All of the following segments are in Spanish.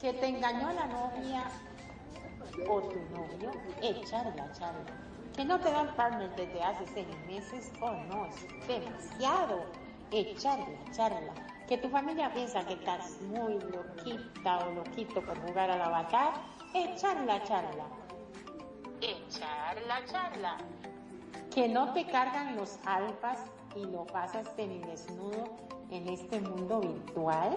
que te engañó la novia o tu novio, echarla, charla. Que no te dan partner desde hace seis meses, oh no, es demasiado. Echarla, charla. Que tu familia piensa que estás muy loquita o loquito por jugar al avatar, echarla, charla. Echarla, charla. Que no te cargan los alfas y lo pasas desnudo en este mundo virtual,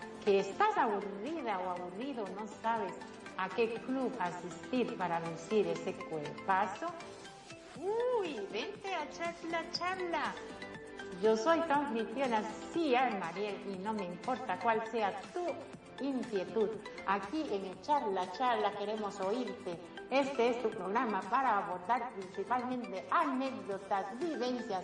que estás aburrida o aburrido, no sabes a qué club asistir para lucir ese cuerpazo. Uy, vente a charla, charla. Yo soy tu anfitriona, sí, Mariel, y no me importa cuál sea tu inquietud. Aquí en Echarla Charla queremos oírte este es tu programa para abordar principalmente anécdotas, vivencias,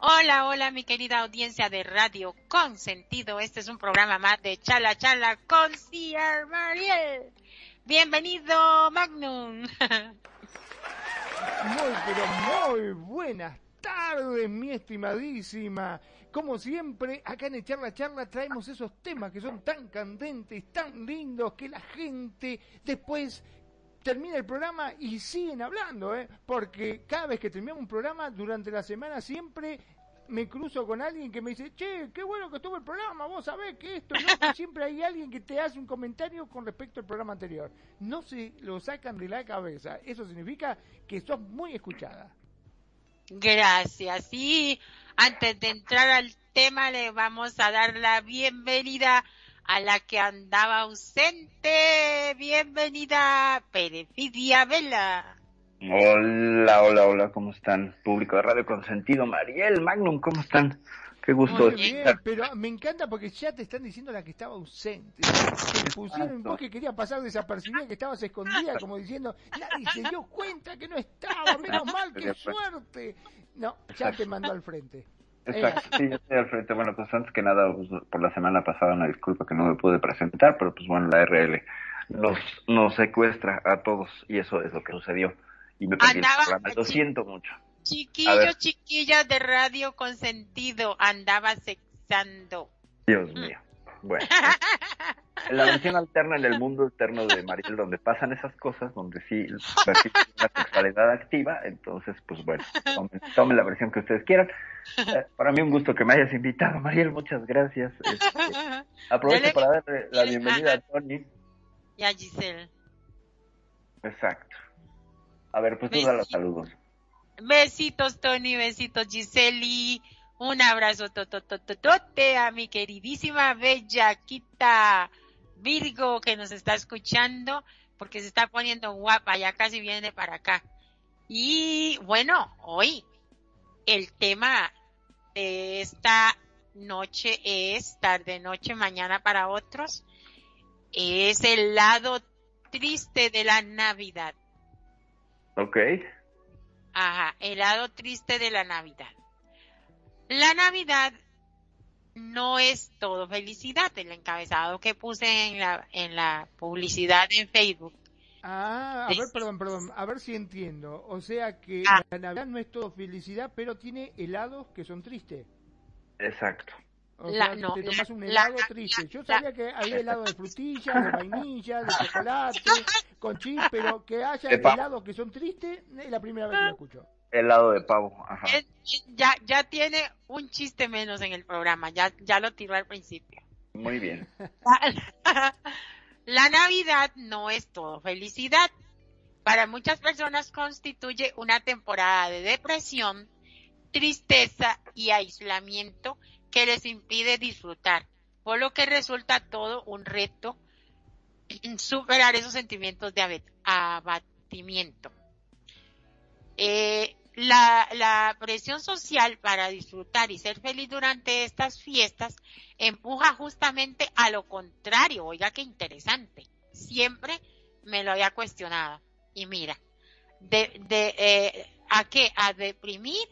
Hola, hola mi querida audiencia de Radio Consentido. Este es un programa más de Chala Chala con Ciar Mariel. Bienvenido, Magnum. Muy, pero muy buenas tardes, mi estimadísima. Como siempre, acá en Echar la Charla traemos esos temas que son tan candentes, tan lindos, que la gente después termina el programa y siguen hablando, ¿eh? Porque cada vez que terminamos un programa, durante la semana siempre me cruzo con alguien que me dice, che, qué bueno que estuvo el programa, vos sabés que esto, ¿no? siempre hay alguien que te hace un comentario con respecto al programa anterior. No se lo sacan de la cabeza. Eso significa que sos muy escuchada. Gracias. Y antes de entrar al tema, le vamos a dar la bienvenida a la que andaba ausente. Bienvenida, Perefidia Vela. Hola, hola, hola, ¿cómo están? Público de Radio Consentido, Mariel, Magnum, ¿cómo están? Qué gusto. Muy bien, pero me encanta porque ya te están diciendo la que estaba ausente. Te pusieron vos que quería pasar desapercibida, que estabas escondida, como diciendo, nadie se dio cuenta que no estaba, menos mal, qué suerte. No, ya te mandó al frente. Exacto, sí, yo estoy al frente. Bueno, pues antes que nada, pues, por la semana pasada, una disculpa que no me pude presentar, pero pues bueno, la RL nos, nos secuestra a todos y eso es lo que sucedió y me perdí Lo siento mucho. Chiquillo, chiquilla de radio consentido, andaba sexando. Dios mío. Bueno. En la versión alterna en el mundo externo de Mariel, donde pasan esas cosas, donde sí una sexualidad activa, entonces, pues bueno, tomen, la versión que ustedes quieran. Eh, para mí un gusto que me hayas invitado, Mariel, muchas gracias. Este, aprovecho para darle la bienvenida a Tony. Y a Giselle. Exacto. A ver, pues tú da los saludos. Besitos, Tony, besitos, Giseli. Un abrazo totototote a mi queridísima Bellaquita Virgo que nos está escuchando porque se está poniendo guapa, ya casi viene para acá. Y bueno, hoy el tema de esta noche es tarde noche, mañana para otros, es el lado triste de la Navidad. Ok. Ajá, el lado triste de la Navidad. La Navidad no es todo felicidad, el encabezado que puse en la, en la publicidad en Facebook. Ah, a ver, perdón, perdón, a ver si entiendo. O sea que ah. la Navidad no es todo felicidad, pero tiene helados que son tristes. Exacto. O sea, te tomas un helado triste. Yo sabía que había helado de frutilla, de vainilla, de chocolate, con chip, pero que haya helados que son tristes, es la primera vez que lo escucho. Helado de pavo, ajá. Ya, ya tiene un chiste menos en el programa, ya, ya lo tiró al principio. Muy bien. La Navidad no es todo felicidad. Para muchas personas constituye una temporada de depresión, tristeza y aislamiento que les impide disfrutar, por lo que resulta todo un reto superar esos sentimientos de abatimiento. Eh, la, presión social para disfrutar y ser feliz durante estas fiestas empuja justamente a lo contrario. Oiga, qué interesante. Siempre me lo había cuestionado. Y mira, de, eh, ¿a qué? A deprimir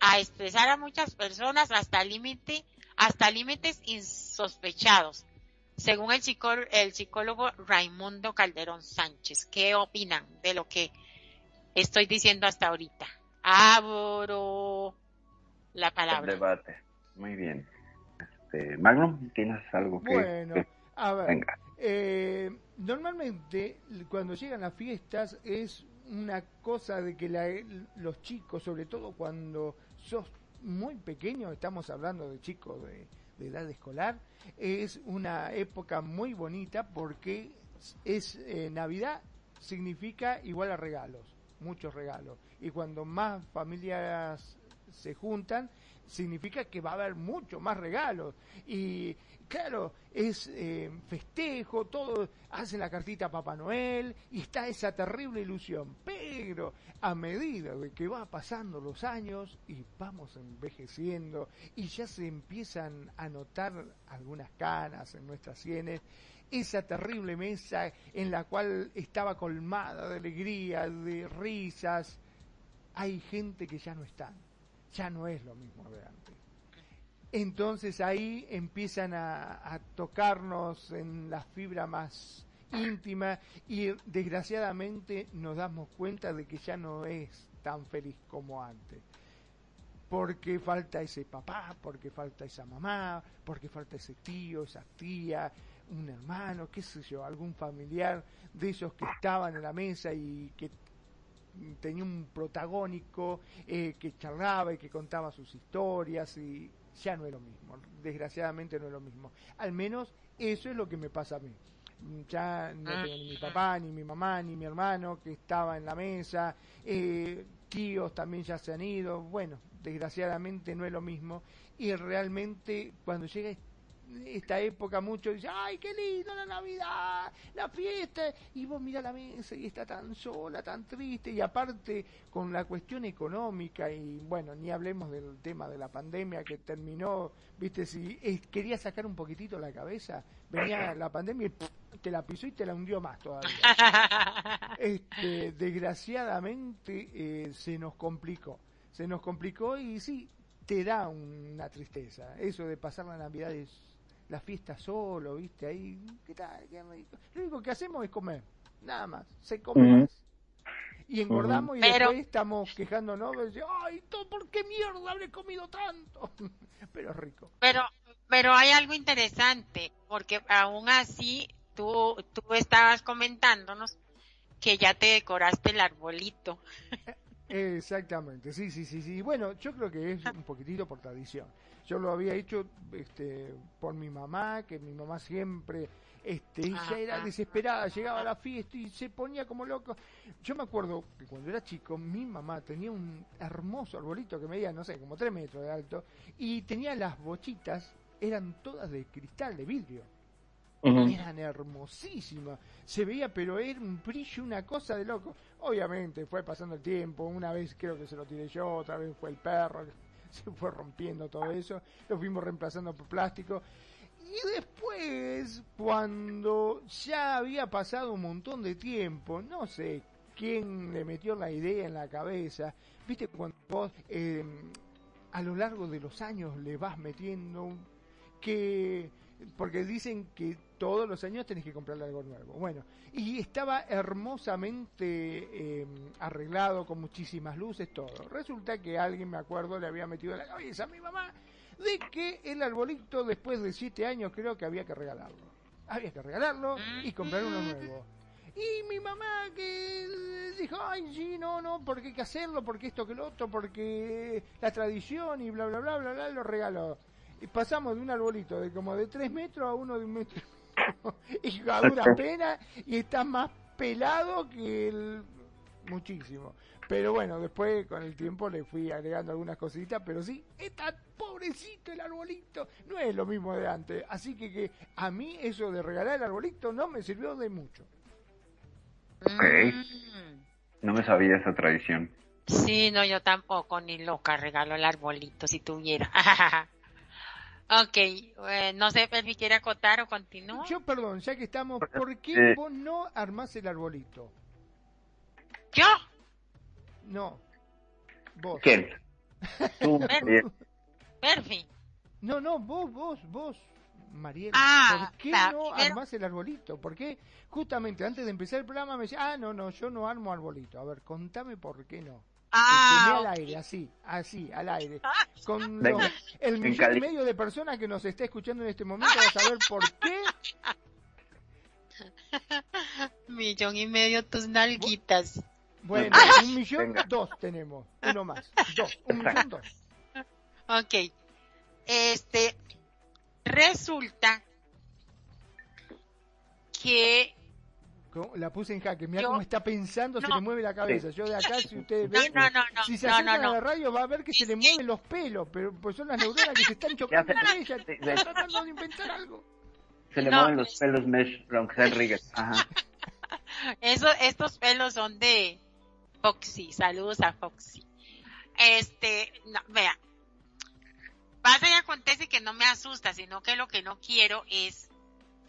a expresar a muchas personas hasta límite, hasta límites insospechados. Según el, psicólogo, el psicólogo Raimundo Calderón Sánchez, ¿qué opinan de lo que estoy diciendo hasta ahorita? Abro la palabra. El debate. Muy bien. Este, Magnum, ¿tienes algo que...? Bueno, a ver. Eh, normalmente, cuando llegan las fiestas, es una cosa de que la, los chicos, sobre todo cuando sos muy pequeño, estamos hablando de chicos de, edad escolar, es una época muy bonita porque es eh, Navidad significa igual a regalos, muchos regalos. Y cuando más familias se juntan, significa que va a haber mucho más regalos. Y claro, es eh, festejo, todo, hacen la cartita a Papá Noel y está esa terrible ilusión. Pero a medida de que va pasando los años y vamos envejeciendo y ya se empiezan a notar algunas canas en nuestras sienes, esa terrible mesa en la cual estaba colmada de alegría, de risas, hay gente que ya no está, ya no es lo mismo de antes. Entonces ahí empiezan a, tocarnos en la fibra más íntima y desgraciadamente nos damos cuenta de que ya no es tan feliz como antes. Porque falta ese papá, porque falta esa mamá, porque falta ese tío, esa tía, un hermano, qué sé yo, algún familiar de esos que estaban en la mesa y que tenía un protagónico eh, que charlaba y que contaba sus historias y ya no es lo mismo, desgraciadamente no es lo mismo. Al menos eso es lo que me pasa a mí. Ya no tengo ni mi papá, ni mi mamá, ni mi hermano que estaba en la mesa, eh, tíos también ya se han ido, bueno, desgraciadamente no es lo mismo y realmente cuando llega esta época mucho dice, ay, qué lindo la Navidad, la fiesta, y vos mira la mesa y está tan sola, tan triste, y aparte con la cuestión económica, y bueno, ni hablemos del tema de la pandemia que terminó, viste, si quería sacar un poquitito la cabeza, venía la pandemia y te la pisó y te la hundió más todavía. Este, desgraciadamente eh, se nos complicó, se nos complicó y sí, te da una tristeza, eso de pasar la Navidad es la fiesta solo, ¿viste? Ahí, ¿qué tal? Lo único que hacemos es comer, nada más, se come más. Y engordamos y después estamos quejándonos, ay, ¿por qué mierda habré comido tanto? pero es rico. Pero, pero hay algo interesante, porque aún así tú, tú estabas comentándonos que ya te decoraste el arbolito. Exactamente, sí, sí, sí, sí. Bueno, yo creo que es un poquitito por tradición. Yo lo había hecho este, por mi mamá, que mi mamá siempre, este, ella era desesperada, llegaba a la fiesta y se ponía como loco. Yo me acuerdo que cuando era chico, mi mamá tenía un hermoso arbolito que medía, no sé, como tres metros de alto, y tenía las bochitas, eran todas de cristal, de vidrio. Eran hermosísimas, se veía, pero era un brillo, una cosa de loco. Obviamente fue pasando el tiempo, una vez creo que se lo tiré yo, otra vez fue el perro, se fue rompiendo todo eso, lo fuimos reemplazando por plástico. Y después, cuando ya había pasado un montón de tiempo, no sé quién le metió la idea en la cabeza, viste, cuando vos em, a lo largo de los años le vas metiendo que porque dicen que todos los años tenés que comprarle algo nuevo. Bueno, y estaba hermosamente em, arreglado con muchísimas luces, todo. Resulta que alguien, me acuerdo, le había metido la cabeza a mi mamá de que el arbolito después de siete años creo que había que regalarlo. Había que regalarlo y comprar uno nuevo. Y mi mamá que dijo, ay, sí, no, no, porque hay que hacerlo, porque esto que lo otro, porque la tradición y bla, bla, bla, bla, bla, lo regaló. Y pasamos de un arbolito de como de tres metros a uno de un metro y a dura pena y está más pelado que el muchísimo. Pero bueno, después con el tiempo le fui agregando algunas cositas, pero sí, está pobrecito el arbolito, no es lo mismo de antes. Así que, que a mí eso de regalar el arbolito no me sirvió de mucho. Ok. No me sabía esa tradición. Sí, no, yo tampoco, ni loca, regalo el arbolito si tuviera. ok, eh, no sé, si quiere acotar o continúa. Yo, perdón, ya que estamos, ¿por qué vos no armás el arbolito? ¿Yo? No, vos. ¿Quién? Tú. Perfi. No, no, vos, vos, vos. Mariela, Ah, ¿por qué la- no primero- armás el arbolito? Porque justamente antes de empezar el programa me decía, ah, no, no, yo no armo arbolito. A ver, contame por qué no. Ah, al aire, así, así, al aire. Con Venga, los- el millón y medio de personas que nos está escuchando en este momento va a saber por qué. Millón y medio tus nalguitas. Bueno, un millón, Venga. dos tenemos. Uno más. Dos. Un millón, dos. Ok. Este, resulta que La puse en jaque. Mira cómo está pensando, se le mueve la cabeza. Yo de acá, si ustedes ven, no, no, no, si se no, acercan no, a la radio va a ver que se le mueven los pelos, pero pues son las neuronas que se están chocando entre ellas. Sí, Está sí. tratando de inventar algo. Se le No, mueven los pelos mesh. Ajá. Eso, estos pelos son de Foxy. Saludos a Foxy. Este, no, vea. Pasa y acontece que no me asusta, sino que lo que no quiero es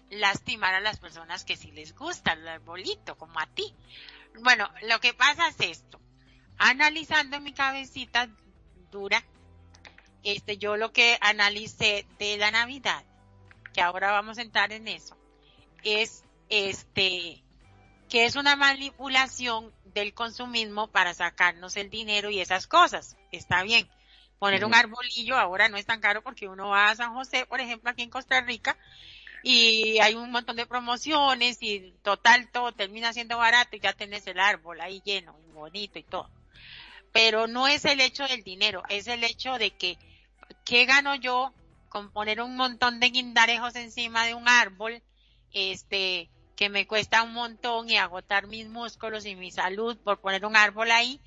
lastimar a las personas que sí les gusta el arbolito, como a ti. Bueno, lo que pasa es esto. Analizando mi cabecita dura, este, yo lo que analicé de la Navidad, que ahora vamos a entrar en eso, es este, que es una manipulación del consumismo para sacarnos el dinero y esas cosas. Está bien. Poner un arbolillo ahora no es tan caro porque uno va a San José, por ejemplo, aquí en Costa Rica, y hay un montón de promociones y total todo termina siendo barato y ya tenés el árbol ahí lleno y bonito y todo. Pero no es el hecho del dinero, es el hecho de que, ¿qué gano yo con poner un montón de guindarejos encima de un árbol? Este, que me cuesta un montón y agotar mis músculos y mi salud por poner un árbol ahí,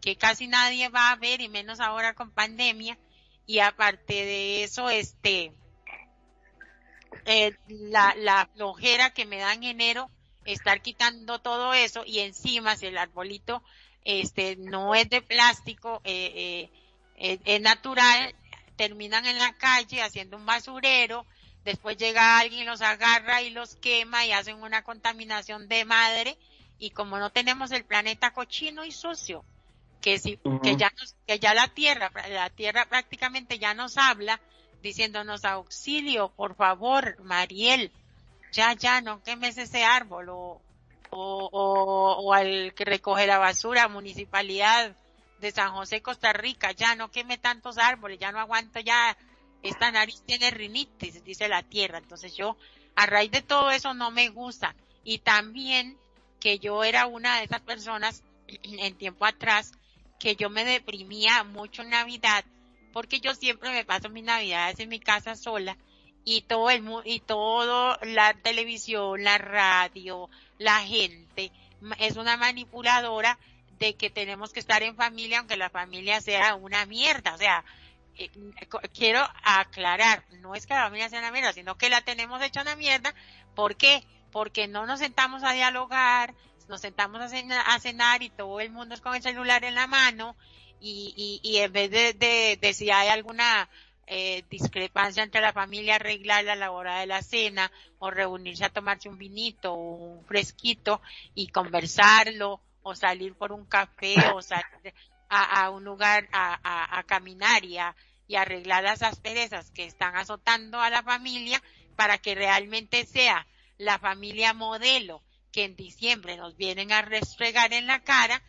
que casi nadie va a ver y menos ahora con pandemia. Y aparte de eso, este, eh, la, la flojera que me da en enero, estar quitando todo eso y encima si el arbolito este no es de plástico, eh, eh, eh, es natural, terminan en la calle haciendo un basurero, después llega alguien los agarra y los quema y hacen una contaminación de madre y como no tenemos el planeta cochino y sucio, que si, que ya nos, que ya la tierra, la tierra prácticamente ya nos habla diciéndonos auxilio, por favor, Mariel, ya, ya, no quemes ese árbol o, o, o, al que recoge la basura, municipalidad de San José, Costa Rica, ya no queme tantos árboles, ya no aguanto ya, esta nariz tiene rinitis, dice la tierra. Entonces yo, a raíz de todo eso no me gusta. Y también que yo era una de esas personas en tiempo atrás que yo me deprimía mucho en Navidad porque yo siempre me paso mis navidades en mi casa sola y todo el y todo la televisión, la radio, la gente es una manipuladora de que tenemos que estar en familia aunque la familia sea una mierda, o sea, eh, quiero aclarar, no es que la familia sea una mierda, sino que la tenemos hecha una mierda, ¿por qué? Porque no nos sentamos a dialogar, nos sentamos a cenar, a cenar y todo el mundo es con el celular en la mano y, y, y en vez de, de, de si hay alguna eh, discrepancia entre la familia, arreglarla a la hora de la cena o reunirse a tomarse un vinito o un fresquito y conversarlo o salir por un café o salir a, a un lugar a, a, a caminar y a, y arreglar las asperezas que están azotando a la familia para que realmente sea la familia modelo que en diciembre nos vienen a restregar en la cara,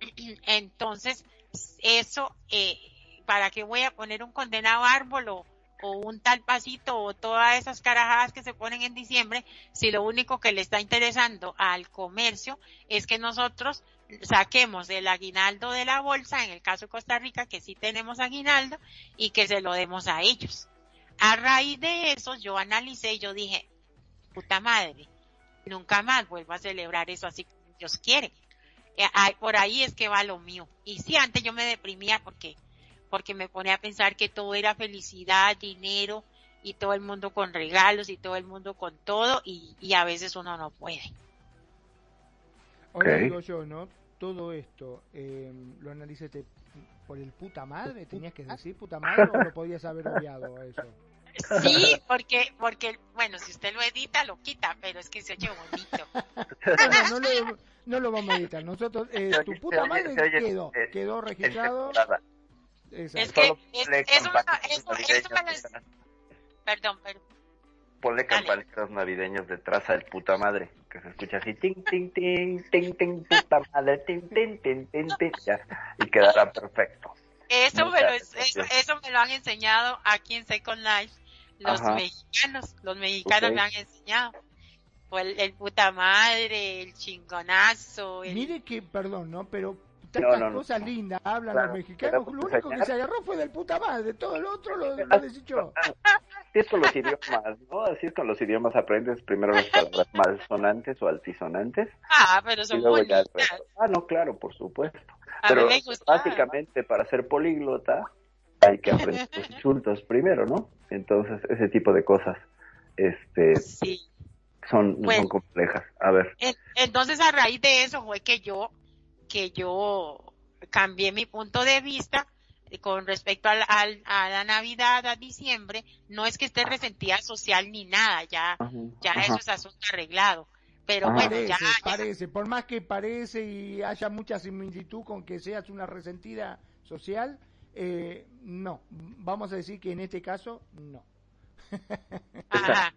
entonces eso eh, ¿para qué voy a poner un condenado árbol o, un tal pasito o todas esas carajadas que se ponen en diciembre si lo único que le está interesando al comercio es que nosotros saquemos el aguinaldo de la bolsa, en el caso de Costa Rica, que sí tenemos aguinaldo, y que se lo demos a ellos. A raíz de eso, yo analicé yo dije, puta madre, nunca más vuelvo a celebrar eso así como Dios quiere. Eh, por ahí es que va lo mío. Y sí, antes yo me deprimía porque, porque me ponía a pensar que todo era felicidad, dinero, y todo el mundo con regalos y todo el mundo con todo, y, y a veces uno no puede. Ahora digo yo, ¿no? Todo esto, eh, ¿lo analicé por el puta madre? ¿Tenías que decir puta madre o lo podías haber obviado eso? Sí, porque, porque, bueno, si usted lo edita, lo quita, pero es que se oye bonito. No, no, lo, no lo vamos a editar. Nosotros, eh, tu puta madre quedó, quedó registrado. Es que, es, eso, eso. Perdón, perdón. Ponle campanitas navideños detrás al puta madre, que se escucha así, ting, ting, ting, ting, ting, puta madre, ting, ting, ting, ting, ting, ya, y quedará perfecto. Eso me, lo, eso, eso me lo han enseñado aquí en Second Life los mexicanos, los mexicanos me han enseñado. El, el, puta madre, el chingonazo. Mire que, perdón, ¿no? Pero tantas cosas lindas hablan los mexicanos. Lo único que se agarró fue del puta madre, todo lo otro lo, lo desechó. Así es con los idiomas, ¿no? Así es con los idiomas, aprendes primero las palabras malsonantes o altisonantes. Ah, pero son bonitas. Ah, no, claro, por supuesto. pero básicamente para ser políglota hay que aprender los insultos primero, ¿no? Entonces, ese tipo de cosas este son, son complejas. A ver. Entonces, a raíz de eso fue que yo que yo cambié mi punto de vista con respecto al, a la Navidad, a diciembre, no es que esté resentida social ni nada, ya, ya eso es asunto arreglado. Pero bueno, parece, ya, Parece, por más que parece y haya mucha similitud con que seas una resentida social, eh, no, vamos a decir que en este caso, no. Ajá.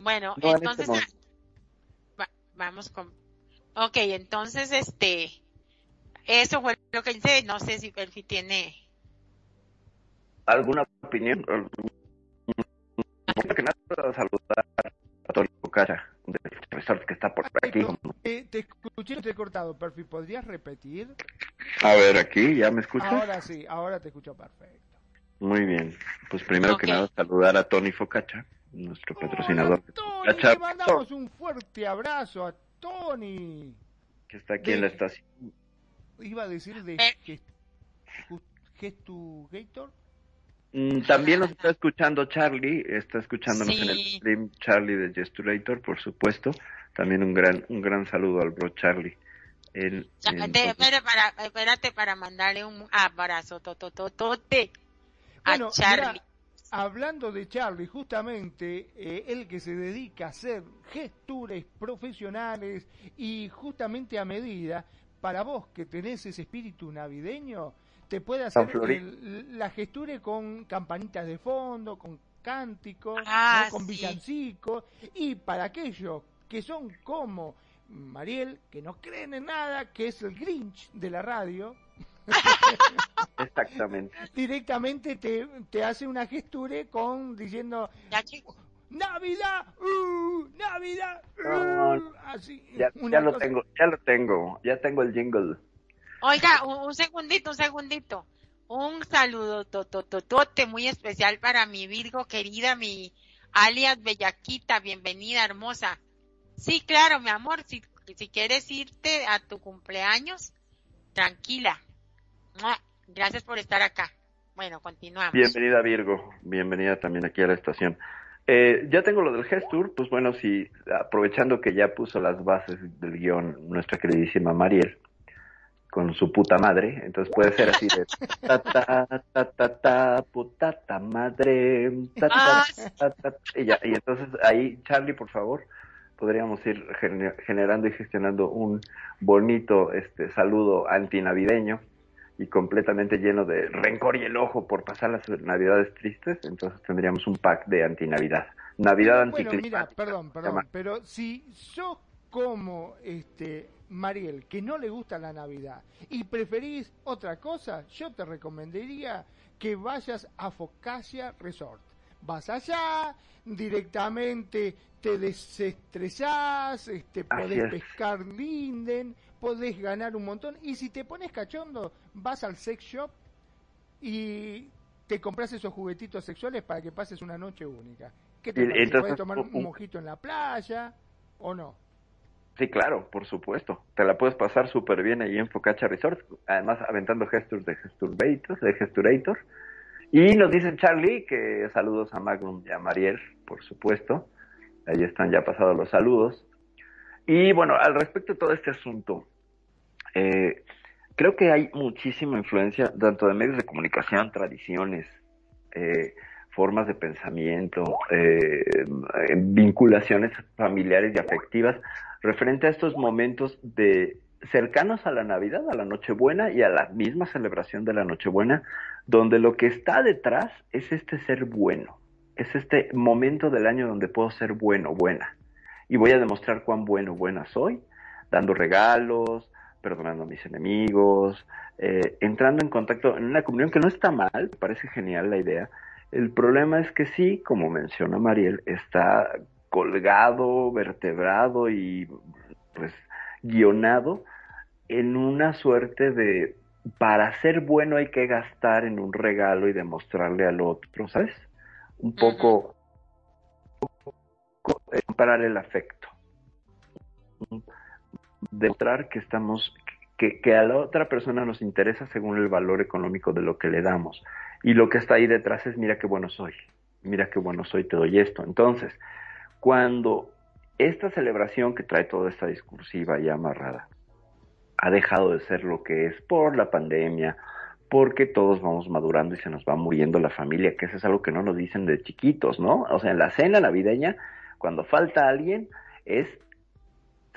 Bueno, este entonces, vamos con... Ok, entonces, este, eso fue lo que hice, no sé si Perfi tiene... ¿Alguna opinión? que nada, saludar a Cara, que está por aquí. te, te escuché, te he cortado, Perfi, ¿podrías repetir? A ver, aquí, ¿ya me escuchas? Ahora sí, ahora te escucho perfecto. Muy bien. Pues primero que nada, saludar a Tony Focacha, nuestro patrocinador. Tony, le mandamos un fuerte abrazo a Tony. Que está aquí en la estación. Iba a decir de eh. Gestu Gator. Mm, también nos está escuchando Charlie, está escuchándonos en el stream Charlie de Gesturator, por supuesto. También un gran un gran saludo al bro Charlie. El, para, espérate para mandarle un abrazo tototote a Charlie. hablando de Charlie, justamente eh, el que se dedica a hacer gestures profesionales y justamente a medida, para vos que tenés ese espíritu navideño, te puede hacer la gesture con campanitas de fondo, con cánticos, ah, con villancicos, y para aquellos que son como Mariel, que no creen en nada, que es el Grinch de la radio. Exactamente. Directamente te, te hace una gesture con diciendo Navidad, uh, Navidad, uh", así. Ya, lo tengo, ya lo tengo, ya tengo el jingle. Oiga, un, segundito, un segundito. Un saludo tototote muy especial para mi Virgo querida, mi alias Bellaquita, bienvenida hermosa. Sí, claro, mi amor, si, si quieres irte a tu cumpleaños, tranquila. Gracias por estar acá. Bueno, continuamos. Bienvenida Virgo, bienvenida también aquí a la estación. Eh, ya tengo lo del gestur, pues bueno, si aprovechando que ya puso las bases del guion nuestra queridísima Mariel con su puta madre, entonces puede ser así de ta ta ta ta ta putata madre ta, ta, ta, ta, y, ya, y entonces ahí Charlie por favor podríamos ir generando y gestionando un bonito este saludo antinavideño y completamente lleno de rencor y el ojo por pasar las navidades tristes, entonces tendríamos un pack de antinavidad. Navidad bueno, mira, perdón, perdón, pero si sos como este Mariel, que no le gusta la Navidad y preferís otra cosa, yo te recomendaría que vayas a Focasia Resort. Vas allá, directamente te desestresás, este, podés pescar linden, podés ganar un montón. Y si te pones cachondo, vas al sex shop y te compras esos juguetitos sexuales para que pases una noche única. ¿Qué te ¿Puedes tomar un mojito en la playa o no? Sí, claro, por supuesto. Te la puedes pasar súper bien ahí en Focacha Resort, además aventando gestos de Gesturator, de Gesturator. Y nos dicen Charlie que saludos a Magnum y a Mariel, por supuesto. Ahí están ya pasados los saludos. Y bueno, al respecto de todo este asunto, eh, creo que hay muchísima influencia tanto de medios de comunicación, tradiciones, eh, formas de pensamiento, eh, vinculaciones familiares y afectivas referente a estos momentos de cercanos a la Navidad, a la Nochebuena y a la misma celebración de la Nochebuena, donde lo que está detrás es este ser bueno, es este momento del año donde puedo ser bueno, buena. Y voy a demostrar cuán bueno, buena soy, dando regalos, perdonando a mis enemigos, eh, entrando en contacto en una comunión que no está mal, parece genial la idea. El problema es que sí, como menciona Mariel, está colgado, vertebrado y pues guionado en una suerte de para ser bueno hay que gastar en un regalo y demostrarle al otro, ¿sabes? Un poco, comparar el afecto. Demostrar que estamos, que, que a la otra persona nos interesa según el valor económico de lo que le damos. Y lo que está ahí detrás es, mira qué bueno soy, mira qué bueno soy, te doy esto. Entonces, cuando esta celebración que trae toda esta discursiva ya amarrada ha dejado de ser lo que es por la pandemia, porque todos vamos madurando y se nos va muriendo la familia, que eso es algo que no nos dicen de chiquitos, ¿no? O sea, en la cena navideña, cuando falta alguien, es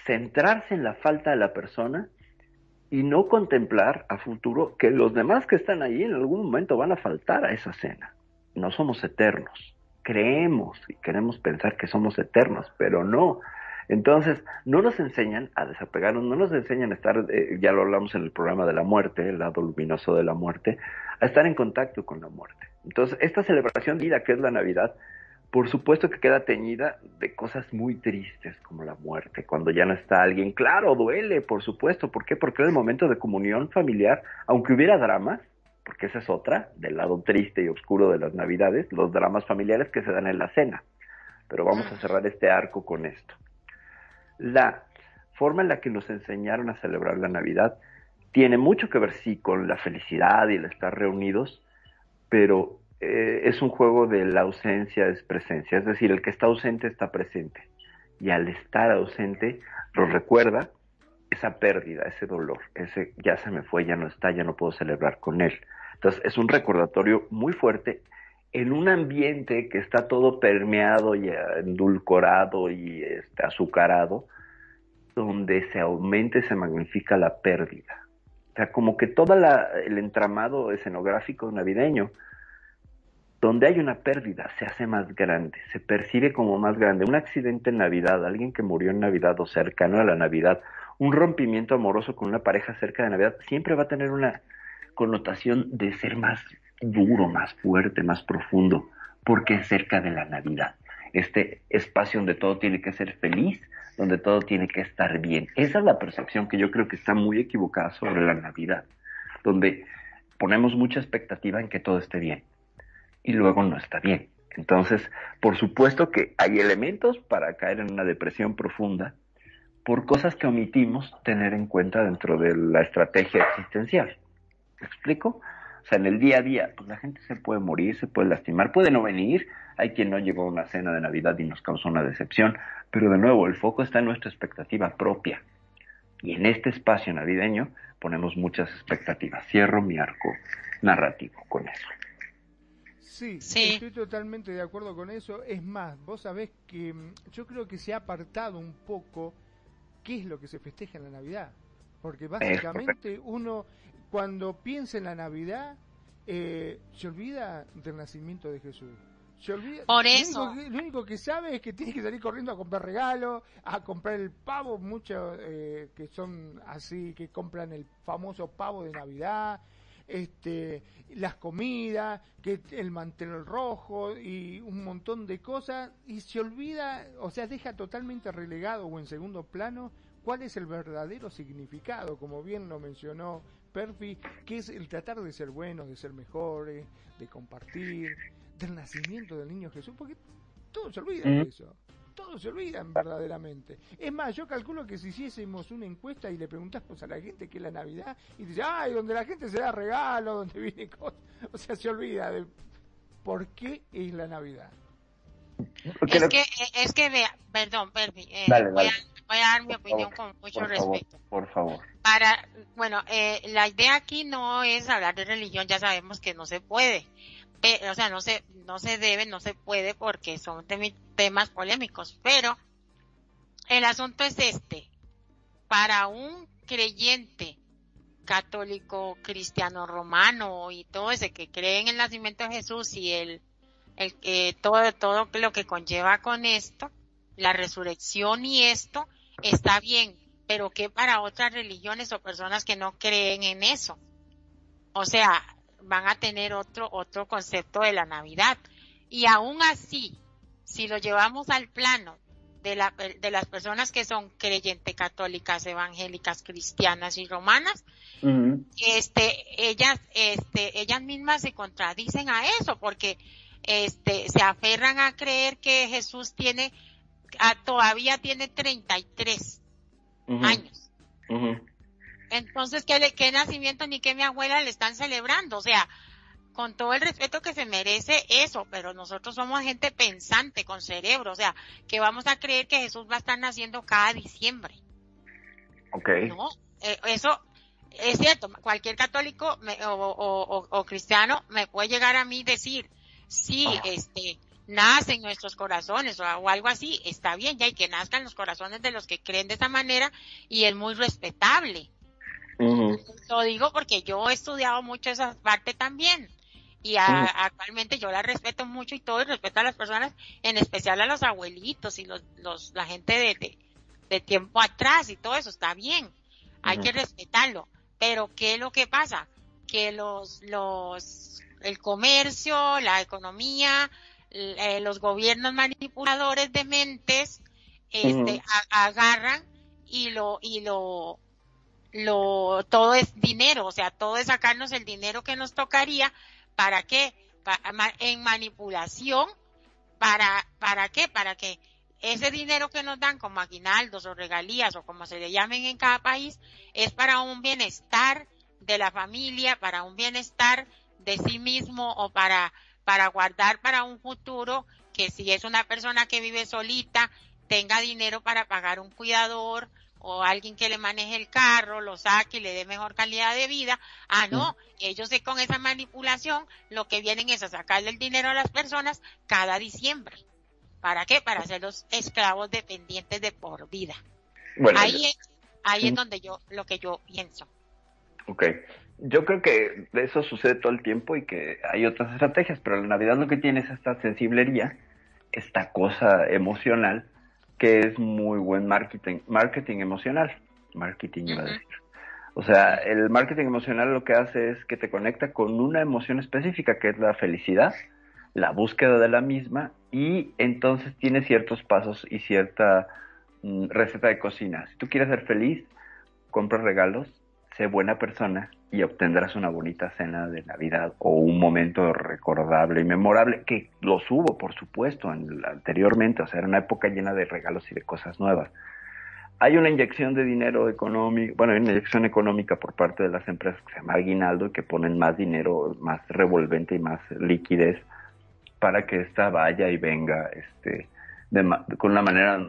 centrarse en la falta de la persona y no contemplar a futuro que los demás que están ahí en algún momento van a faltar a esa cena. No somos eternos creemos y queremos pensar que somos eternos, pero no. Entonces, no nos enseñan a desapegarnos, no nos enseñan a estar, eh, ya lo hablamos en el programa de la muerte, el lado luminoso de la muerte, a estar en contacto con la muerte. Entonces, esta celebración de vida que es la Navidad, por supuesto que queda teñida de cosas muy tristes como la muerte, cuando ya no está alguien. Claro, duele, por supuesto. ¿Por qué? Porque era el momento de comunión familiar, aunque hubiera dramas, porque esa es otra, del lado triste y oscuro de las Navidades, los dramas familiares que se dan en la cena. Pero vamos a cerrar este arco con esto. La forma en la que nos enseñaron a celebrar la Navidad tiene mucho que ver, sí, con la felicidad y el estar reunidos, pero eh, es un juego de la ausencia es presencia, es decir, el que está ausente está presente. Y al estar ausente, lo recuerda esa pérdida, ese dolor, ese ya se me fue, ya no está, ya no puedo celebrar con él. Entonces es un recordatorio muy fuerte en un ambiente que está todo permeado y endulcorado y este, azucarado, donde se aumenta y se magnifica la pérdida. O sea, como que todo el entramado escenográfico navideño, donde hay una pérdida, se hace más grande, se percibe como más grande. Un accidente en Navidad, alguien que murió en Navidad o cercano a la Navidad, un rompimiento amoroso con una pareja cerca de Navidad siempre va a tener una connotación de ser más duro, más fuerte, más profundo, porque es cerca de la Navidad. Este espacio donde todo tiene que ser feliz, donde todo tiene que estar bien. Esa es la percepción que yo creo que está muy equivocada sobre la Navidad, donde ponemos mucha expectativa en que todo esté bien y luego no está bien. Entonces, por supuesto que hay elementos para caer en una depresión profunda, por cosas que omitimos tener en cuenta dentro de la estrategia existencial. ¿Me explico? O sea, en el día a día, pues la gente se puede morir, se puede lastimar, puede no venir. Hay quien no llegó a una cena de Navidad y nos causó una decepción, pero de nuevo, el foco está en nuestra expectativa propia. Y en este espacio navideño ponemos muchas expectativas. Cierro mi arco narrativo con eso. Sí, sí, estoy totalmente de acuerdo con eso. Es más, vos sabés que mm, yo creo que se ha apartado un poco qué es lo que se festeja en la Navidad. Porque básicamente uno, cuando piensa en la Navidad, eh, se olvida del nacimiento de Jesús. Se olvida. Por Lo eso. único, que, lo único que sabe es que tiene que salir corriendo a comprar regalos, a comprar el pavo, muchos eh, que son así, que compran el famoso pavo de Navidad, este, las comidas, que el mantel rojo y un montón de cosas, y se olvida, o sea, deja totalmente relegado o en segundo plano cuál es el verdadero significado, como bien lo mencionó Perfi, que es el tratar de ser buenos, de ser mejores, de compartir, del nacimiento del niño Jesús, porque todos se olvidan de eso. Todos se olvidan verdaderamente. Es más, yo calculo que si hiciésemos una encuesta y le preguntás pues, a la gente qué es la Navidad, y dice, ay, donde la gente se da regalo, donde viene cosas, o sea, se olvida de por qué es la Navidad. Porque Es lo- que, es que vea, perdón, Perfi, eh, Dale, voy, dale. A, voy a dar mi por opinión favor, con mucho por favor, respeto. por favor. Para, bueno, eh, la idea aquí no es hablar de religión, ya sabemos que no se puede. Pe- o sea, no se, no se debe, no se puede porque son temas polémicos. Pero el asunto es este. Para un creyente católico, cristiano, romano y todo ese que cree en el nacimiento de Jesús y el, el que todo, todo lo que conlleva con esto, la resurrección y esto, está bien, pero que para otras religiones o personas que no creen en eso. O sea, van a tener otro, otro concepto de la Navidad. Y aún así, si lo llevamos al plano de, la, de las personas que son creyentes católicas, evangélicas, cristianas y romanas, este, ellas, este, ellas mismas se contradicen a eso porque, este, se aferran a creer que Jesús tiene, a- todavía tiene 33 Ujú. años. Ujú. Entonces, ¿qué, qué nacimiento ni qué mi abuela le están celebrando? O sea, con todo el respeto que se merece eso, pero nosotros somos gente pensante, con cerebro, o sea, que vamos a creer que Jesús va a estar naciendo cada diciembre. Ok. No, eh, eso es cierto. Cualquier católico me- o, o- o- o cristiano me puede llegar a mí decir, sí, este, nace en nuestros corazones o, o algo así, está bien, ya y que nazcan los corazones de los que creen de esa manera y es muy respetable. Lo digo porque yo he estudiado mucho esa parte también. Y a- actualmente yo la respeto mucho y todo, y respeto a las personas, en especial a los abuelitos y los, los, la gente de, de, de tiempo atrás y todo eso, está bien. Hay que respetarlo. Pero ¿qué es lo que pasa? Que los, los, el comercio, la economía, eh, los gobiernos manipuladores de mentes, este, a- agarran y lo, y lo, lo, todo es dinero, o sea, todo es sacarnos el dinero que nos tocaría, ¿para qué? Pa- ma- en manipulación, ¿para, para qué? Para que ese dinero que nos dan como aguinaldos o regalías o como se le llamen en cada país, es para un bienestar de la familia, para un bienestar de sí mismo o para, para guardar para un futuro que si es una persona que vive solita, tenga dinero para pagar un cuidador o alguien que le maneje el carro, lo saque y le dé mejor calidad de vida. Ah, no, ellos con esa manipulación lo que vienen es a sacarle el dinero a las personas cada diciembre. ¿Para qué? Para hacerlos esclavos dependientes de por vida. Bueno, ahí es, ahí es Mm. donde yo, lo que yo pienso. Ok. Yo creo que eso sucede todo el tiempo y que hay otras estrategias, pero la Navidad lo que tiene es esta sensiblería, esta cosa emocional, que es muy buen marketing, marketing emocional. Marketing iba a decir. O sea, el marketing emocional lo que hace es que te conecta con una emoción específica, que es la felicidad, la búsqueda de la misma, y entonces tiene ciertos pasos y cierta mm, receta de cocina. Si tú quieres ser feliz, compra regalos, sé buena persona y obtendrás una bonita cena de Navidad o un momento recordable y memorable, que los hubo, por supuesto, en, anteriormente, o sea, era una época llena de regalos y de cosas nuevas. Hay una inyección de dinero económico, bueno, hay una inyección económica por parte de las empresas que se llama Aguinaldo y que ponen más dinero, más revolvente y más liquidez para que esta vaya y venga este, de con una manera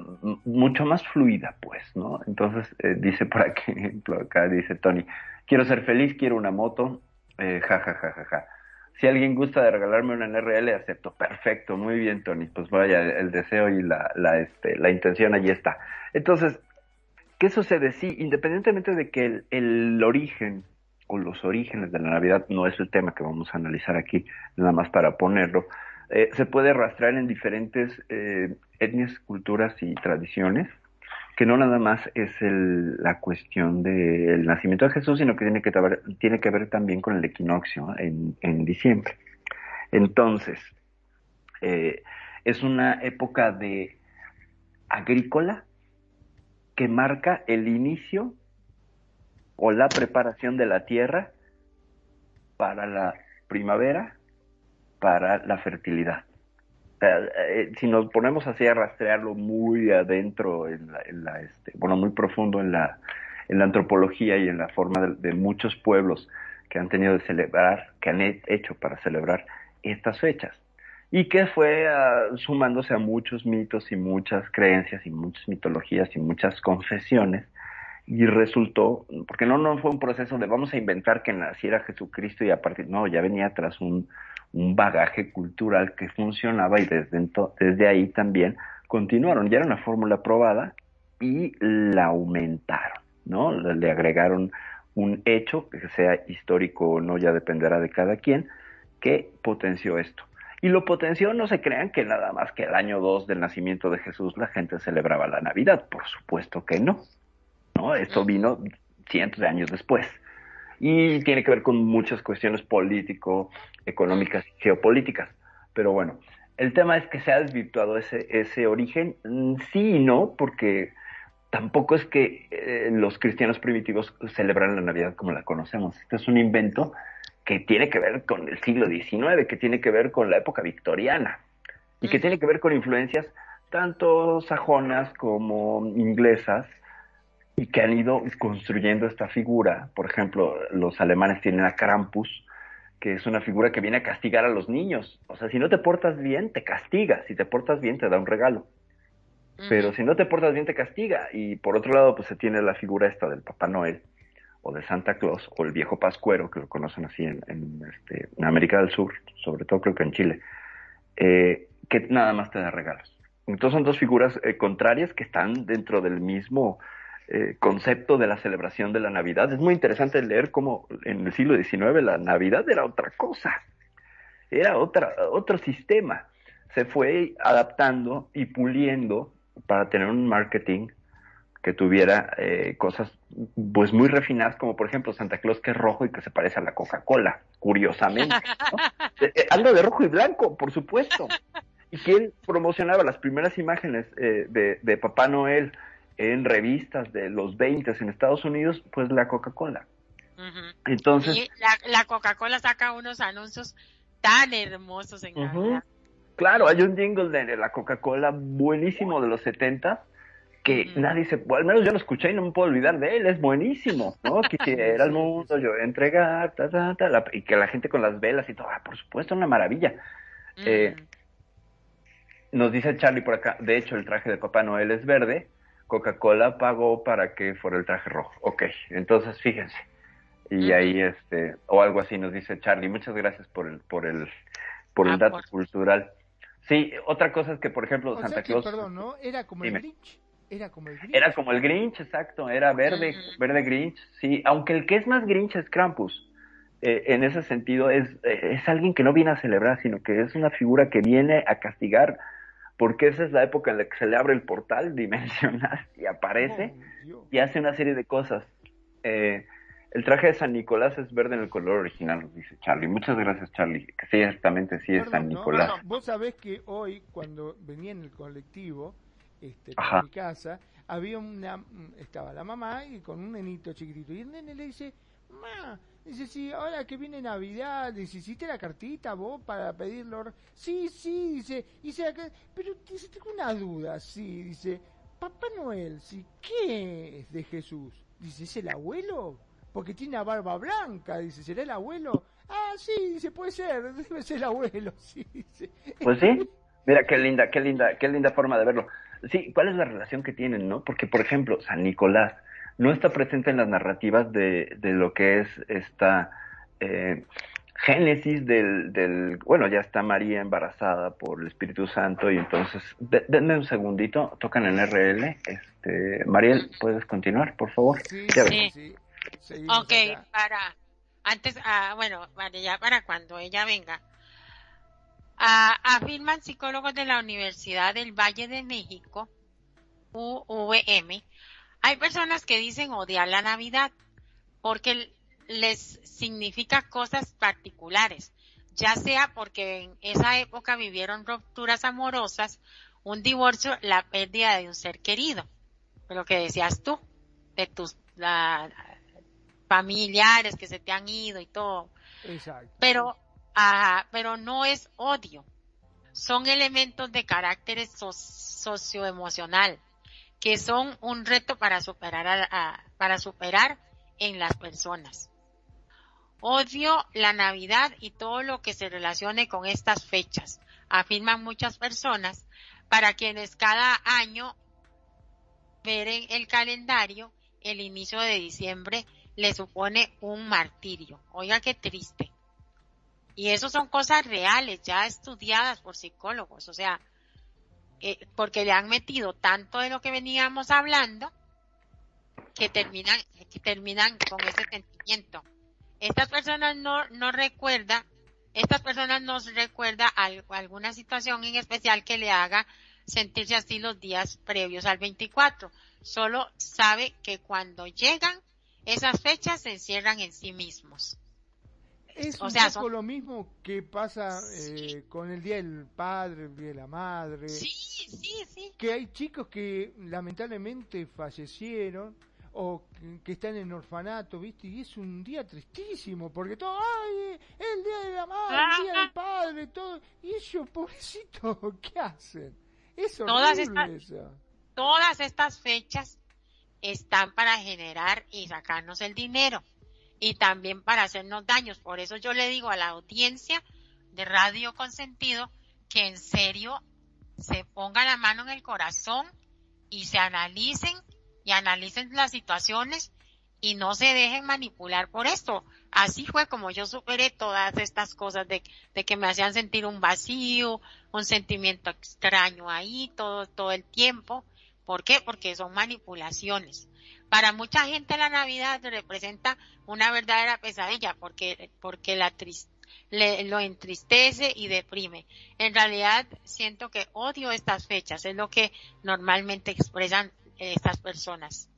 mucho más fluida, pues, ¿no? Entonces, eh, dice por aquí, ejemplo, acá dice Tony, quiero ser feliz, quiero una moto, eh, ja, ja, ja, ja, ja. Si alguien gusta de regalarme una NRL, acepto. Perfecto, muy bien, Tony. Pues vaya, el deseo y la, la, este, la intención allí está. Entonces, ¿qué sucede? Sí, independientemente de que el, el origen o los orígenes de la Navidad no es el tema que vamos a analizar aquí, nada más para ponerlo, eh, se puede rastrear en diferentes eh, etnias, culturas y tradiciones, que no nada más es el, la cuestión del nacimiento de Jesús, sino que tiene que, tiene que ver también con el equinoccio en, en diciembre. Entonces, eh, es una época de agrícola que marca el inicio o la preparación de la tierra para la primavera, para la fertilidad. Eh, si nos ponemos así a rastrearlo muy adentro, en la, este, bueno, muy profundo en la, en la antropología y en la forma de, muchos pueblos que han tenido de celebrar, que han hecho para celebrar estas fechas. Y que fue ah, sumándose a muchos mitos y muchas creencias y muchas mitologías y muchas confesiones. Y resultó, porque no, no fue un proceso de vamos a inventar que naciera Jesucristo y a partir, no, ya venía tras un, un bagaje cultural que funcionaba y desde, desde ahí también continuaron. Ya era una fórmula probada y la aumentaron, ¿no? Le agregaron un hecho, que sea histórico o no, ya dependerá de cada quien, que potenció esto. Y lo potenció, no se crean que nada más que el año 2 del nacimiento de Jesús la gente celebraba la Navidad, por supuesto que no. ¿no? Esto vino cientos de años después y tiene que ver con muchas cuestiones político, económicas y geopolíticas. Pero bueno, el tema es que se ha desvirtuado ese, ese origen, mm, sí y no, porque tampoco es que eh, los cristianos primitivos celebran la Navidad como la conocemos. Este es un invento que tiene que ver con el siglo XIX, que tiene que ver con la época victoriana y que tiene que ver con influencias tanto sajonas como inglesas y que han ido construyendo esta figura. Por ejemplo, los alemanes tienen a Krampus, que es una figura que viene a castigar a los niños. O sea, si no te portas bien, te castiga. Si te portas bien, te da un regalo. Pero si no te portas bien, te castiga. Y por otro lado, pues se tiene la figura esta del Papá Noel, o de Santa Claus, o el viejo Pascuero, que lo conocen así en, este, América del Sur, sobre todo creo que en Chile, eh, que nada más te da regalos. Entonces son dos figuras eh, contrarias que están dentro del mismo eh, concepto de la celebración de la Navidad. Es muy interesante leer cómo en el siglo XIX la Navidad era otra cosa, era otra, otro sistema. Se fue adaptando y puliendo para tener un marketing que tuviera eh, cosas pues muy refinadas, como por ejemplo Santa Claus que es rojo y que se parece a la Coca-Cola, curiosamente. Eh, algo de rojo y blanco, por supuesto. Y quién promocionaba las primeras imágenes de, de Papá Noel en revistas de los 20 en Estados Unidos, pues la Coca-Cola. Entonces. Y la, Coca-Cola saca unos anuncios tan hermosos en Claro, hay un jingle de la Coca-Cola buenísimo de los 70 que nadie se, al menos yo lo escuché y no me puedo olvidar de él, es buenísimo, ¿no? Quisiera el mundo yo entregar, ta, ta, ta, y que la gente con las velas y todo, ah, por supuesto, una maravilla. Eh, nos dice Charlie por acá, de hecho el traje de Papá Noel es verde, Coca-Cola pagó para que fuera el traje rojo. Ok, entonces fíjense. Y ahí, este, o algo así nos dice Charlie. Muchas gracias por el, por el, por el ah, dato cultural. Sí, otra cosa es que, por ejemplo, Santa Claus. perdón, ¿no? Era como el Grinch. Era como el Grinch. Era como el Grinch, exacto. Era verde, verde Grinch. Sí, aunque el que es más Grinch es Krampus. Eh, en ese sentido, es, eh, es alguien que no viene a celebrar, sino que es una figura que viene a castigar porque esa es la época en la que se le abre el portal dimensional y aparece y hace una serie de cosas. Eh, el traje de San Nicolás es verde en el color original, dice Charlie. Muchas gracias, Charlie. Que sí, exactamente, sí es San Nicolás. vos sabés que hoy, cuando venía en el colectivo, este, mi casa, había una, estaba la mamá y con un nenito chiquitito. Y el nene le dice, mamá, Dice, sí, ahora que viene Navidad, dice, ¿hiciste la cartita vos para pedirlo? Sí, sí, dice, dice, pero dice, tengo una duda, sí, dice, Papá Noel, sí, ¿qué es de Jesús? Dice, ¿es el abuelo? Porque tiene una barba blanca, dice, ¿será el abuelo? Ah, sí, dice, puede ser, debe ser el abuelo, sí, dice. Pues sí, mira qué linda, qué linda, qué linda forma de verlo. Sí, ¿cuál es la relación que tienen, no? Porque, por ejemplo, San Nicolás, no está presente en las narrativas de, de lo que es esta eh, génesis del, del, bueno, ya está María embarazada por el Espíritu Santo y entonces, denme un segundito, tocan en RL, este, Mariel, ¿puedes continuar, por favor? Sí, sí. ok, para, antes, ah, bueno, para ya para cuando ella venga, afirman psicólogos de la Universidad del Valle de México, UVM, hay personas que dicen odiar la Navidad porque les significa cosas particulares, ya sea porque en esa época vivieron rupturas amorosas, un divorcio, la pérdida de un ser querido, lo que decías tú, de tus familiares que se te han ido y todo. Exacto. Pero, pero no es odio, son elementos de carácter socioemocional que son un reto para superar para superar en las personas. Odio la Navidad y todo lo que se relacione con estas fechas, afirman muchas personas, para quienes cada año ver en el calendario el inicio de diciembre le supone un martirio. Oiga qué triste. Y eso son cosas reales, ya estudiadas por psicólogos, o sea, eh, porque le han metido tanto de lo que veníamos hablando que terminan, terminan con ese sentimiento. Estas personas no, no recuerda, estas personas nos recuerda alguna situación en especial que le haga sentirse así los días previos al 24. Solo sabe que cuando llegan esas fechas se encierran en sí mismos. Es un poco lo mismo que pasa eh, con el Día del Padre, el Día de la Madre. Sí, sí, sí. Que hay chicos que lamentablemente fallecieron o que están en orfanato, ¿viste? Y es un día tristísimo, porque todo, ¡ay! El Día de la Madre, el Día del Padre, todo. Y ellos, pobrecitos, ¿qué hacen? Es horrible todas estas, eso. Todas estas fechas están para generar y sacarnos el dinero y también para hacernos daños. Por eso yo le digo a la audiencia de Radio Consentido que en serio se ponga la mano en el corazón y se analicen y analicen las situaciones y no se dejen manipular por esto. Así fue como yo superé todas estas cosas de, de, que me hacían sentir un vacío, un sentimiento extraño ahí todo, todo el tiempo. ¿Por qué? Porque son manipulaciones. Para mucha gente la Navidad representa una verdadera pesadilla porque, porque la le, lo entristece y deprime. En realidad siento que odio estas fechas, es lo que normalmente expresan estas personas.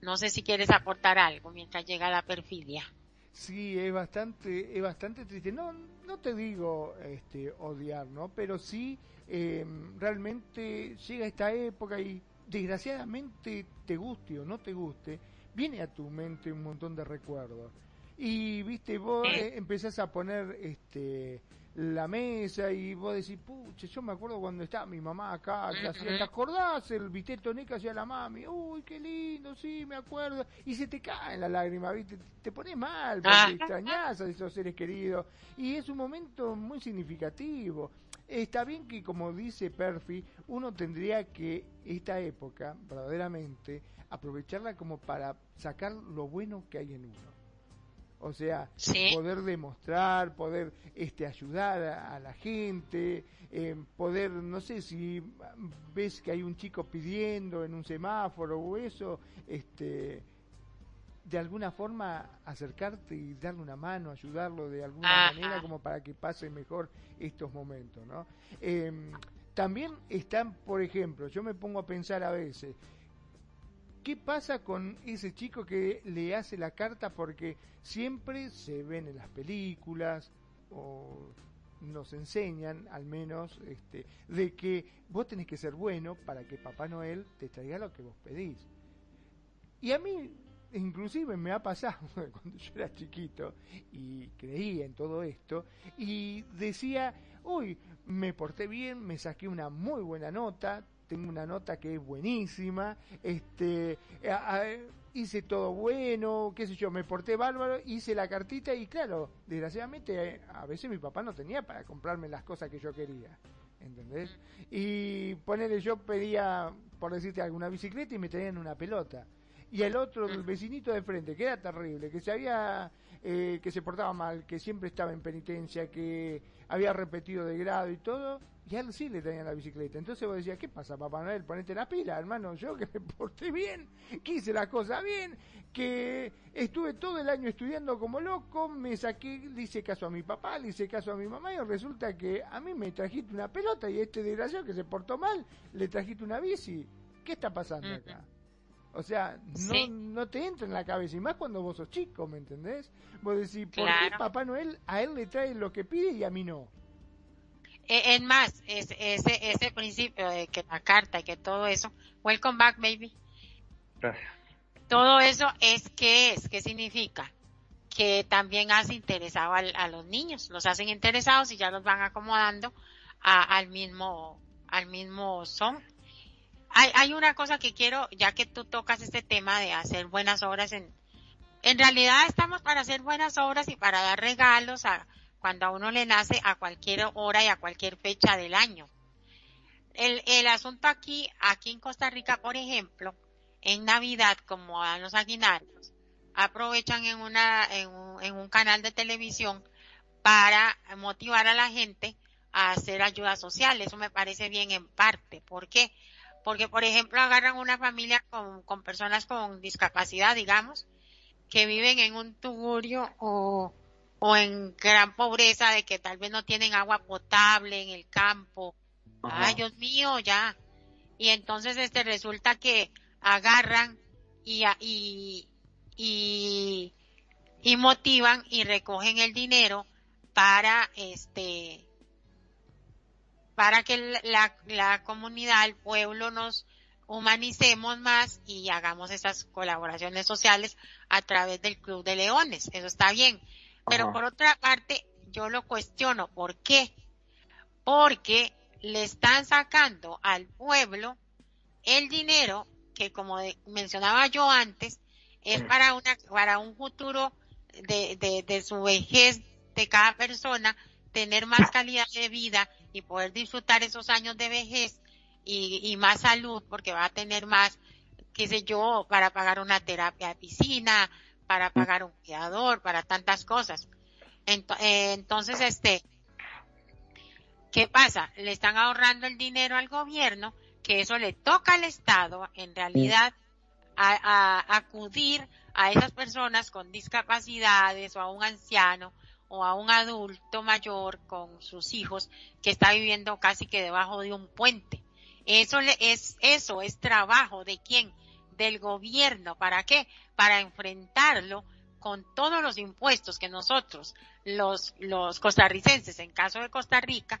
No sé si quieres aportar algo mientras llega la perfidia. Sí, es bastante, es bastante triste. No, no te digo este, odiar, ¿no? Pero sí, eh, realmente llega esta época y desgraciadamente te guste o no te guste, viene a tu mente un montón de recuerdos. Y viste, vos eh, empezás a poner este la mesa y vos decís, pucha, yo me acuerdo cuando estaba mi mamá acá, ¿te acordás el viste que hacía la mami? Uy, qué lindo, sí, me acuerdo. Y se te caen las lágrimas, viste, te pones mal, porque ah. extrañás a esos seres queridos. Y es un momento muy significativo. Está bien que, como dice Perfi, uno tendría que esta época, verdaderamente, aprovecharla como para sacar lo bueno que hay en uno. O sea, poder demostrar, poder este, ayudar a, la gente, eh, poder, no sé, si ves que hay un chico pidiendo en un semáforo o eso, este, de alguna forma acercarte y darle una mano, ayudarlo de alguna manera como para que pase mejor estos momentos, ¿no? Em, también están, por ejemplo, yo me pongo a pensar a veces, ¿qué pasa con ese chico que le hace la carta porque siempre se ven en las películas o nos enseñan al menos este, de que vos tenés que ser bueno para que Papá Noel te traiga lo que vos pedís. Y a mí inclusive me ha pasado cuando yo era chiquito y creía en todo esto y decía, uy, me porté bien, me saqué una muy buena nota, tengo una nota que es buenísima, este, hice todo bueno, qué sé yo, me porté bárbaro, hice la cartita y claro, desgraciadamente a veces mi papá no tenía para comprarme las cosas que yo quería. ¿Entendés? Y ponerle, yo pedía, por decirte alguna bicicleta y me traían una pelota y el otro, el vecinito de frente, que era terrible, que se había, eh, que se portaba mal, que siempre estaba en penitencia, que había repetido de grado y todo, y a él sí le tenían la bicicleta. Entonces vos decías, ¿qué pasa, Papá Noel? Ponete la pila, hermano. Yo que me porté bien, que hice la cosa bien, que estuve todo el año estudiando como loco, me saqué, le hice caso a mi papá, le hice caso a mi mamá, y resulta que a mí me trajiste una pelota y este desgraciado que se portó mal, le trajiste una bici. ¿Qué está pasando acá? O sea, no, no te entra en la cabeza, y más cuando vos sos chico, ¿me entendés? Vos decís, ¿por qué Papá Noel a él le trae lo que pide y a mí no? Es más, ese, ese principio de que la carta y que todo eso, welcome back, baby. Gracias. Todo eso es qué es, qué significa. Que también hace interesado a, los niños, los hacen interesados y ya los van acomodando al mismo, al mismo son. Hay, hay una cosa que quiero, ya que tú tocas este tema de hacer buenas obras en, en realidad estamos para hacer buenas obras y para dar regalos a, cuando a uno le nace a cualquier hora y a cualquier fecha del año. El, el asunto aquí, aquí en Costa Rica, por ejemplo, en Navidad, como a los aguinaldos, aprovechan en una, en un, en un canal de televisión para motivar a la gente a hacer ayuda social. Eso me parece bien en parte. ¿Por qué? Porque, por ejemplo, agarran una familia con, con personas con discapacidad, digamos, que viven en un tugurio o, o en gran pobreza de que tal vez no tienen agua potable en el campo. Ay, Dios mío, ya. Y entonces este resulta que agarran y, y, y, y motivan y recogen el dinero para este para que la, la comunidad, el pueblo nos humanicemos más y hagamos esas colaboraciones sociales a través del Club de Leones. Eso está bien. Pero por otra parte, yo lo cuestiono. ¿Por qué? Porque le están sacando al pueblo el dinero que, como mencionaba yo antes, es para una para un futuro de, de, de su vejez de cada persona, tener más calidad de vida y poder disfrutar esos años de vejez y, y más salud, porque va a tener más, qué sé yo, para pagar una terapia de piscina, para pagar un cuidador, para tantas cosas. Eh, entonces, este, ¿qué pasa? Le están ahorrando el dinero al gobierno, que eso le toca al Estado, en realidad, a, acudir a esas personas con discapacidades o a un anciano o a un adulto mayor con sus hijos que está viviendo casi que debajo de un puente. Eso es, eso es trabajo de quién? Del gobierno. ¿Para qué? Para enfrentarlo con todos los impuestos que nosotros, los, los costarricenses, en caso de Costa Rica,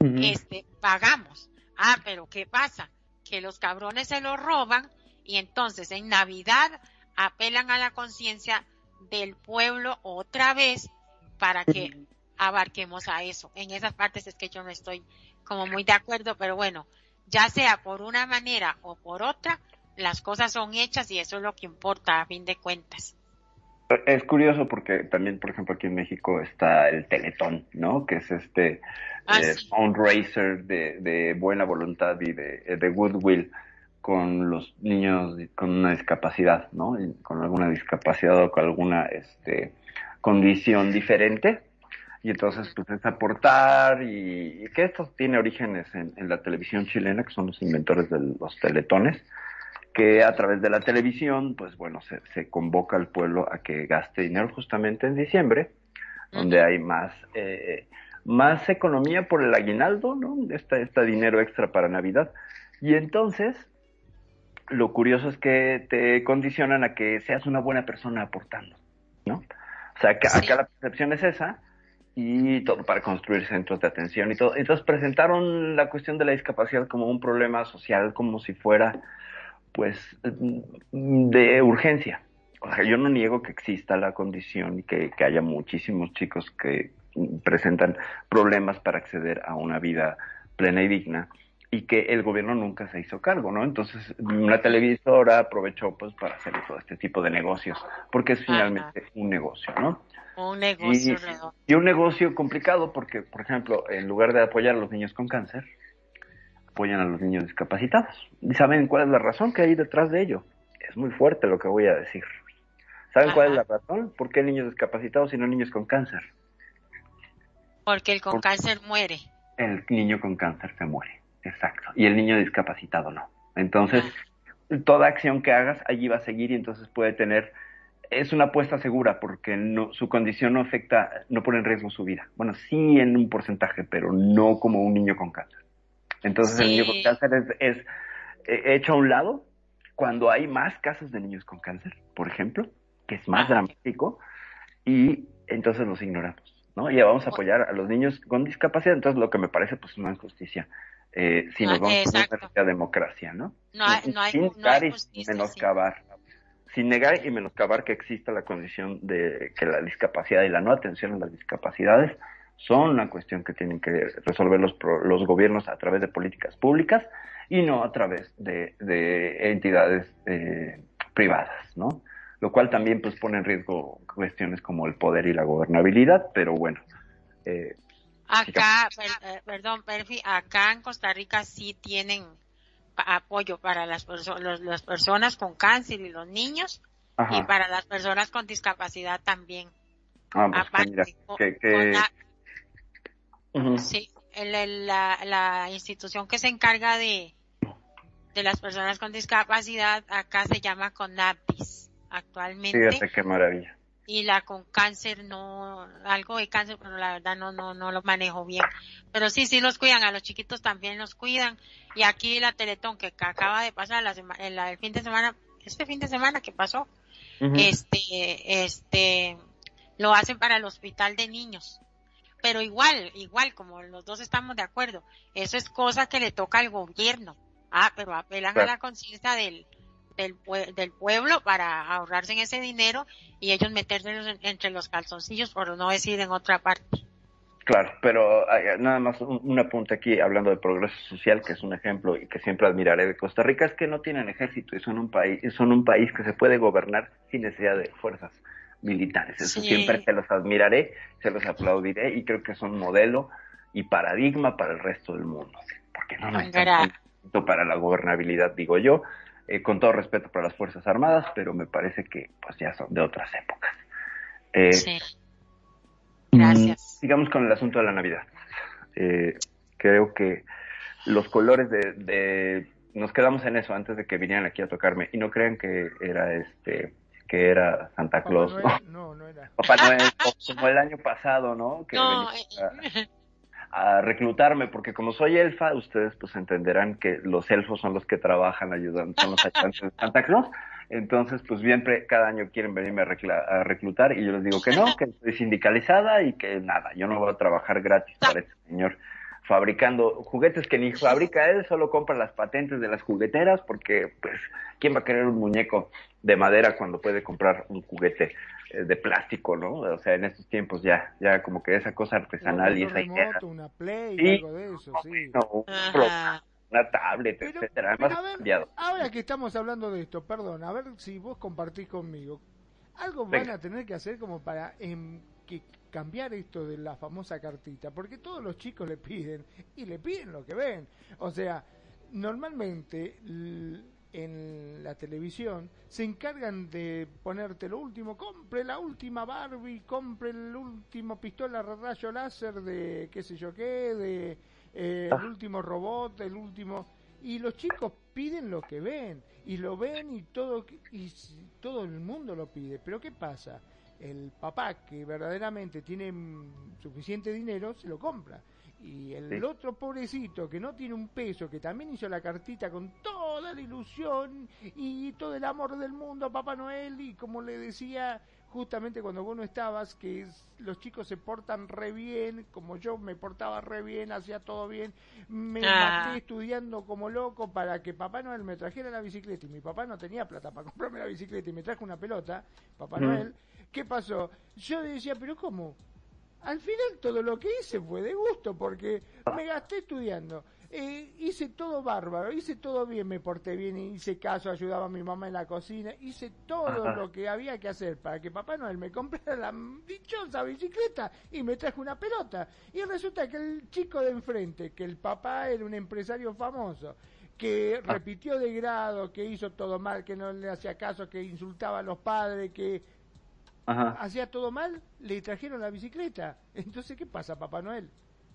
este, pagamos. Ah, pero ¿qué pasa? Que los cabrones se lo roban y entonces en Navidad apelan a la conciencia del pueblo otra vez para que abarquemos a eso. En esas partes es que yo no estoy como muy de acuerdo, pero bueno, ya sea por una manera o por otra, las cosas son hechas y eso es lo que importa a fin de cuentas. Es curioso porque también, por ejemplo, aquí en México está el Teletón, ¿no? Que es este ah, eh, fundraiser de, de, buena voluntad y de, de, goodwill con los niños con una discapacidad, ¿no? con alguna discapacidad o con alguna este, condición diferente. Y entonces, pues es aportar y, que esto tiene orígenes en, en, la televisión chilena, que son los inventores de los teletones que a través de la televisión, pues bueno, se, se convoca al pueblo a que gaste dinero justamente en diciembre, donde hay más, eh, más economía por el aguinaldo, ¿no? Está, está dinero extra para Navidad. Y entonces, lo curioso es que te condicionan a que seas una buena persona aportando, ¿no? O sea, que acá la percepción es esa y todo para construir centros de atención y todo. Entonces presentaron la cuestión de la discapacidad como un problema social, como si fuera pues de urgencia. O sea, yo no niego que exista la condición y que, haya muchísimos chicos que presentan problemas para acceder a una vida plena y digna y que el gobierno nunca se hizo cargo, ¿no? Entonces, una televisora aprovechó pues para hacer todo este tipo de negocios, porque es finalmente un negocio, ¿no? Un negocio y, y un negocio complicado porque, por ejemplo, en lugar de apoyar a los niños con cáncer, apoyan a los niños discapacitados. ¿Y saben cuál es la razón que hay detrás de ello? es muy fuerte lo que voy a decir. ¿Saben cuál es la razón? ¿Por qué niños discapacitados y no niños con cáncer? Porque el con cáncer muere. El niño con cáncer se muere, exacto. Y el niño discapacitado no. Entonces, toda acción que hagas allí va a seguir y entonces puede tener es una apuesta segura porque no, su condición no afecta, no pone en riesgo su vida. Bueno, sí en un porcentaje, pero no como un niño con cáncer. Entonces el niño con cáncer es, es, eh, hecho a un lado cuando hay más casos de niños con cáncer, por ejemplo, que es más dramático, y entonces los ignoramos, ¿no? Y vamos a apoyar a los niños con discapacidad, entonces lo que me parece pues una injusticia. Eh, si nos vamos a democracia, ¿no? No hay, no hay, no hay justicia, menoscabar sin negar y menoscabar que exista la condición de que la discapacidad y la no atención a las discapacidades son una cuestión que tienen que resolver los, los gobiernos a través de políticas públicas y no a través de, entidades eh, privadas, ¿no? Lo cual también pues pone en riesgo cuestiones como el poder y la gobernabilidad, pero bueno. Eh, acá, eh, perdón, Perfi, acá en Costa Rica sí tienen apoyo para las, las personas con cáncer y los niños y para las personas con discapacidad también. Ah, pues Aparte, que, Sí, la, la, institución que se encarga de, de las personas con discapacidad acá se llama CONAPDIS actualmente. Fíjate qué maravilla y la con cáncer no, algo de cáncer, pero la verdad no, no, no lo manejo bien. Pero sí, sí los cuidan, a los chiquitos también los cuidan. Y aquí la Teletón que acaba de pasar la el fin de semana, este fin de semana que pasó, este, este, lo hacen para el hospital de niños. Pero igual, igual, como los dos estamos de acuerdo, eso es cosa que le toca al gobierno. Ah, pero apelan a la conciencia del, del, del pueblo para ahorrarse en ese dinero y ellos meterse entre los calzoncillos, por no decir en otra parte. Claro, pero nada más un, apunte aquí hablando de progreso social, que es un ejemplo y que siempre admiraré de Costa Rica, es que no tienen ejército y son un país, son un país que se puede gobernar sin necesidad de fuerzas militares. Eso siempre se los admiraré, se los aplaudiré y creo que son modelo y paradigma para el resto del mundo. Porque no necesitan para la gobernabilidad, digo yo, eh, con todo respeto para las Fuerzas Armadas, pero me parece que pues ya son de otras épocas. Eh, sí. Gracias. Mm, sigamos con el asunto de la Navidad. Eh, creo que los colores de, nos quedamos en eso antes de que vinieran aquí a tocarme y no crean que era este que era Santa Claus, ¿no? No, era. Papá Noel, como el año pasado, ¿no? Que no, a reclutarme, porque como soy elfa, ustedes pues entenderán que los elfos son los que trabajan ayudando, son los ayudantes de Santa Claus. Entonces, pues siempre cada año quieren venirme a, reclutar y yo les digo que no, que estoy sindicalizada y que nada, yo no voy a trabajar gratis para este señor fabricando juguetes que ni fabrica él, solo compra las patentes de las jugueteras porque pues quién va a querer un muñeco de madera cuando puede comprar un juguete de plástico, ¿no? O sea, en estos tiempos ya, ya como que esa cosa artesanal y esa idea. Una Play, algo de eso, sí. una tablet, etcétera. Además, ahora que estamos hablando de esto, perdón, a ver si vos compartís conmigo. Algo van a tener que hacer como para em, que cambiar esto de la famosa cartita, porque todos los chicos le piden y le piden lo que ven. O sea, normalmente en la televisión se encargan de ponerte lo último, compre la última Barbie, compre el último pistola rayo láser de qué sé yo qué, de eh, el ah. último robot, el último y los chicos piden lo que ven y lo ven y todo y todo el mundo lo pide, pero ¿qué pasa? El papá que verdaderamente tiene suficiente dinero se lo compra y el otro pobrecito que no tiene un peso, que también hizo la cartita con toda la ilusión y todo el amor del mundo a Papá Noel, y como le decía justamente cuando vos no estabas, que los chicos se portan re bien, como yo me portaba re bien, hacía todo bien, me ah. maté estudiando como loco para que Papá Noel me trajera la bicicleta y mi papá no tenía plata para comprarme la bicicleta y me trajo una pelota, Papá mm. Noel, ¿qué pasó? Yo decía, pero ¿cómo? Al final todo lo que hice fue de gusto porque me gasté estudiando. Eh, hice todo bárbaro, hice todo bien, me porté bien, hice caso, ayudaba a mi mamá en la cocina, hice todo lo que había que hacer para que Papá Noel me comprara la dichosa bicicleta y me trajo una pelota. Y resulta que el chico de enfrente, que el papá era un empresario famoso, que repitió de grado, que hizo todo mal, que no le hacía caso, que insultaba a los padres, que Hacía todo mal, le trajeron la bicicleta. Entonces, ¿qué pasa, Papá Noel?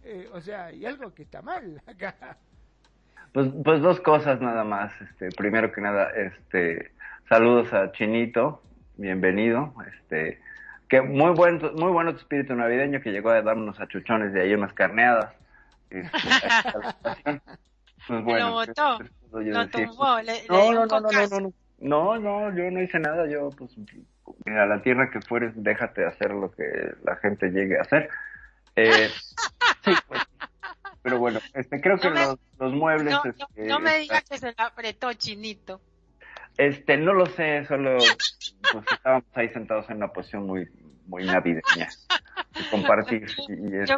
Eh, o sea, hay algo que está mal acá. Pues, pues dos cosas nada más. Este, primero que nada, este, saludos a Chinito, bienvenido. Este, que muy buen, muy bueno tu espíritu navideño que llegó a darnos a chuchones de ahí unas carneadas. Este, pues bueno, votó, no, no, no, no, yo no hice nada, yo pues a la tierra que fueres, déjate hacer lo que la gente llegue a hacer. Eh, sí, pues, pero bueno, este, creo que los, los, muebles... No, este, no, me digas que se lo apretó, chinito. Este, no lo sé, solo pues, estábamos ahí sentados en una posición muy muy navideña. Y compartir y, este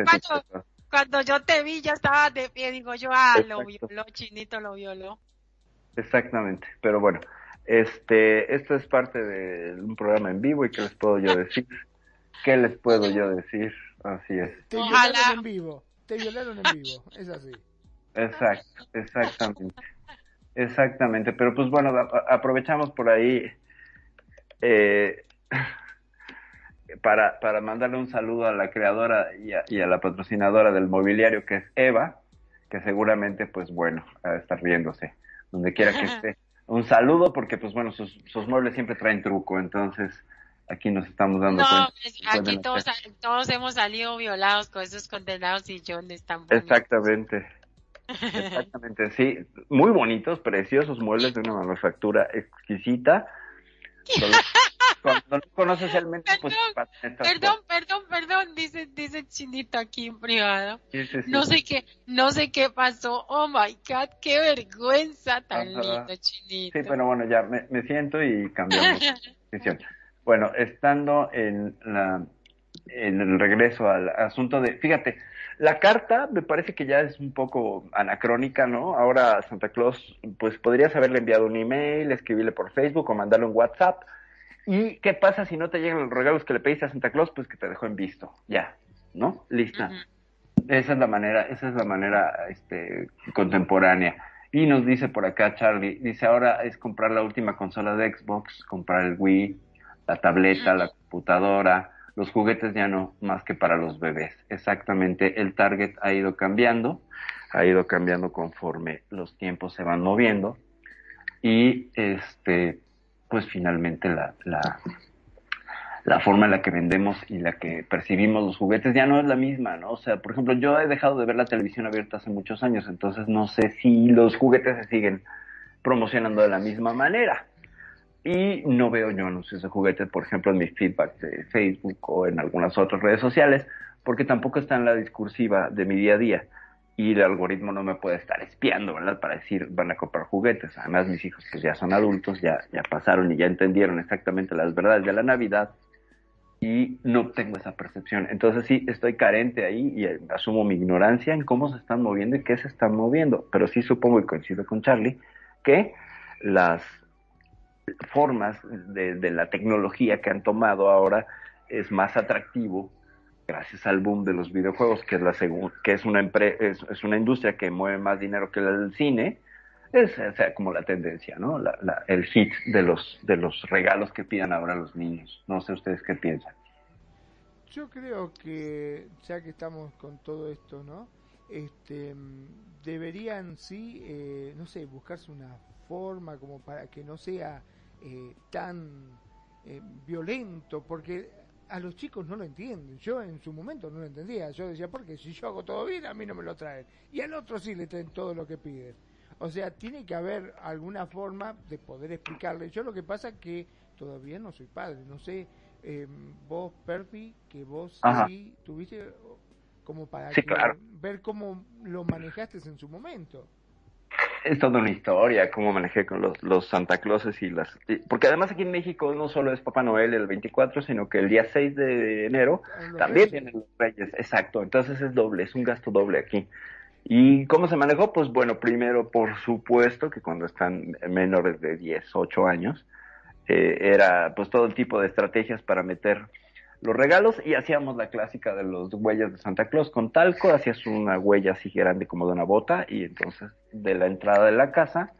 cuando yo te vi ya estaba de pie, digo yo, ah, lo violó, Chinito lo violó. Exactamente, pero bueno, este, esto es parte de un programa en vivo y ¿qué les puedo yo decir? ¿Qué les puedo yo decir? Así es. Te violaron en vivo, te violaron en vivo, es así. Exacto, exactamente. Exactamente, pero pues bueno, aprovechamos por ahí eh, para, para mandarle un saludo a la creadora y a, la patrocinadora del mobiliario que es Eva, que seguramente, pues bueno, a estar riéndose donde quiera que esté. Un saludo porque, pues bueno, sus, sus muebles siempre traen truco, entonces aquí nos estamos dando no, aquí todos, todos hemos salido violados con esos condenados sillones tan bonitos. Exactamente. Exactamente, sí. Muy bonitos, preciosos muebles de una manufactura exquisita. Cuando no conoces realmente, pues... Perdón, perdón, perdón, dice, dice Chinito aquí en privado. No sé qué, no sé qué pasó. Oh my God, qué vergüenza tan lindo, Chinito. Sí, pero bueno, ya me, me siento y cambiamos Bueno, estando en la, en el regreso al asunto de, fíjate, la carta me parece que ya es un poco anacrónica, ¿no? Ahora Santa Claus, pues podrías haberle enviado un email, escribirle por Facebook o mandarle un WhatsApp ¿Y qué pasa si no te llegan los regalos que le pediste a Santa Claus? Pues que te dejó en visto, ya, ¿no? Lista. Esa es la manera, esa es la manera este, contemporánea. Y nos dice por acá Charlie, dice ahora es comprar la última consola de Xbox, comprar el Wii, la tableta, la computadora, los juguetes ya no más que para los bebés. Exactamente, el target ha ido cambiando, ha ido cambiando conforme los tiempos se van moviendo y este pues finalmente la, la, forma en la que vendemos y la que percibimos los juguetes ya no es la misma, ¿no? O sea, por ejemplo, yo he dejado de ver la televisión abierta hace muchos años, entonces no sé si los juguetes se siguen promocionando de la misma manera. Y no veo yo anuncios de juguetes, por ejemplo, en mi feedback de Facebook o en algunas otras redes sociales, porque tampoco está en la discursiva de mi día a día y el algoritmo no me puede estar espiando, ¿verdad? Para decir, van a comprar juguetes. Además, mis hijos que ya son adultos, ya, ya pasaron y ya entendieron exactamente las verdades de la Navidad y no tengo esa percepción. Entonces sí, estoy carente ahí y asumo mi ignorancia en cómo se están moviendo y qué se están moviendo. Pero sí supongo y coincido con Charlie que las formas de, de la tecnología que han tomado ahora es más atractivo gracias al boom de los videojuegos, que es la que es una es, es, una industria que mueve más dinero que la del cine, es sea, como la tendencia, ¿no? La, el hit de los de los regalos que pidan ahora los niños. No sé ustedes qué piensan. Yo creo que ya que estamos con todo esto, ¿no? Este deberían sí, eh, no sé, buscarse una forma como para que no sea eh, tan eh, violento, porque a los chicos no lo entienden. Yo en su momento no lo entendía. Yo decía, porque si yo hago todo bien, a mí no me lo traen. Y al otro sí le traen todo lo que piden. O sea, tiene que haber alguna forma de poder explicarle. Yo lo que pasa es que todavía no soy padre. No sé, eh, vos, Perpi, que vos sí tuviste como para ver cómo lo manejaste en su momento es toda una historia, cómo manejé con los, los Santa Clauses y las... Porque además aquí en México no solo es Papá Noel el 24, sino que el día 6 de enero también vienen los Reyes. Exacto, entonces es doble, es un gasto doble aquí. ¿Y cómo se manejó? Pues bueno, primero, por supuesto, que cuando están menores de 10, 8 años, eh, era pues todo el tipo de estrategias para meter los regalos y hacíamos la clásica de los huellas de Santa Claus con talco, hacías una huella así grande como de una bota y entonces de la entrada de la casa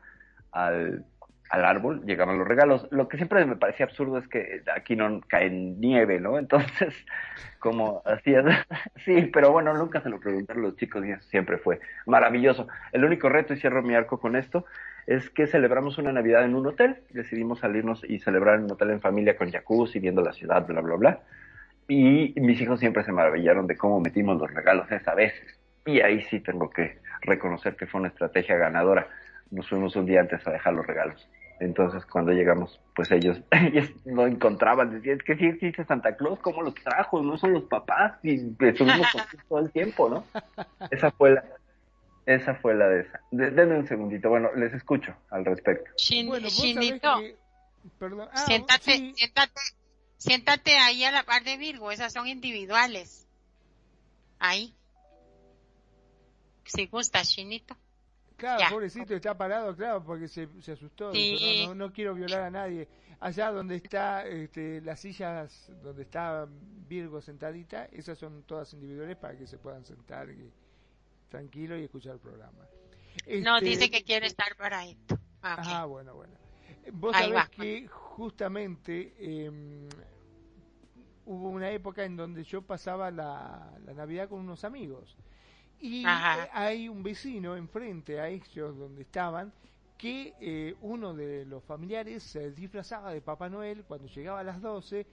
al, al árbol llegaban los regalos. Lo que siempre me parecía absurdo es que aquí no cae nieve, ¿no? Entonces, como hacías, sí, pero bueno, nunca se lo preguntaron los chicos y eso siempre fue maravilloso. El único reto, y cierro mi arco con esto, es que celebramos una Navidad en un hotel, decidimos salirnos y celebrar en un hotel en familia con jacuzzi, viendo la ciudad, bla, bla, bla. Y mis hijos siempre se maravillaron de cómo metimos los regalos esa vez. Y ahí sí tengo que reconocer que fue una estrategia ganadora. Nos fuimos un día antes a dejar los regalos. Entonces, cuando llegamos, pues ellos, ellos no encontraban, decían, es que sí existe Santa Claus, ¿cómo los trajo? No son los papás, y estuvimos todo el tiempo, ¿no? Esa fue la, esa fue la de esa. denme un segundito, bueno, les escucho al respecto. bueno, Chinito, perdón. Ah, siéntate, siéntate, siéntate ahí a la par de Virgo, esas son individuales. Ahí. Si gusta, Chinito. Claro, pobrecito, está parado, claro, porque se, se asustó. no, no, quiero violar a nadie. Allá donde está este, las sillas, donde está Virgo sentadita, esas son todas individuales para que se puedan sentar tranquilo y escuchar el programa. no, este, dice que quiere estar para esto. Ah, bueno, bueno. Vos sabés que justamente em, hubo una época en donde yo pasaba la, la Navidad con unos amigos. Y hay un vecino enfrente a ellos donde estaban que eh, uno de los familiares se disfrazaba de Papá Noel cuando llegaba a las 12,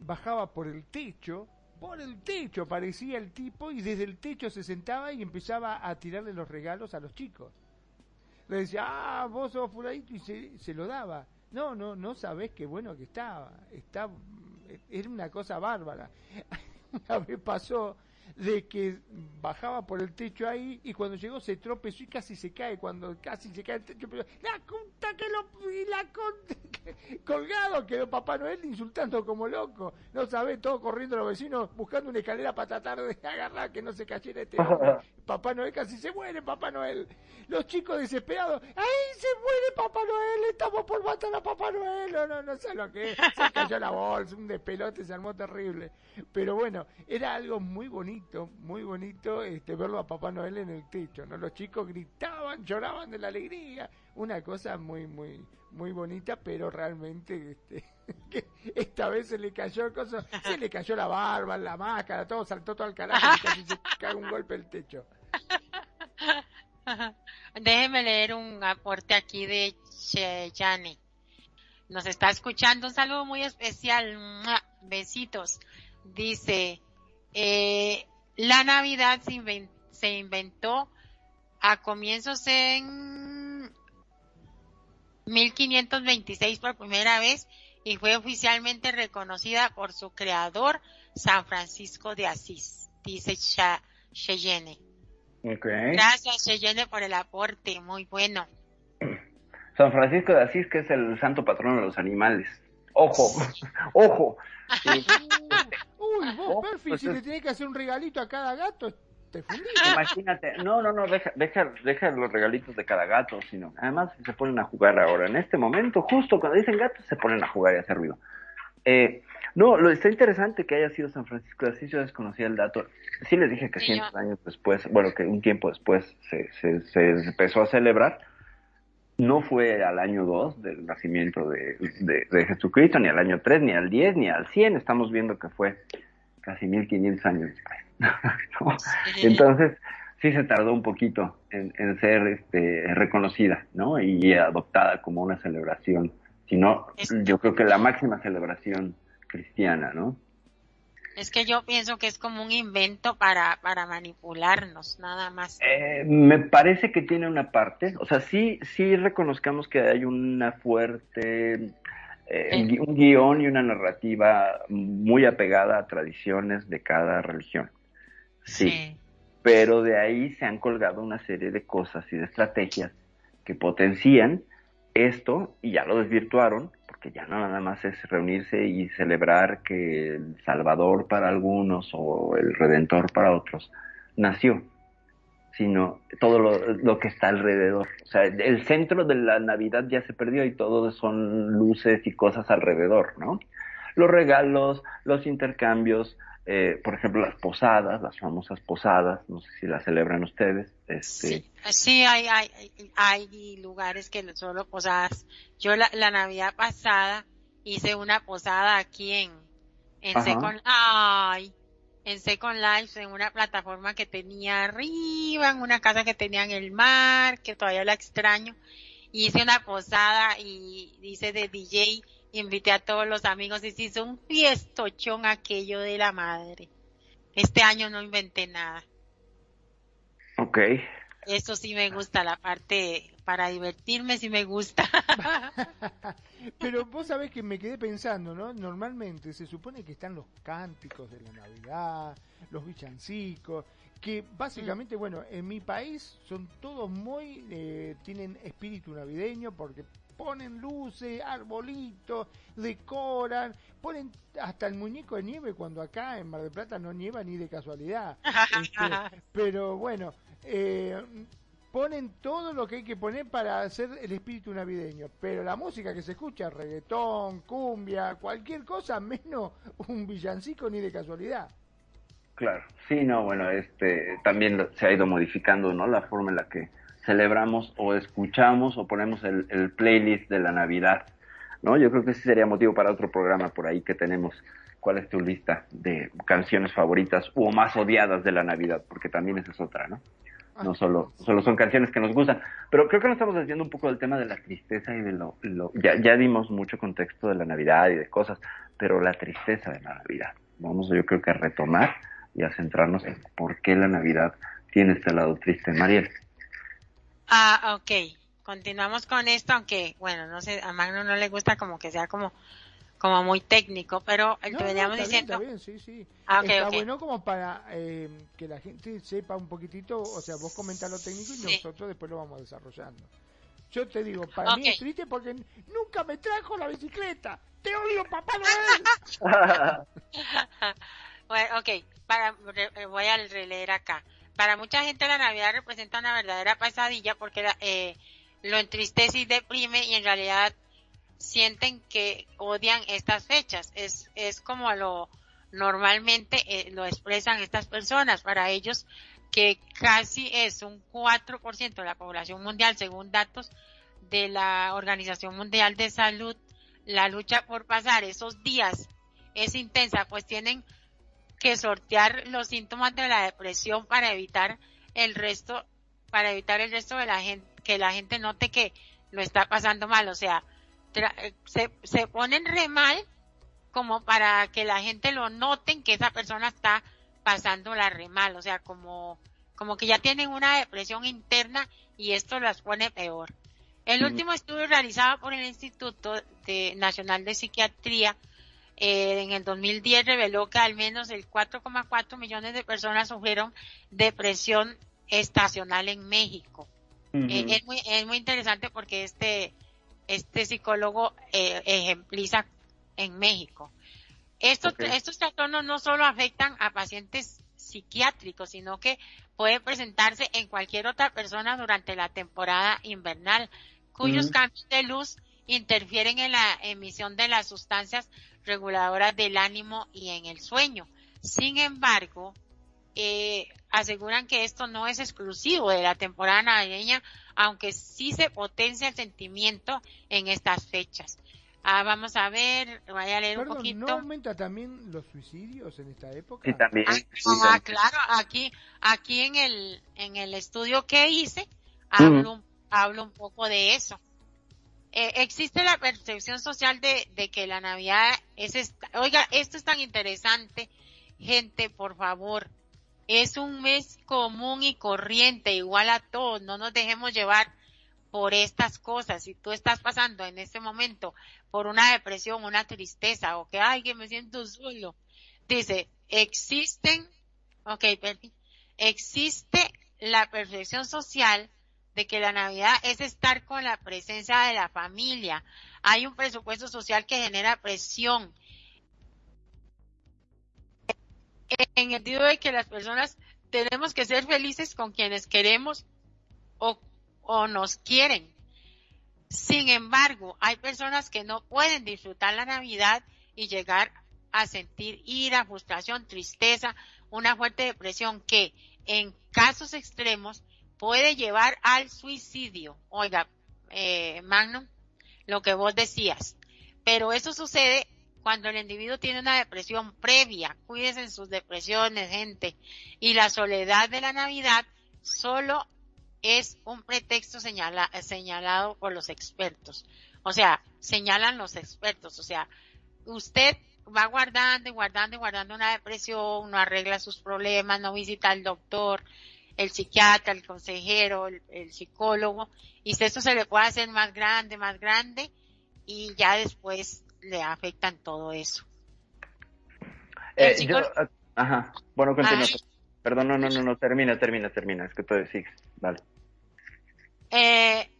bajaba por el techo, por el techo parecía el tipo y desde el techo se sentaba y empezaba a tirarle los regalos a los chicos. Le decía, ah, vos sos furadito y se, se lo daba. No, no, no sabés qué bueno que estaba. Está, era una cosa bárbara. una vez pasó de que bajaba por el techo ahí y cuando llegó se tropezó y casi se cae, cuando casi se cae el techo, la conta que lo la colgado quedó Papá Noel insultando como loco, no sabe, todo corriendo los vecinos buscando una escalera para tratar de agarrar que no se cayera este Papá Noel casi se muere, Papá Noel. Los chicos desesperados, ¡ay, se muere Papá Noel! Estamos por matar a Papá Noel. No, no, no sé lo que es. Se cayó la bolsa, un despelote, se armó terrible. Pero bueno, era algo muy bonito, muy bonito este, verlo a Papá Noel en el techo, ¿no? Los chicos gritaban, lloraban de la alegría. Una cosa muy, muy, muy bonita, pero realmente este, que esta vez se le cayó cosa, se le cayó la barba, la máscara, todo saltó todo al carajo y casi se cae un golpe el techo. Déjeme leer un aporte aquí de Cheyane. Nos está escuchando. Un saludo muy especial. Besitos. Dice, eh, la Navidad se, inventó a comienzos en 1526 por primera vez y fue oficialmente reconocida por su creador, San Francisco de Asís, dice Cheyenne. Gracias, Cheyenne, por el aporte, muy bueno. San Francisco de Asís, que es el santo patrón de los animales. Ojo, ojo. Uy, vos, Perfi, pues si le tenés que hacer un regalito a cada gato, Imagínate, no, no, no, deja, deja, deja los regalitos de cada gato, sino, además se ponen a jugar ahora. En este momento, justo cuando dicen gatos, se ponen a jugar y a hacer ruido. Eh, no, lo está interesante que haya sido San Francisco de Asís, yo desconocía el dato. Sí les dije que cientos años después, bueno, que un tiempo después se, se, se empezó a celebrar. No fue al año 2 del nacimiento de, de, Jesucristo, ni al año 3, ni al 10, ni al 100. Estamos viendo que fue casi 1500 años. Entonces, sí se tardó un poquito en, en ser este, reconocida, ¿no? Y adoptada como una celebración. Si no, yo creo que la máxima celebración cristiana, ¿no? Es que yo pienso que es como un invento para, para manipularnos, nada más. Eh, me parece que tiene una parte, o sea, sí, sí reconozcamos que hay una fuerte, eh, un guion y una narrativa muy apegada a tradiciones de cada religión. sí. Pero de ahí se han colgado una serie de cosas y de estrategias que potencian esto y ya lo desvirtuaron que ya no nada más es reunirse y celebrar que el Salvador para algunos o el Redentor para otros nació, sino todo lo, que está alrededor. O sea, el centro de la Navidad ya se perdió y todo son luces y cosas alrededor, ¿no? los regalos, los intercambios, eh, por ejemplo, las posadas, las famosas posadas, no sé si las celebran ustedes. Este... Sí, hay, hay, hay lugares que solo posadas. Yo la, la Navidad pasada hice una posada aquí en, en Second, ay, en Second Life, en una plataforma que tenía arriba, en una casa que tenía en el mar, que todavía la extraño. Hice una posada y hice de DJ invité a todos los amigos y se hizo un fiestochón aquello de la madre. Este año no inventé nada. Ok. Eso sí me gusta, la parte para divertirme sí me gusta. Pero vos sabés que me quedé pensando, ¿no? Normalmente se supone que están los cánticos de la Navidad, los villancicos, que básicamente, mm. bueno, en mi país son todos muy, eh, tienen espíritu navideño porque ponen luces, arbolitos, decoran, ponen hasta el muñeco de nieve cuando acá en Mar del Plata no nieva ni de casualidad. Este, pero bueno, eh, ponen todo lo que hay que poner para hacer el espíritu navideño, pero la música que se escucha, reggaetón, cumbia, cualquier cosa, menos un villancico ni de casualidad. Claro, sí, no, bueno, este también se ha ido modificando, ¿no? La forma en la que celebramos o escuchamos o ponemos el, el, playlist de la Navidad, ¿no? Yo creo que ese sería motivo para otro programa por ahí que tenemos. ¿Cuál es tu lista de canciones favoritas o más odiadas de la Navidad? Porque también esa es otra, ¿no? No solo, solo son canciones que nos gustan. Pero creo que nos estamos haciendo un poco del tema de la tristeza y de lo... lo ya, ya dimos mucho contexto de la Navidad y de cosas, pero la tristeza de la Navidad. Vamos yo creo que a retomar y a centrarnos en por qué la Navidad tiene este lado triste. Mariel. Ah, ok. Continuamos con esto, aunque, bueno, no sé, a Magno no le gusta como que sea como como muy técnico, pero el que veníamos diciendo... está bien, sí, sí. Ah, está bueno como para eh, que la gente sepa un poquitito, o sea, vos comentas lo técnico y nosotros después lo vamos desarrollando. Yo te digo, para mí es triste porque nunca me trajo la bicicleta. Te odio, papá Noel. bueno, ok, para, voy a releer acá para mucha gente la Navidad representa una verdadera pesadilla porque eh, lo entristece y deprime y en realidad sienten que odian estas fechas. Es, es como lo normalmente eh, lo expresan estas personas. Para ellos que casi es un 4% de la población mundial según datos de la Organización Mundial de Salud, la lucha por pasar esos días es intensa, pues tienen que sortear los síntomas de la depresión para evitar el resto, para evitar el resto de la gente, que la gente note que lo está pasando mal. O sea, se, se ponen re mal como para que la gente lo noten que esa persona está pasando la re mal. O sea, como, como que ya tienen una depresión interna y esto las pone peor. El último estudio realizado por el Instituto de Nacional de Psiquiatría eh, en el 2010 reveló que al menos el 4,4 millones de personas sufrieron depresión estacional en México. Eh, es, muy, es muy interesante porque este, este psicólogo eh, ejempliza en México. Estos, estos trastornos no solo afectan a pacientes psiquiátricos, sino que pueden presentarse en cualquier otra persona durante la temporada invernal, cuyos cambios de luz interfieren en la emisión de las sustancias reguladoras del ánimo y en el sueño. Sin embargo, eh, aseguran que esto no es exclusivo de la temporada navideña, aunque sí se potencia el sentimiento en estas fechas. Ah, vamos a ver, voy a leer un poquito. ¿No aumenta también los suicidios en esta época? Sí, también. Ah, ah claro, aquí, aquí en el, en el estudio que hice, hablo, hablo un poco de eso. Eh, existe la percepción social de, de que la Navidad es, esta, oiga, esto es tan interesante, gente, por favor, es un mes común y corriente, igual a todos, no nos dejemos llevar por estas cosas. Si tú estás pasando en este momento por una depresión, una tristeza, o que, ay, que me siento solo, dice, existen, ok, existe la percepción social de que la Navidad es estar con la presencia de la familia. Hay un presupuesto social que genera presión. En el sentido de que las personas tenemos que ser felices con quienes queremos o, o nos quieren. Sin embargo, hay personas que no pueden disfrutar la Navidad y llegar a sentir ira, frustración, tristeza, una fuerte depresión que en casos extremos puede llevar al suicidio. Oiga, eh, Magnum, lo que vos decías. Pero eso sucede cuando el individuo tiene una depresión previa. Cuídense en sus depresiones, gente. Y la soledad de la Navidad solo es un pretexto señalado por los expertos. O sea, señalan los expertos. O sea, usted va guardando y guardando y guardando una depresión, no arregla sus problemas, no visita al doctor, el psiquiatra, el consejero, el, psicólogo, y esto se le puede hacer más grande, más grande, y ya después le afectan todo eso. Eh, ah, ajá, bueno, continúa. Perdón, no, no, no, no, termina, termina, termina, es que tú sigues, vale. Eh,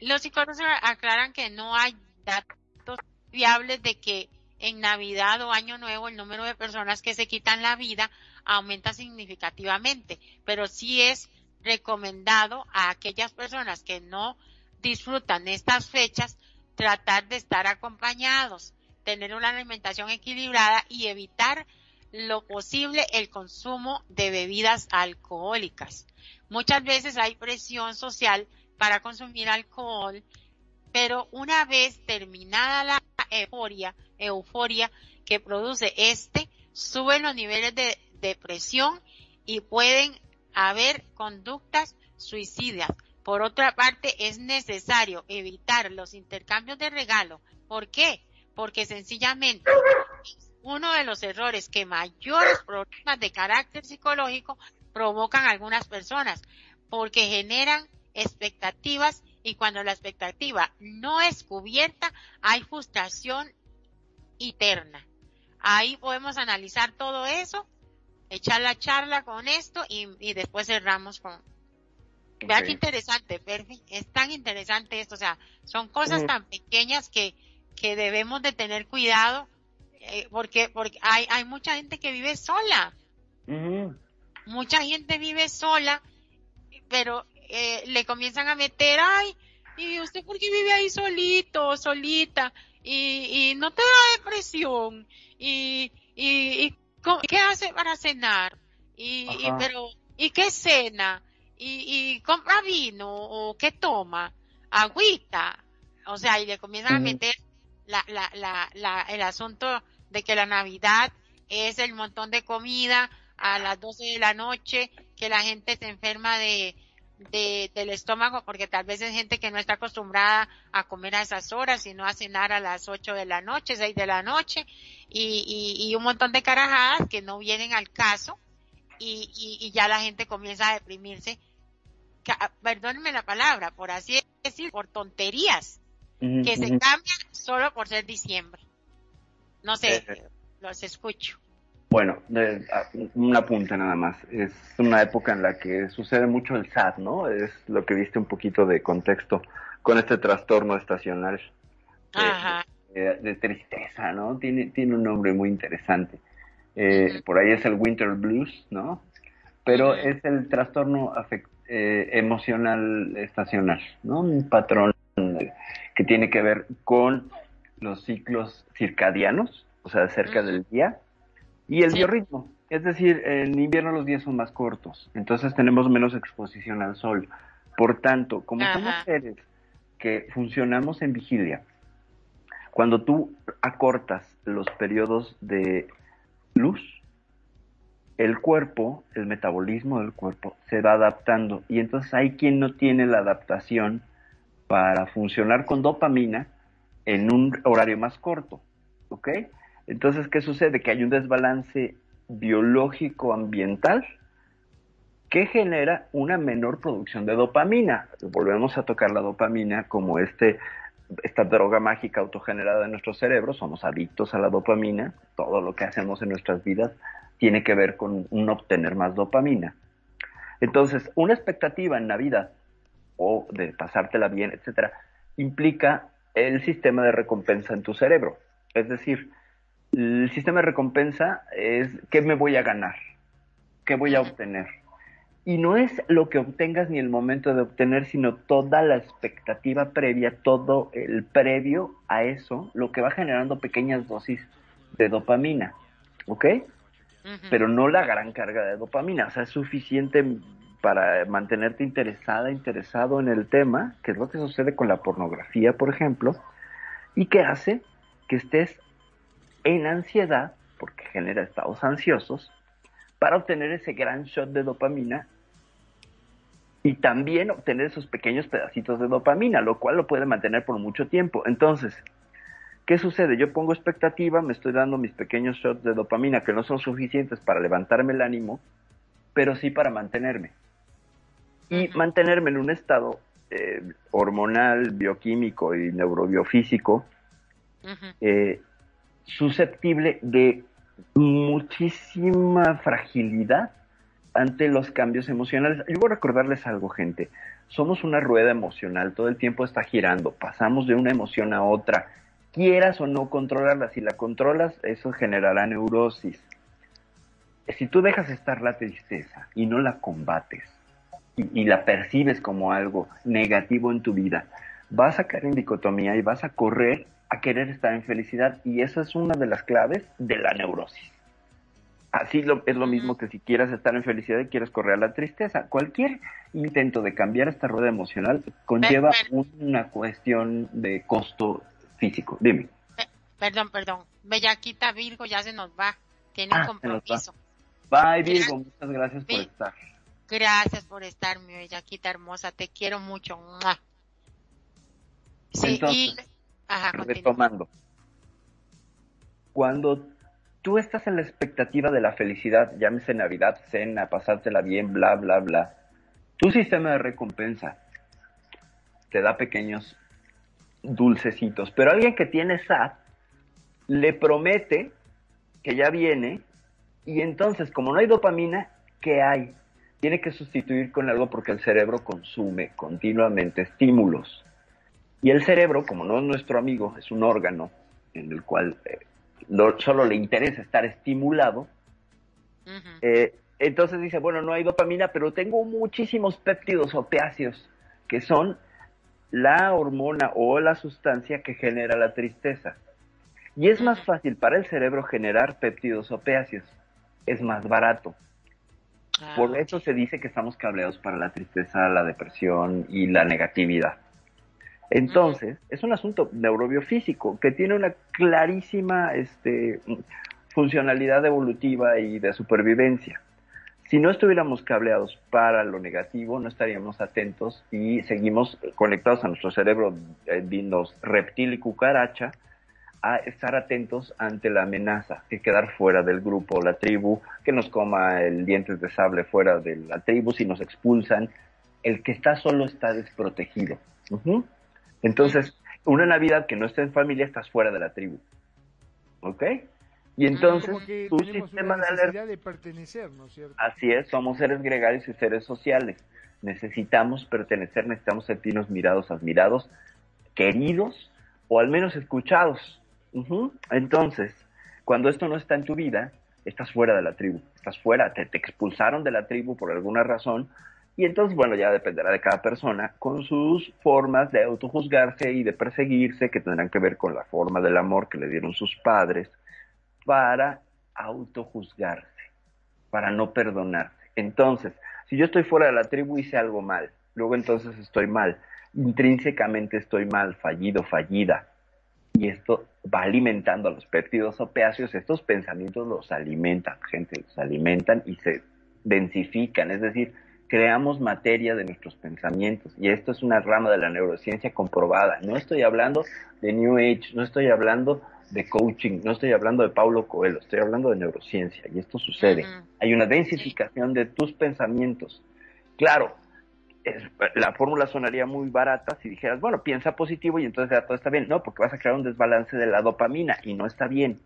los psicólogos aclaran que no hay datos fiables de que en Navidad o Año Nuevo el número de personas que se quitan la vida aumenta significativamente, pero sí es recomendado a aquellas personas que no disfrutan estas fechas tratar de estar acompañados, tener una alimentación equilibrada y evitar lo posible el consumo de bebidas alcohólicas. Muchas veces hay presión social para consumir alcohol, pero una vez terminada la euforia, euforia que produce este, suben los niveles de depresión y pueden haber conductas suicidas. Por otra parte, es necesario evitar los intercambios de regalo. ¿Por qué? Porque sencillamente uno de los errores que mayores problemas de carácter psicológico provocan algunas personas, porque generan expectativas y cuando la expectativa no es cubierta, hay frustración eterna. Ahí podemos analizar todo eso, echar la charla con esto y, después cerramos con... Vea qué interesante, Perfi, es tan interesante esto, o sea, son cosas tan pequeñas que, que debemos de tener cuidado eh, porque, porque hay, hay mucha gente que vive sola. Mucha gente vive sola, pero eh, le comienzan a meter, ay, ¿y usted por qué vive ahí solito, solita? Y, y no te da depresión. Y, y, y ¿qué hace para cenar? Y, y, pero, ¿y qué cena? Y, y compra vino o qué toma? Agüita. O sea, y le comienzan a meter la, la, la, la, el asunto de que la Navidad es el montón de comida a las 12 de la noche, que la gente se enferma de, de, del estómago porque tal vez es gente que no está acostumbrada a comer a esas horas, sino a cenar a las 8 de la noche, 6 de la noche, y, y, un montón de carajadas que no vienen al caso, y, y, ya la gente comienza a deprimirse, perdónenme la palabra, por así decir, por tonterías, que se cambian solo por ser diciembre. No sé, eh, los escucho. Bueno, una punta nada más. Es una época en la que sucede mucho el SAT, ¿no? Es lo que viste un poquito de contexto con este trastorno estacional de, tristeza, ¿no? Tiene, tiene un nombre muy interesante. Eh, por ahí es el Winter Blues, ¿no? Pero es el trastorno eh, emocional estacional, ¿no? Un patrón que tiene que ver con los ciclos circadianos, o sea, cerca del día, y el biorritmo. Es decir, en invierno los días son más cortos, entonces tenemos menos exposición al sol. Por tanto, como somos seres que funcionamos en vigilia, cuando tú acortas los periodos de luz, el cuerpo, el metabolismo del cuerpo se va adaptando y entonces hay quien no tiene la adaptación para funcionar con dopamina en un horario más corto, ¿ok? Entonces, ¿qué sucede? Que hay un desbalance biológico ambiental que genera una menor producción de dopamina. Volvemos a tocar la dopamina como este, esta droga mágica autogenerada en nuestro cerebro. Somos adictos a la dopamina. Todo lo que hacemos en nuestras vidas tiene que ver con obtener más dopamina. Entonces, una expectativa en Navidad o de pasártela bien, etcétera, implica el sistema de recompensa en tu cerebro. Es decir, el sistema de recompensa es qué me voy a ganar, qué voy a obtener. Y no es lo que obtengas ni el momento de obtener, sino toda la expectativa previa, todo el previo a eso, lo que va generando pequeñas dosis de dopamina, ¿ok? Pero no la gran carga de dopamina, o sea, es suficiente para mantenerte interesada, interesado en el tema, que es lo que sucede con la pornografía, por ejemplo, y que hace que estés en ansiedad, porque genera estados ansiosos, para obtener ese gran shot de dopamina y también obtener esos pequeños pedacitos de dopamina, lo cual lo puede mantener por mucho tiempo. Entonces, ¿qué sucede? Yo pongo expectativa, me estoy dando mis pequeños shots de dopamina que no son suficientes para levantarme el ánimo, pero sí para mantenerme. Y mantenerme en un estado eh, hormonal, bioquímico y neurobiofísico eh, susceptible de muchísima fragilidad ante los cambios emocionales. Yo voy a recordarles algo, gente. Somos una rueda emocional, todo el tiempo está girando, pasamos de una emoción a otra. Quieras o no controlarla, si la controlas, eso generará neurosis. Si tú dejas estar la tristeza y no la combates y, y la percibes como algo negativo en tu vida, vas a caer en dicotomía y vas a correr a querer estar en felicidad y esa es una de las claves de la neurosis. Así lo, es lo mismo que si quieres estar en felicidad y quieres correr a la tristeza. Cualquier intento de cambiar esta rueda emocional conlleva una cuestión de costo físico. Dime. Perdón, perdón. Bellaquita Virgo ya se nos va. Tiene un ah, compromiso. Bye Virgo, muchas gracias por estar. Gracias por estar, mi bellaquita hermosa. Te quiero mucho. Sí, y retomando. Cuando tú estás en la expectativa de la felicidad, llámese Navidad, cena, pasártela bien, bla, bla, bla, tu sistema de recompensa te da pequeños dulcecitos, pero alguien que tiene SAT le promete que ya viene y entonces como no hay dopamina, ¿qué hay? Tiene que sustituir con algo porque el cerebro consume continuamente estímulos. Y el cerebro, como no es nuestro amigo, es un órgano en el cual eh, solo le interesa estar estimulado, eh, entonces dice, bueno, no hay dopamina, pero tengo muchísimos péptidos opiáceos, que son la hormona o la sustancia que genera la tristeza. Y es más fácil para el cerebro generar péptidos opiáceos, es más barato. Ah, Por eso se dice que estamos cableados para la tristeza, la depresión y la negatividad. Entonces, es un asunto neurobiofísico que tiene una clarísima este, funcionalidad evolutiva y de supervivencia. Si no estuviéramos cableados para lo negativo, no estaríamos atentos y seguimos conectados a nuestro cerebro eh, reptil y cucaracha a estar atentos ante la amenaza, que quedar fuera del grupo o la tribu, que nos coma el dientes de sable fuera de la tribu si nos expulsan. El que está solo está desprotegido. Entonces, una Navidad que no esté en familia, estás fuera de la tribu. ¿Ok? Y entonces, tu sistema de alerta. de pertenecer, ¿no es cierto? Así es, somos seres gregarios y seres sociales. Necesitamos pertenecer, necesitamos sentirnos mirados, admirados, queridos o al menos escuchados. Entonces, cuando esto no está en tu vida, estás fuera de la tribu, estás fuera, te expulsaron de la tribu por alguna razón y entonces, bueno, ya dependerá de cada persona con sus formas de autojuzgarse y de perseguirse, que tendrán que ver con la forma del amor que le dieron sus padres, para autojuzgarse, para no perdonarse. Entonces, si yo estoy fuera de la tribu hice algo mal, luego entonces estoy mal, intrínsecamente estoy mal, fallido, fallida. Y esto va alimentando a los péptidos opiáceos, estos pensamientos los alimentan, gente, los alimentan y se densifican, es decir, creamos materia de nuestros pensamientos. Y esto es una rama de la neurociencia comprobada. No estoy hablando de New Age, no estoy hablando de coaching, no estoy hablando de Paulo Coelho, estoy hablando de neurociencia. Y esto sucede. Hay una densificación de tus pensamientos. Claro, la fórmula sonaría muy barata si dijeras, bueno, piensa positivo y entonces ya todo está bien. No, porque vas a crear un desbalance de la dopamina y no está bien.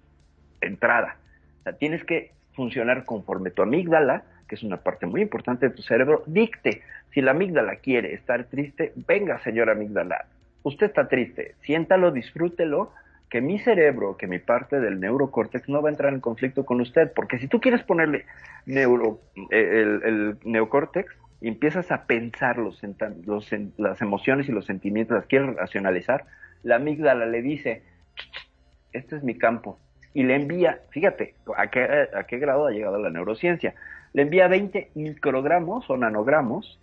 entrada. O sea, tienes que funcionar conforme tu amígdala que es una parte muy importante de tu cerebro, dicte. Si la amígdala quiere estar triste, venga, señora amígdala, usted está triste, siéntalo, disfrútelo, que mi cerebro, que mi parte del neurocórtex no va a entrar en conflicto con usted, porque si tú quieres ponerle neuro, eh, el, neocórtex, y empiezas a pensar los, los, las emociones y los sentimientos, las quieres racionalizar, la amígdala le dice, este es mi campo, y le envía, fíjate, ¿a qué, a qué grado ha llegado la neurociencia? Le envía 20 microgramos o nanogramos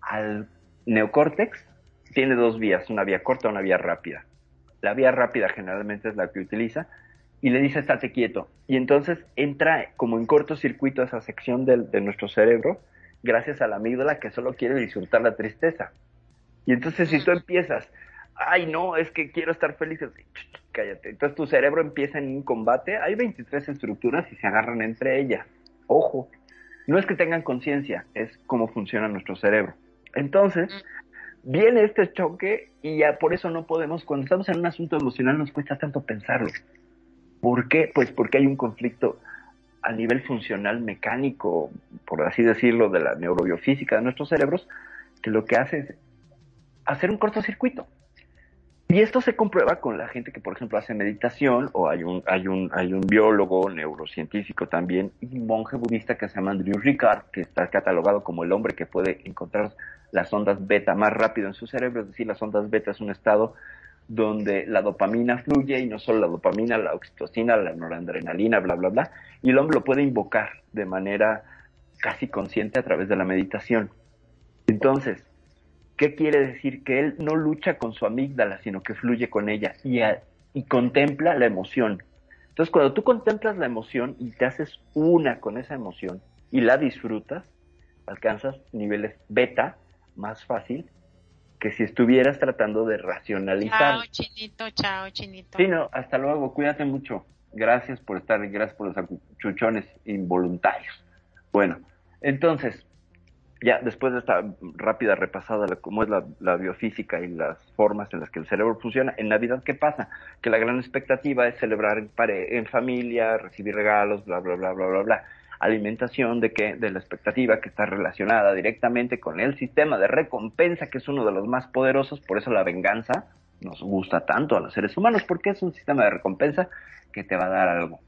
al neocórtex, tiene dos vías, una vía corta y una vía rápida. La vía rápida generalmente es la que utiliza y le dice estate quieto. Y entonces entra como en cortocircuito esa sección de nuestro cerebro gracias a la amígdala que solo quiere disfrutar la tristeza. Y entonces si tú empiezas, ay no, es que quiero estar feliz, cállate. Entonces tu cerebro empieza en un combate, hay 23 estructuras y se agarran entre ellas. Ojo, no es que tengan conciencia, es cómo funciona nuestro cerebro. Entonces, viene este choque y ya por eso no podemos, cuando estamos en un asunto emocional nos cuesta tanto pensarlo. ¿Por qué? Pues porque hay un conflicto a nivel funcional mecánico, por así decirlo, de la neurobiofísica de nuestros cerebros, que lo que hace es hacer un cortocircuito. Y esto se comprueba con la gente que, por ejemplo, hace meditación, o hay un, hay un, hay un biólogo, neurocientífico también, y monje budista que se llama Andrew Ricard, que está catalogado como el hombre que puede encontrar las ondas beta más rápido en su cerebro, es decir, las ondas beta es un estado donde la dopamina fluye y no solo la dopamina, la oxitocina, la noradrenalina, bla, bla, bla, y el hombre lo puede invocar de manera casi consciente a través de la meditación. Entonces, ¿qué quiere decir? Que él no lucha con su amígdala, sino que fluye con ella y, y contempla la emoción. Entonces, cuando tú contemplas la emoción y te haces una con esa emoción y la disfrutas, alcanzas niveles beta más fácil que si estuvieras tratando de racionalizar. Chao, chinito, chao, chinito. Sí, no, hasta luego, cuídate mucho. Gracias por estar gracias por los chuchones involuntarios. Bueno, entonces, ya después de esta rápida repasada de cómo es la, biofísica y las formas en las que el cerebro funciona, en Navidad, ¿qué pasa? Que la gran expectativa es celebrar en, en familia, recibir regalos, bla, bla, bla, bla, bla, bla. Alimentación de que de la expectativa que está relacionada directamente con el sistema de recompensa que es uno de los más poderosos, por eso la venganza nos gusta tanto a los seres humanos porque es un sistema de recompensa que te va a dar algo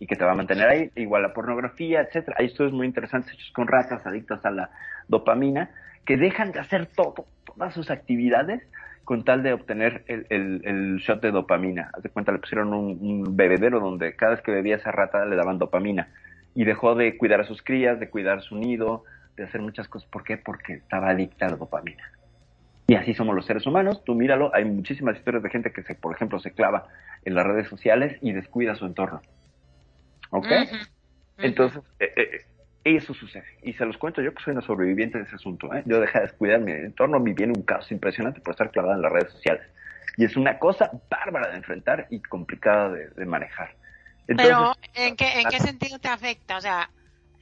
y que te va a mantener ahí, igual la pornografía, etcétera. Hay estudios muy interesantes hechos con ratas adictas a la dopamina que dejan de hacer todo, todas sus actividades con tal de obtener el, el, shot de dopamina. Haz de cuenta, le pusieron un, un, bebedero donde cada vez que bebía esa rata le daban dopamina y dejó de cuidar a sus crías, de cuidar su nido, de hacer muchas cosas. ¿Por qué? Porque estaba adicta a la dopamina. Y así somos los seres humanos. Tú míralo, hay muchísimas historias de gente que, se, por ejemplo, se clava en las redes sociales y descuida su entorno. ¿Ok? Entonces, eh, eh, eso sucede. Y se los cuento yo que soy una sobreviviente de ese asunto. ¿eh? Yo dejé de descuidar mi entorno, me viene un caos impresionante por estar clavada en las redes sociales. Y es una cosa bárbara de enfrentar y complicada de manejar. Pero, ¿en qué, ¿en qué sentido te afecta? O sea,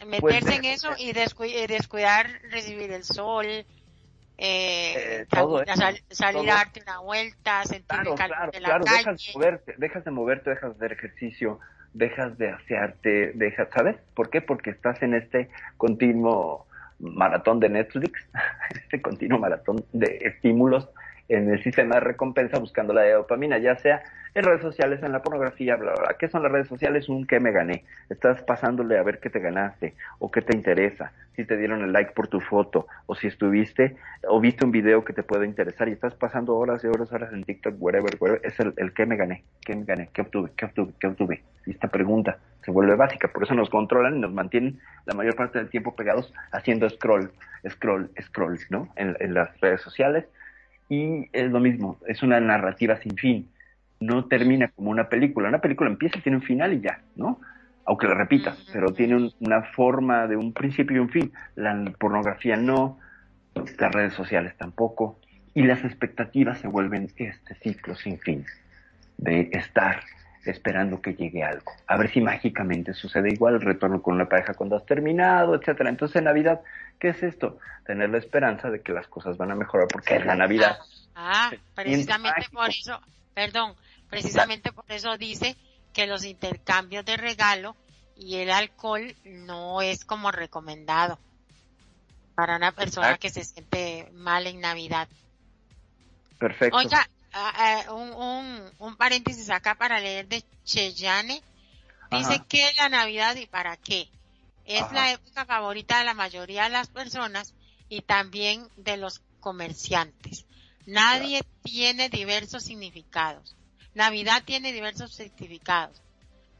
meterse pues, en eso y descuidar recibir el sol, eh, eh salir a darte una vuelta, sentir claro, el calor claro, de la claro, calle. Dejas de, moverte, dejas de moverte, dejas de hacer ejercicio, dejas de asearte, dejas, ¿sabes? ¿Por qué? Porque estás en este continuo maratón de Netflix, este continuo maratón de estímulos en el sistema de recompensa buscando la dopamina, ya sea en redes sociales, en la pornografía, bla, bla, bla. ¿Qué son las redes sociales? Un que me gané. Estás pasándole a ver qué te ganaste o qué te interesa, si te dieron el like por tu foto o si estuviste o viste un video que te puede interesar y estás pasando horas y horas, horas en TikTok, whatever, whatever. Es el, el que me gané, qué me gané, qué obtuve, qué obtuve, qué obtuve. Y esta pregunta se vuelve básica, por eso nos controlan y nos mantienen la mayor parte del tiempo pegados haciendo scroll, scroll, scroll, ¿no? En, en las redes sociales. Y es lo mismo, es una narrativa sin fin no termina como una película. Una película empieza y tiene un final y ya, ¿no? Aunque la repitas, pero tiene una forma de un principio y un fin. La pornografía no, las redes sociales tampoco, y las expectativas se vuelven este ciclo sin fin de estar esperando que llegue algo. A ver si mágicamente sucede igual el retorno con una pareja cuando has terminado, etcétera. Entonces, en Navidad, ¿qué es esto? Tener la esperanza de que las cosas van a mejorar porque es la Navidad. Ah, precisamente por eso, perdón, Precisamente por eso dice que los intercambios de regalo y el alcohol no es como recomendado para una persona que se siente mal en Navidad. Perfecto. Oiga, un, un, un, paréntesis acá para leer de Cheyane. Dice que la Navidad y para qué. Es la época favorita de la mayoría de las personas y también de los comerciantes. Nadie tiene diversos significados. Navidad tiene diversos significados.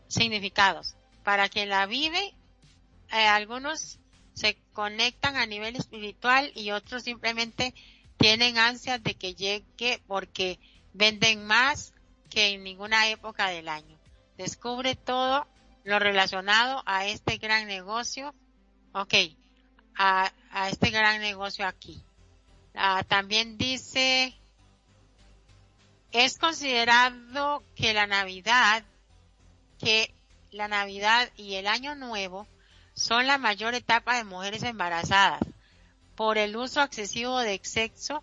significados. Para quien la vive, eh, algunos se conectan a nivel espiritual y otros simplemente tienen ansias de que llegue porque venden más que en ninguna época del año. Descubre todo lo relacionado a este gran negocio, ok, a, este gran negocio aquí. Ah, también dice, es considerado que la Navidad, que la Navidad y el Año Nuevo son la mayor etapa de mujeres embarazadas por el uso excesivo de sexo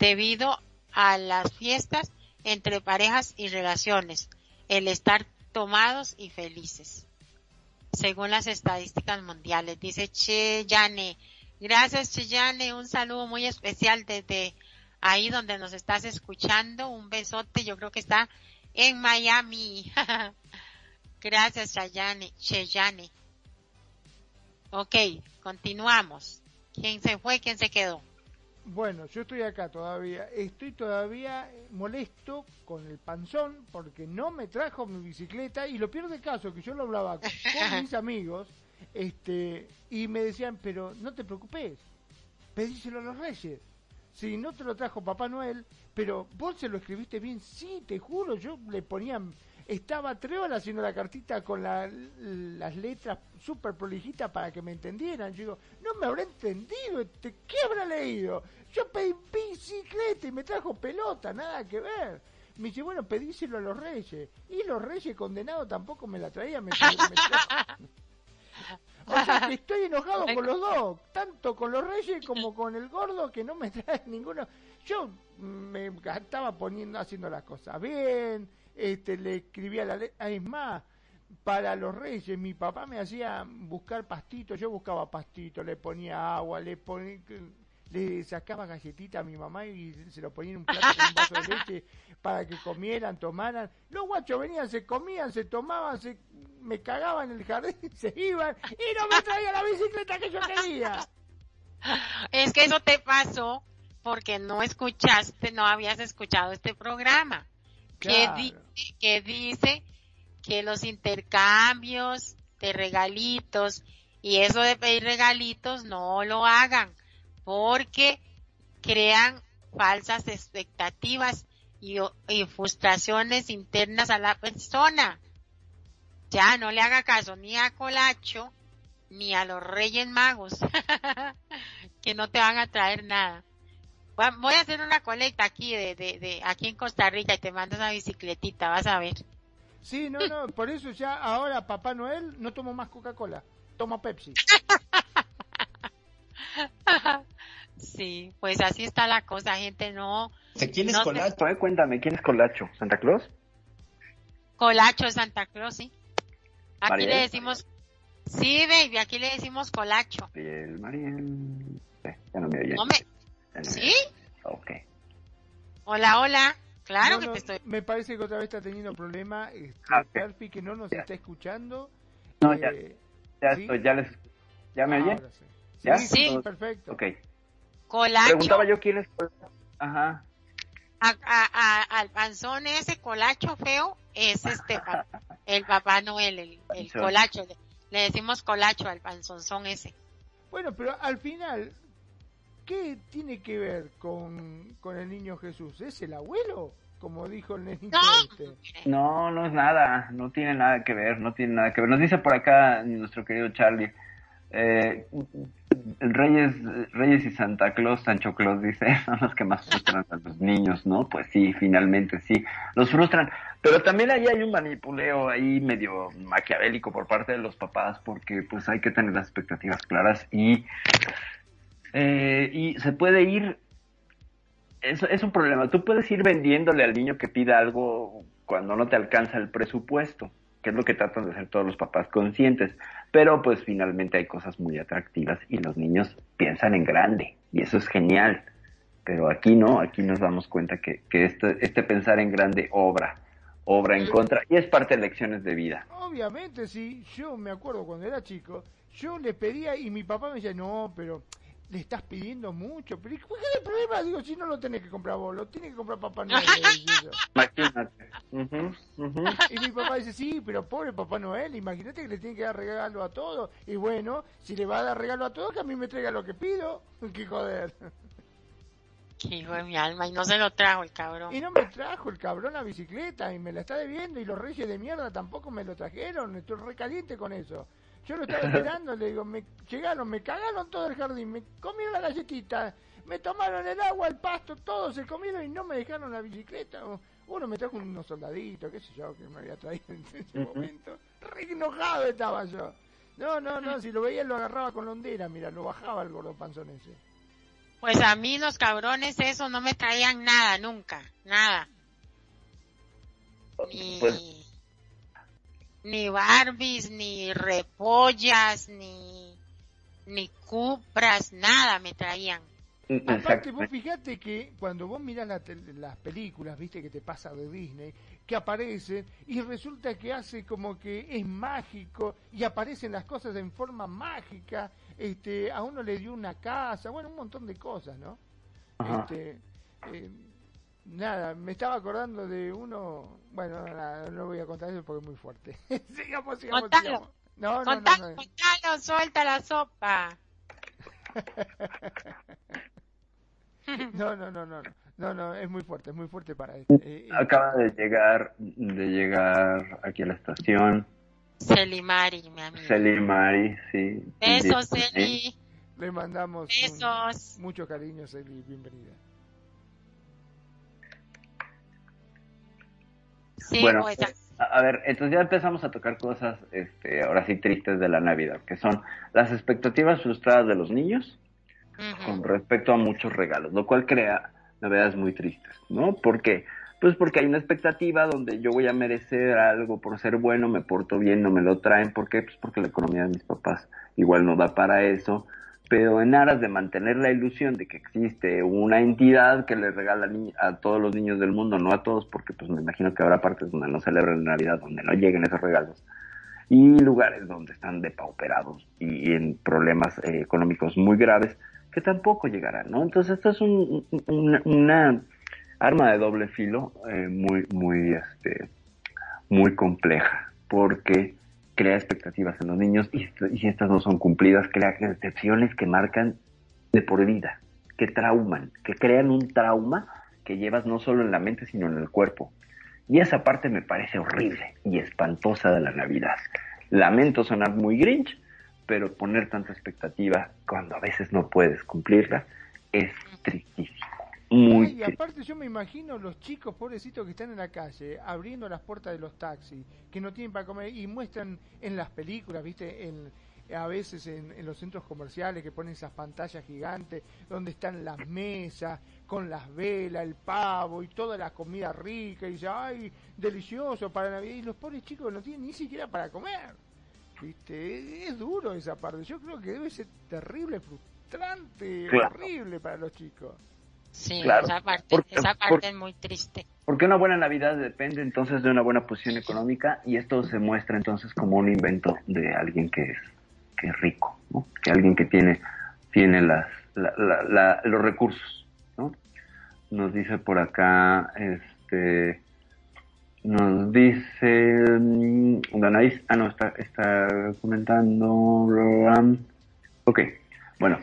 debido a las fiestas entre parejas y relaciones, el estar tomados y felices. Según las estadísticas mundiales, dice Cheyane. Gracias Cheyane, un saludo muy especial desde ahí donde nos estás escuchando. Un besote, yo creo que está en Miami. Gracias Cheyane. Cheyane. Ok, continuamos. ¿Quién se fue? ¿Quién se quedó? Bueno, yo estoy acá todavía. Estoy todavía molesto con el panzón porque no me trajo mi bicicleta y lo peor de caso que yo lo hablaba con mis amigos este y me decían, pero no te preocupes, pedíselo a los reyes. Si no te lo trajo Papá Noel, pero vos se lo escribiste bien, sí, te juro, yo le ponía estaba tres horas haciendo la cartita con las letras súper prolijitas para que me entendieran. Yo digo, no me habrá entendido, este, ¿qué habrá leído? Yo pedí bicicleta y me trajo pelota, nada que ver. Me dice, bueno, pedíselo a los reyes. Y los reyes condenados tampoco me la traían. Me, o sea que estoy enojado con los dos, tanto con los reyes como con el gordo que no me trae ninguno. Yo me estaba poniendo, haciendo las cosas bien, este, le escribía la letra, es más, para los reyes, mi papá me hacía buscar pastitos, yo buscaba pastitos, le ponía agua, le ponía, le sacaba galletita a mi mamá y se lo ponía en un plato con un vaso de leche para que comieran, tomaran. Los guachos venían, se comían, se tomaban, se me cagaban en el jardín, se iban y no me traía la bicicleta que yo quería. Es que eso te pasó porque no escuchaste, no habías escuchado este programa que, dice que los intercambios de regalitos y eso de pedir regalitos no lo hagan porque crean falsas expectativas y, y, frustraciones internas a la persona. Ya no le haga caso ni a Colacho ni a los Reyes Magos que no te van a traer nada. Voy a hacer una colecta aquí de, de, aquí en Costa Rica y te mando una bicicletita, vas a ver. Sí, no, no, por eso ya ahora Papá Noel no tomo más Coca-Cola, tomo Pepsi. sí, pues así está la cosa, gente, no. ¿Quién es Colacho? Eh, cuéntame, ¿quién es Colacho? ¿Santa Claus? Colacho de Santa Claus, sí. Aquí le decimos, sí, baby, aquí le decimos Colacho. el Mariel, eh, ya no me oye. ¿Sí? Ok. Hola, hola. Claro que te estoy. Me parece que otra vez está teniendo problema. Este, ah, que no nos está escuchando. No, ya. Eh, ya estoy, ya les. ¿Ya me oyen? Sí. ¿Ya? Sí, perfecto. Ok. Colacho. Preguntaba yo quién es. Ajá. A, a, al panzón ese colacho feo es este el Papá Noel, el, el colacho. Le, le, decimos colacho al panzonzón ese. Bueno, pero al final ¿Qué tiene que ver con, el niño Jesús? ¿Es el abuelo? Como dijo el nenito no. Este. No, no es nada, no tiene nada que ver, no tiene nada que ver. Nos dice por acá nuestro querido Charlie, eh, Reyes, Reyes y Santa Claus, Sancho Claus dice, son los que más frustran a los niños, ¿no? Pues sí, finalmente sí, los frustran. Pero también ahí hay un manipuleo ahí medio maquiavélico por parte de los papás, porque pues hay que tener las expectativas claras y eh, y se puede ir, eso es un problema, tú puedes ir vendiéndole al niño que pida algo cuando no te alcanza el presupuesto, que es lo que tratan de hacer todos los papás conscientes, pero pues finalmente hay cosas muy atractivas y los niños piensan en grande y eso es genial, pero aquí no, aquí nos damos cuenta que, que este, este pensar en grande obra obra en contra y es parte de lecciones de vida. Obviamente, sí, yo me acuerdo cuando era chico, yo le pedía y mi papá me decía, no, pero le estás pidiendo mucho. Pero ¿cuál es el problema? Digo, si no lo tenés que comprar vos, lo tiene que comprar Papá Noel. Imagínate. Y mi papá dice, sí, pero pobre Papá Noel, imagínate que le tiene que dar regalo a todos. Y bueno, si le va a dar regalo a todos, que a mí me traiga lo que pido. Qué joder. Qué hijo de mi alma, y no se lo trajo el cabrón. Y no me trajo el cabrón la bicicleta y me la está debiendo y los reyes de mierda tampoco me lo trajeron. Estoy recaliente con eso. Yo lo estaba esperando, le digo, me llegaron, me cagaron todo el jardín, me comieron la galletita, me tomaron el agua, el pasto, todo se comieron y no me dejaron la bicicleta. Uno me trajo unos soldaditos, qué sé yo, que me había traído en ese momento. Re enojado estaba yo. No, no, no, si lo veía lo agarraba con la hondera, mira, lo bajaba el gordo panzón ese. Pues a mí los cabrones eso no me traían nada, nunca, nada. Ni, pues... ni Barbies, ni repollas, ni, ni cupras, nada me traían. Aparte, vos fíjate que cuando vos miras las películas, viste que te pasa de Disney, que aparecen y resulta que hace como que es mágico y aparecen las cosas en forma mágica este, a uno le dio una casa, bueno, un montón de cosas, ¿no? Este, eh, nada, me estaba acordando de uno, bueno, no voy a contar eso porque es muy fuerte. sigamos, sigamos, sigamos. No, no, no, no, contalo, suelta la sopa. no, no, no, no, no, no, es muy fuerte, es muy fuerte para esto. Eh, eh, Acaba de llegar, de llegar aquí a la estación Selimari, mi amigo. Selimari, sí. Besos, Celi. Le mandamos Besos. mucho cariño, Celi, bienvenida. Sí, bueno, pues, a, ver, entonces ya empezamos a tocar cosas, este, ahora sí tristes de la Navidad, que son las expectativas frustradas de los niños con respecto a muchos regalos, lo cual crea Navidades muy tristes, ¿no? Porque pues porque hay una expectativa donde yo voy a merecer algo por ser bueno, me porto bien, no me lo traen. ¿Por qué? Pues porque la economía de mis papás igual no da para eso. Pero en aras de mantener la ilusión de que existe una entidad que le regala a todos los niños del mundo, no a todos, porque pues me imagino que habrá partes donde no celebran Navidad, donde no lleguen esos regalos, y lugares donde están depauperados y en problemas eh, económicos muy graves, que tampoco llegarán. Entonces esto es una arma de doble filo eh, muy, muy, este, muy compleja, porque crea expectativas en los niños y, si estas no son cumplidas, crea decepciones que marcan de por vida, que trauman, que crean un trauma que llevas no solo en la mente, sino en el cuerpo. Y esa parte me parece horrible y espantosa de la Navidad. Lamento sonar muy grinch, pero poner tanta expectativa cuando a veces no puedes cumplirla es tristísimo y aparte yo me imagino los chicos pobrecitos que están en la calle abriendo las puertas de los taxis, que no tienen para comer y muestran en las películas, viste, en, a veces en, los centros comerciales que ponen esas pantallas gigantes donde están las mesas con las velas, el pavo y toda la comida rica y dice, ay, delicioso para Navidad y los pobres chicos no tienen ni siquiera para comer. ¿Viste? Es, duro esa parte. Yo creo que debe ser terrible, frustrante, horrible para los chicos. Sí, esa parte, esa parte es muy triste. Porque una buena Navidad depende entonces de una buena posición económica y esto se muestra entonces como un invento de alguien que es, que es rico, ¿no? que alguien que tiene, tiene las, los recursos. ¿no? Nos dice por acá, este, nos dice, um, ah no, está, está comentando, ok, bueno,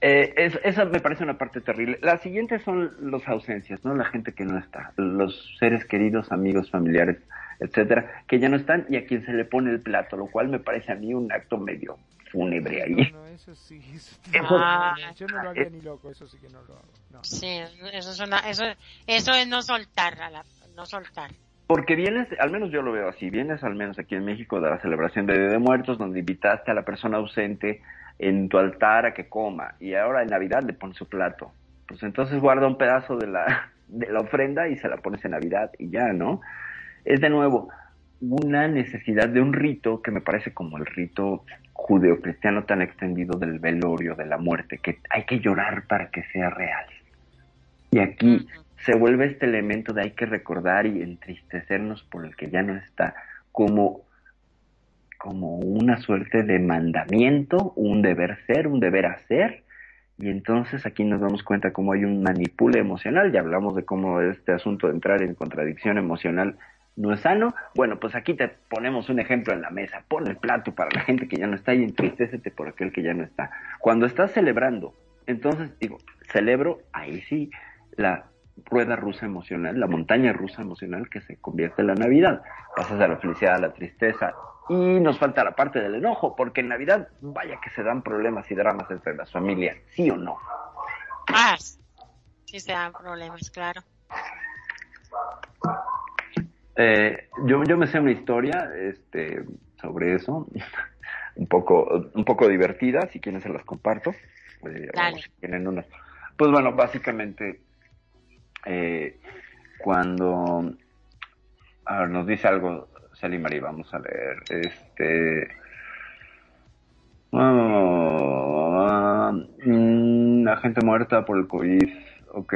eh, esa me parece una parte terrible. La siguiente son las ausencias, ¿no? La gente que no está, los seres queridos, amigos, familiares, etcétera, que ya no están y a quien se le pone el plato, lo cual me parece a mí un acto medio fúnebre ahí. No, eso sí, eso, ah, yo no lo haría ni loco, eso sí que no lo hago. Sí, eso es, una, eso, eso es no soltar, no soltar. Porque vienes, al menos yo lo veo así, vienes al menos aquí en México de la celebración de Día de Muertos, donde invitaste a la persona ausente en tu altar a que coma y ahora en Navidad le pones su plato. Pues entonces guarda un pedazo de la, de la ofrenda y se la pones en Navidad y ya, ¿no? Es de nuevo una necesidad de un rito que me parece como el rito judeocristiano tan extendido del velorio, de la muerte, que hay que llorar para que sea real. Y aquí se vuelve este elemento de hay que recordar y entristecernos por el que ya no está, como como una suerte de mandamiento, un deber ser, un deber hacer, Y entonces aquí nos damos cuenta cómo hay un manipule emocional, ya hablamos de cómo este asunto de entrar en contradicción emocional no es sano. Bueno, pues aquí te ponemos un ejemplo en la mesa, pon el plato para la gente que ya no está y entristecete por aquel que ya no está. Cuando estás celebrando, entonces digo, celebro, ahí sí, la rueda rusa emocional, la montaña rusa emocional que se convierte en la Navidad. Pasas a la felicidad, a la tristeza y nos falta la parte del enojo, porque en Navidad vaya que se dan problemas y dramas entre las familias, ¿sí o no? Ah, sí se dan problemas, claro. Eh, yo, yo me sé una historia este, sobre eso, un poco, un poco divertida, si quieren se las comparto. Eh, tienen una. Pues bueno, básicamente eh, cuando a ver, nos dice algo Sally Marie, vamos a leer. Este. La gente muerta por el COVID. Ok.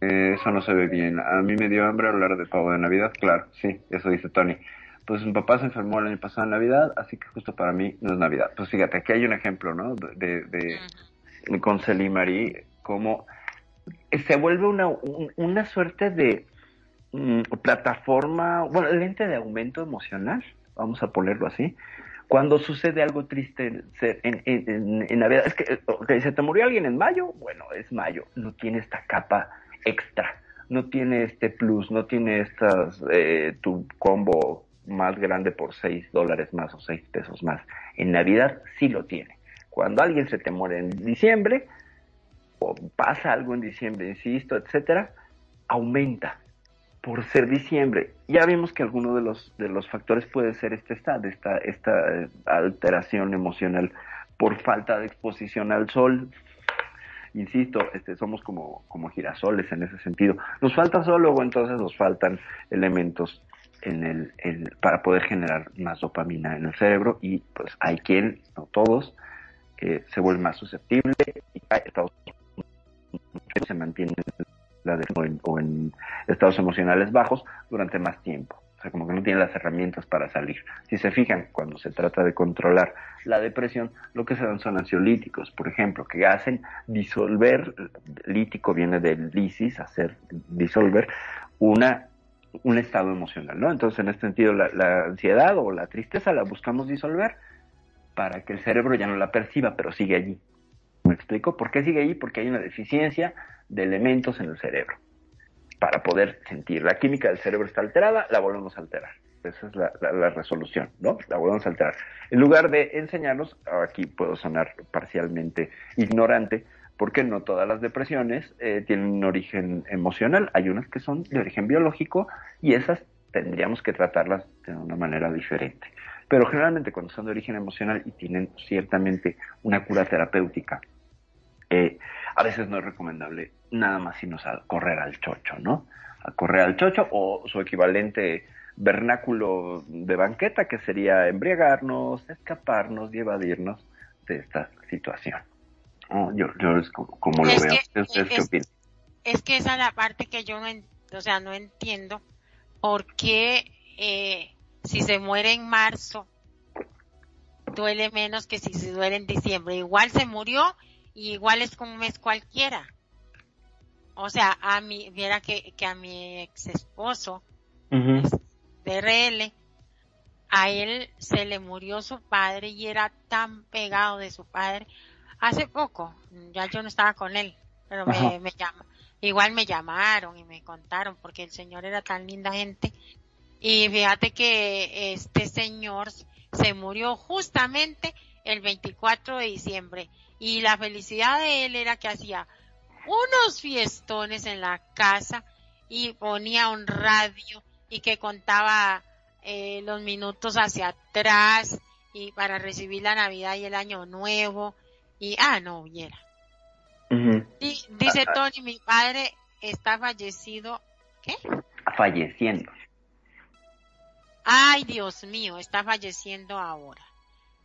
Eh, eso no se ve bien. A mí me dio hambre hablar de pavo de Navidad. Claro, sí, eso dice Tony. Pues mi papá se enfermó el año pasado en Navidad, así que justo para mí no es Navidad. Pues fíjate, aquí hay un ejemplo, ¿no? De, de, con Celie Marie, como se vuelve una, una suerte de mm, plataforma, bueno, lente de aumento emocional, vamos a ponerlo así. Cuando sucede algo triste en, en, en, Navidad, es que se te murió alguien en mayo, bueno, es mayo, no tiene esta capa extra, no tiene este plus, no tiene estas, eh, tu combo más grande por 6 dólares más o 6 pesos más. En Navidad sí lo tiene. Cuando alguien se te muere en diciembre, o pasa algo en diciembre, insisto, etcétera, aumenta por ser diciembre. Ya vimos que alguno de los, de los factores puede ser este estado, esta, esta eh, alteración emocional por falta de exposición al sol. Insisto, este, somos como, como girasoles en ese sentido. Nos falta sol, luego entonces nos faltan elementos en el, el, para poder generar más dopamina en el cerebro y pues hay quien, no todos, eh, se vuelve más susceptible y hay estados se mantiene o, en, estados emocionales bajos durante más tiempo. O sea, como que no tiene las herramientas para salir. Si se fijan, cuando se trata de controlar la depresión, lo que se dan son ansiolíticos, por ejemplo, que hacen disolver, lítico viene del lisis, hacer disolver, una un estado emocional, ¿no? Entonces, en este sentido, la ansiedad o la tristeza la buscamos disolver para que el cerebro ya no la perciba, pero sigue allí. ¿Me explico? ¿Por qué sigue ahí? Porque hay una deficiencia de elementos en el cerebro para poder sentir. La química del cerebro está alterada, la volvemos a alterar. Esa es la, resolución, ¿no? La volvemos a alterar. En lugar de enseñarnos, aquí puedo sonar parcialmente ignorante, porque no todas las depresiones eh, tienen un origen emocional. Hay unas que son de origen biológico y esas tendríamos que tratarlas de una manera diferente. Pero generalmente cuando son de origen emocional y tienen ciertamente una cura terapéutica, eh, a veces no es recomendable nada más sino a correr al chocho, ¿no? A correr al chocho o su equivalente vernáculo de banqueta que sería embriagarnos, escaparnos y evadirnos de esta situación. yo, yo es como, lo veo. es, Es que esa es la parte que yo no, o sea, no entiendo por qué eh, si se muere en marzo duele menos que si se duele en diciembre. Igual se murió y igual es como un mes cualquiera. O sea, a mí, viera que, que a mi ex esposo, RL, a él se le murió su padre y era tan pegado de su padre. Hace poco, ya yo no estaba con él, pero me, me llama. Igual me llamaron y me contaron porque el señor era tan linda gente. Y fíjate que este señor se murió justamente el 24 de diciembre y la felicidad de él era que hacía unos fiestones en la casa y ponía un radio y que contaba eh, los minutos hacia atrás y para recibir la Navidad y el Año Nuevo y ah no hubiera dice ah, ah. Tony mi padre está fallecido. ¿qué? falleciendo. Ay Dios mío está falleciendo ahora.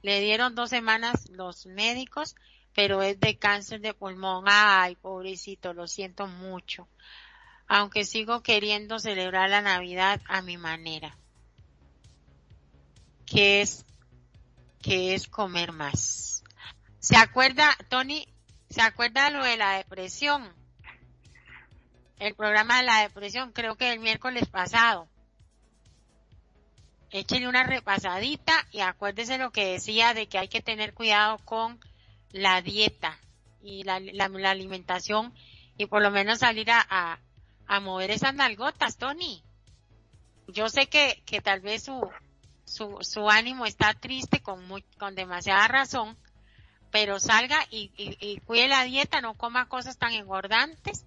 Le dieron dos semanas los médicos pero es de cáncer de pulmón. Ay, pobrecito, lo siento mucho. Aunque sigo queriendo celebrar la Navidad a mi manera. Que es, que es comer más. ¿Se acuerda, Tony? ¿Se acuerda lo de la depresión? El programa de la depresión, creo que el miércoles pasado. Échele una repasadita y acuérdese lo que decía de que hay que tener cuidado con la dieta y la, alimentación y por lo menos salir a, a, mover esas nalgotas, Tony. Yo sé que, que tal vez su, su, su ánimo está triste con, muy, con demasiada razón, pero salga y, cuide la dieta, no coma cosas tan engordantes,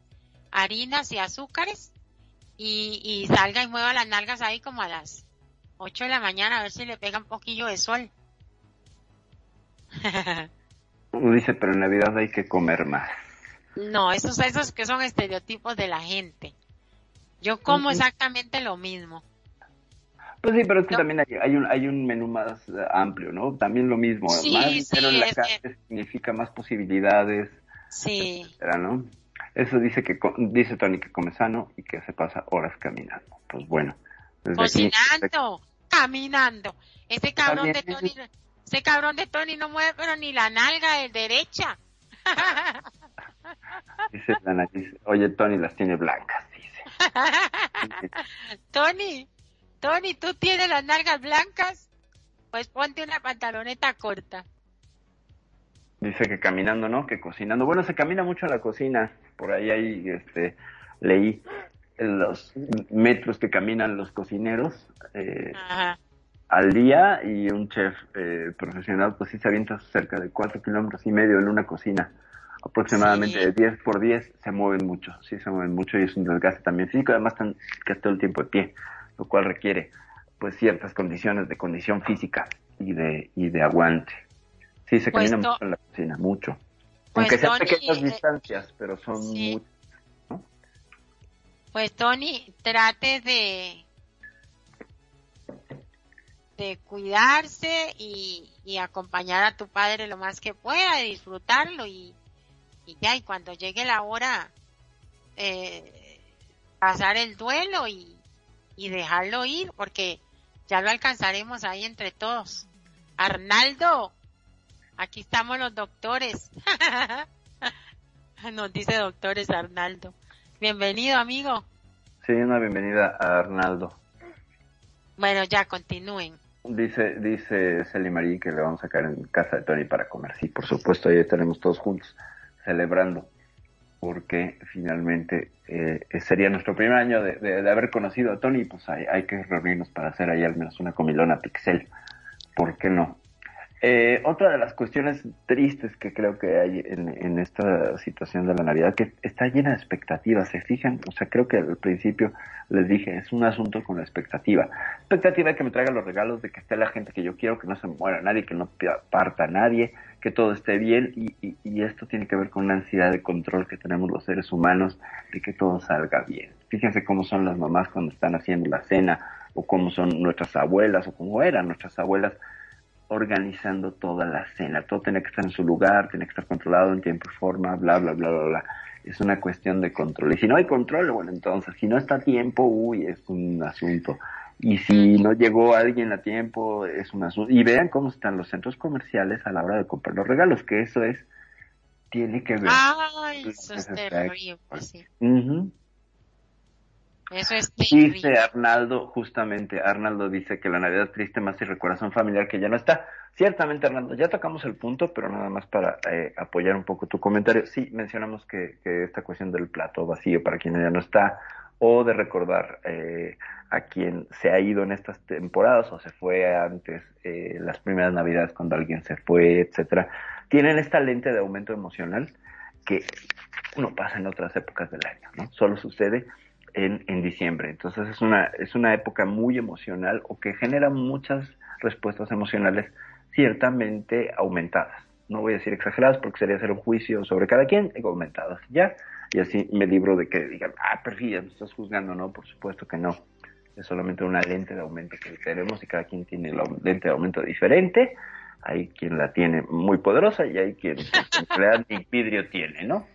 harinas y azúcares, y, y salga y mueva las nalgas ahí como a las 8 de la mañana a ver si le pega un poquillo de sol. Uno dice, pero en Navidad hay que comer más. No, esos, esos que son estereotipos de la gente. Yo como exactamente lo mismo. Pues sí, pero es que también hay, un, hay un menú más eh, amplio, ¿no? También lo mismo. Sí, más sí, en la carne significa más posibilidades. Sí. ¿no? Eso dice que dice Tony que come sano y que se pasa horas caminando. Pues bueno. Cocinando, caminando. Ese cabrón de Tony, ese cabrón de Tony no mueve pero ni la nalga de derecha. dice la nariz, oye Tony las tiene blancas, dice. Tony, Tony, ¿tú tienes las nalgas blancas? Pues ponte una pantaloneta corta. Dice que caminando, ¿no? Que cocinando. Bueno, se camina mucho a la cocina. Por ahí hay, este, leí los metros que caminan los cocineros eh, al día y un chef eh, profesional pues sí se avienta cerca de cuatro kilómetros y medio en una cocina. Aproximadamente de 10 por 10 se mueven mucho, sí se mueven mucho y es un desgaste también físico, además están casi todo el tiempo de pie lo cual requiere pues ciertas condiciones de condición física y de, y de aguante. Sí, se camina pues mucho en la cocina, mucho. Pues Aunque sean pequeñas eh, distancias, pero son muchas. Pues Tony, trate de de cuidarse y, y, acompañar a tu padre lo más que pueda, disfrutarlo y, y ya, y cuando llegue la hora, eh, pasar el duelo y, y dejarlo ir porque ya lo alcanzaremos ahí entre todos. Arnaldo, aquí estamos los doctores. Nos dice doctores Arnaldo. Bienvenido, amigo. Sí, una bienvenida a Arnaldo. Bueno, ya continúen. Dice, dice Celi que le vamos a caer en casa de Tony para comer. Sí, por supuesto, ahí estaremos todos juntos celebrando porque finalmente eh, sería nuestro primer año de, haber conocido a Tony, pues hay, hay, que reunirnos para hacer ahí al menos una comilona pixel. ¿Por qué no? Eh, otra de las cuestiones tristes que creo que hay en, esta situación de la Navidad, que está llena de expectativas, ¿se fijan? O sea, creo que al principio les dije, es un asunto con la expectativa. Expectativa de que me traiga los regalos, de que esté la gente que yo quiero, que no se muera nadie, que no parta nadie, que todo esté bien, y, y esto tiene que ver con una ansiedad de control que tenemos los seres humanos, de que todo salga bien. Fíjense cómo son las mamás cuando están haciendo la cena, o cómo son nuestras abuelas, o cómo eran nuestras abuelas organizando toda la cena. Todo tiene que estar en su lugar, tiene que estar controlado en tiempo y forma, bla, bla, bla, bla, bla. Es una cuestión de control. Y si no hay control, bueno, entonces, si no está a tiempo, uy, es un asunto. Y si no llegó alguien a tiempo, es un asunto. Y vean cómo están los centros comerciales a la hora de comprar los regalos, que eso es, tiene que ver. Ay, eso es terrible, sí. Eso es Dice Arnaldo, justamente, Arnaldo dice que la Navidad triste más y un familiar que ya no está. Ciertamente, Arnaldo, ya tocamos el punto, pero nada más para eh, apoyar un poco tu comentario. Sí, mencionamos que, que, esta cuestión del plato vacío para quien ya no está, o de recordar eh, a quien se ha ido en estas temporadas o se fue antes, eh, las primeras Navidades cuando alguien se fue, etcétera, tienen esta lente de aumento emocional que no pasa en otras épocas del año, ¿no? Solo sucede en, en diciembre. Entonces es una, es una época muy emocional o que genera muchas respuestas emocionales ciertamente aumentadas. No voy a decir exageradas porque sería hacer un juicio sobre cada quien, aumentadas ya. Y así me libro de que digan, ah, perfil, me estás juzgando. No, por supuesto que no. Es solamente una lente de aumento que tenemos y cada quien tiene la lente de aumento diferente. Hay quien la tiene muy poderosa y hay quien en realidad ni vidrio tiene, ¿no?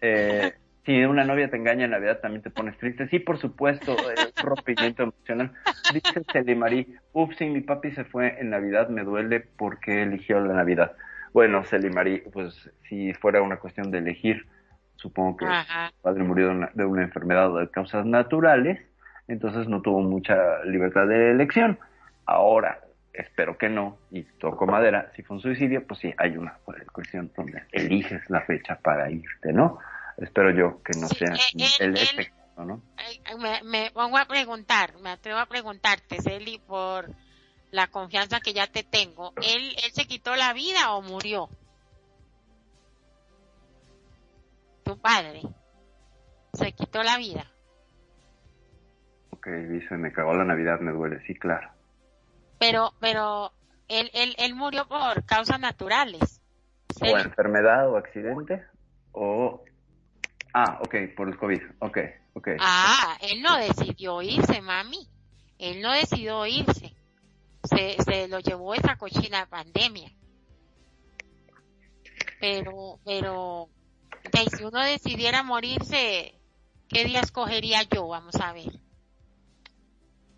Eh, si una novia te engaña en Navidad también te pones triste. Sí, por supuesto, es rompimiento emocional. Dice Marí, ups, mi papi se fue en Navidad, me duele porque eligió la Navidad. Bueno, Celimari, pues si fuera una cuestión de elegir, supongo que Ajá. su padre murió de una, de una enfermedad o de causas naturales, entonces no tuvo mucha libertad de elección. Ahora, espero que no, y toco madera, si fue un suicidio, pues sí, hay una cuestión donde eliges la fecha para irte, ¿no? Espero yo que no Sí, sea eh, él- el caso, ¿no? Me, me pongo a preguntar, me atrevo a preguntarte, Celi, por la confianza que ya te tengo. ¿Él, él se quitó la vida o murió? Tu padre. Se quitó la vida. Ok, dice, me cagó la Navidad, me duele, sí, claro. Pero, pero, él, él, él murió por causas naturales. O enfermedad o accidente, o... Ah, ok, por el COVID, ok, ok. Ah, él no decidió irse, mami. Él no decidió irse. Se, se lo llevó esa cochina pandemia. Pero, pero, si uno decidiera morirse, ¿qué día escogería yo? Vamos a ver.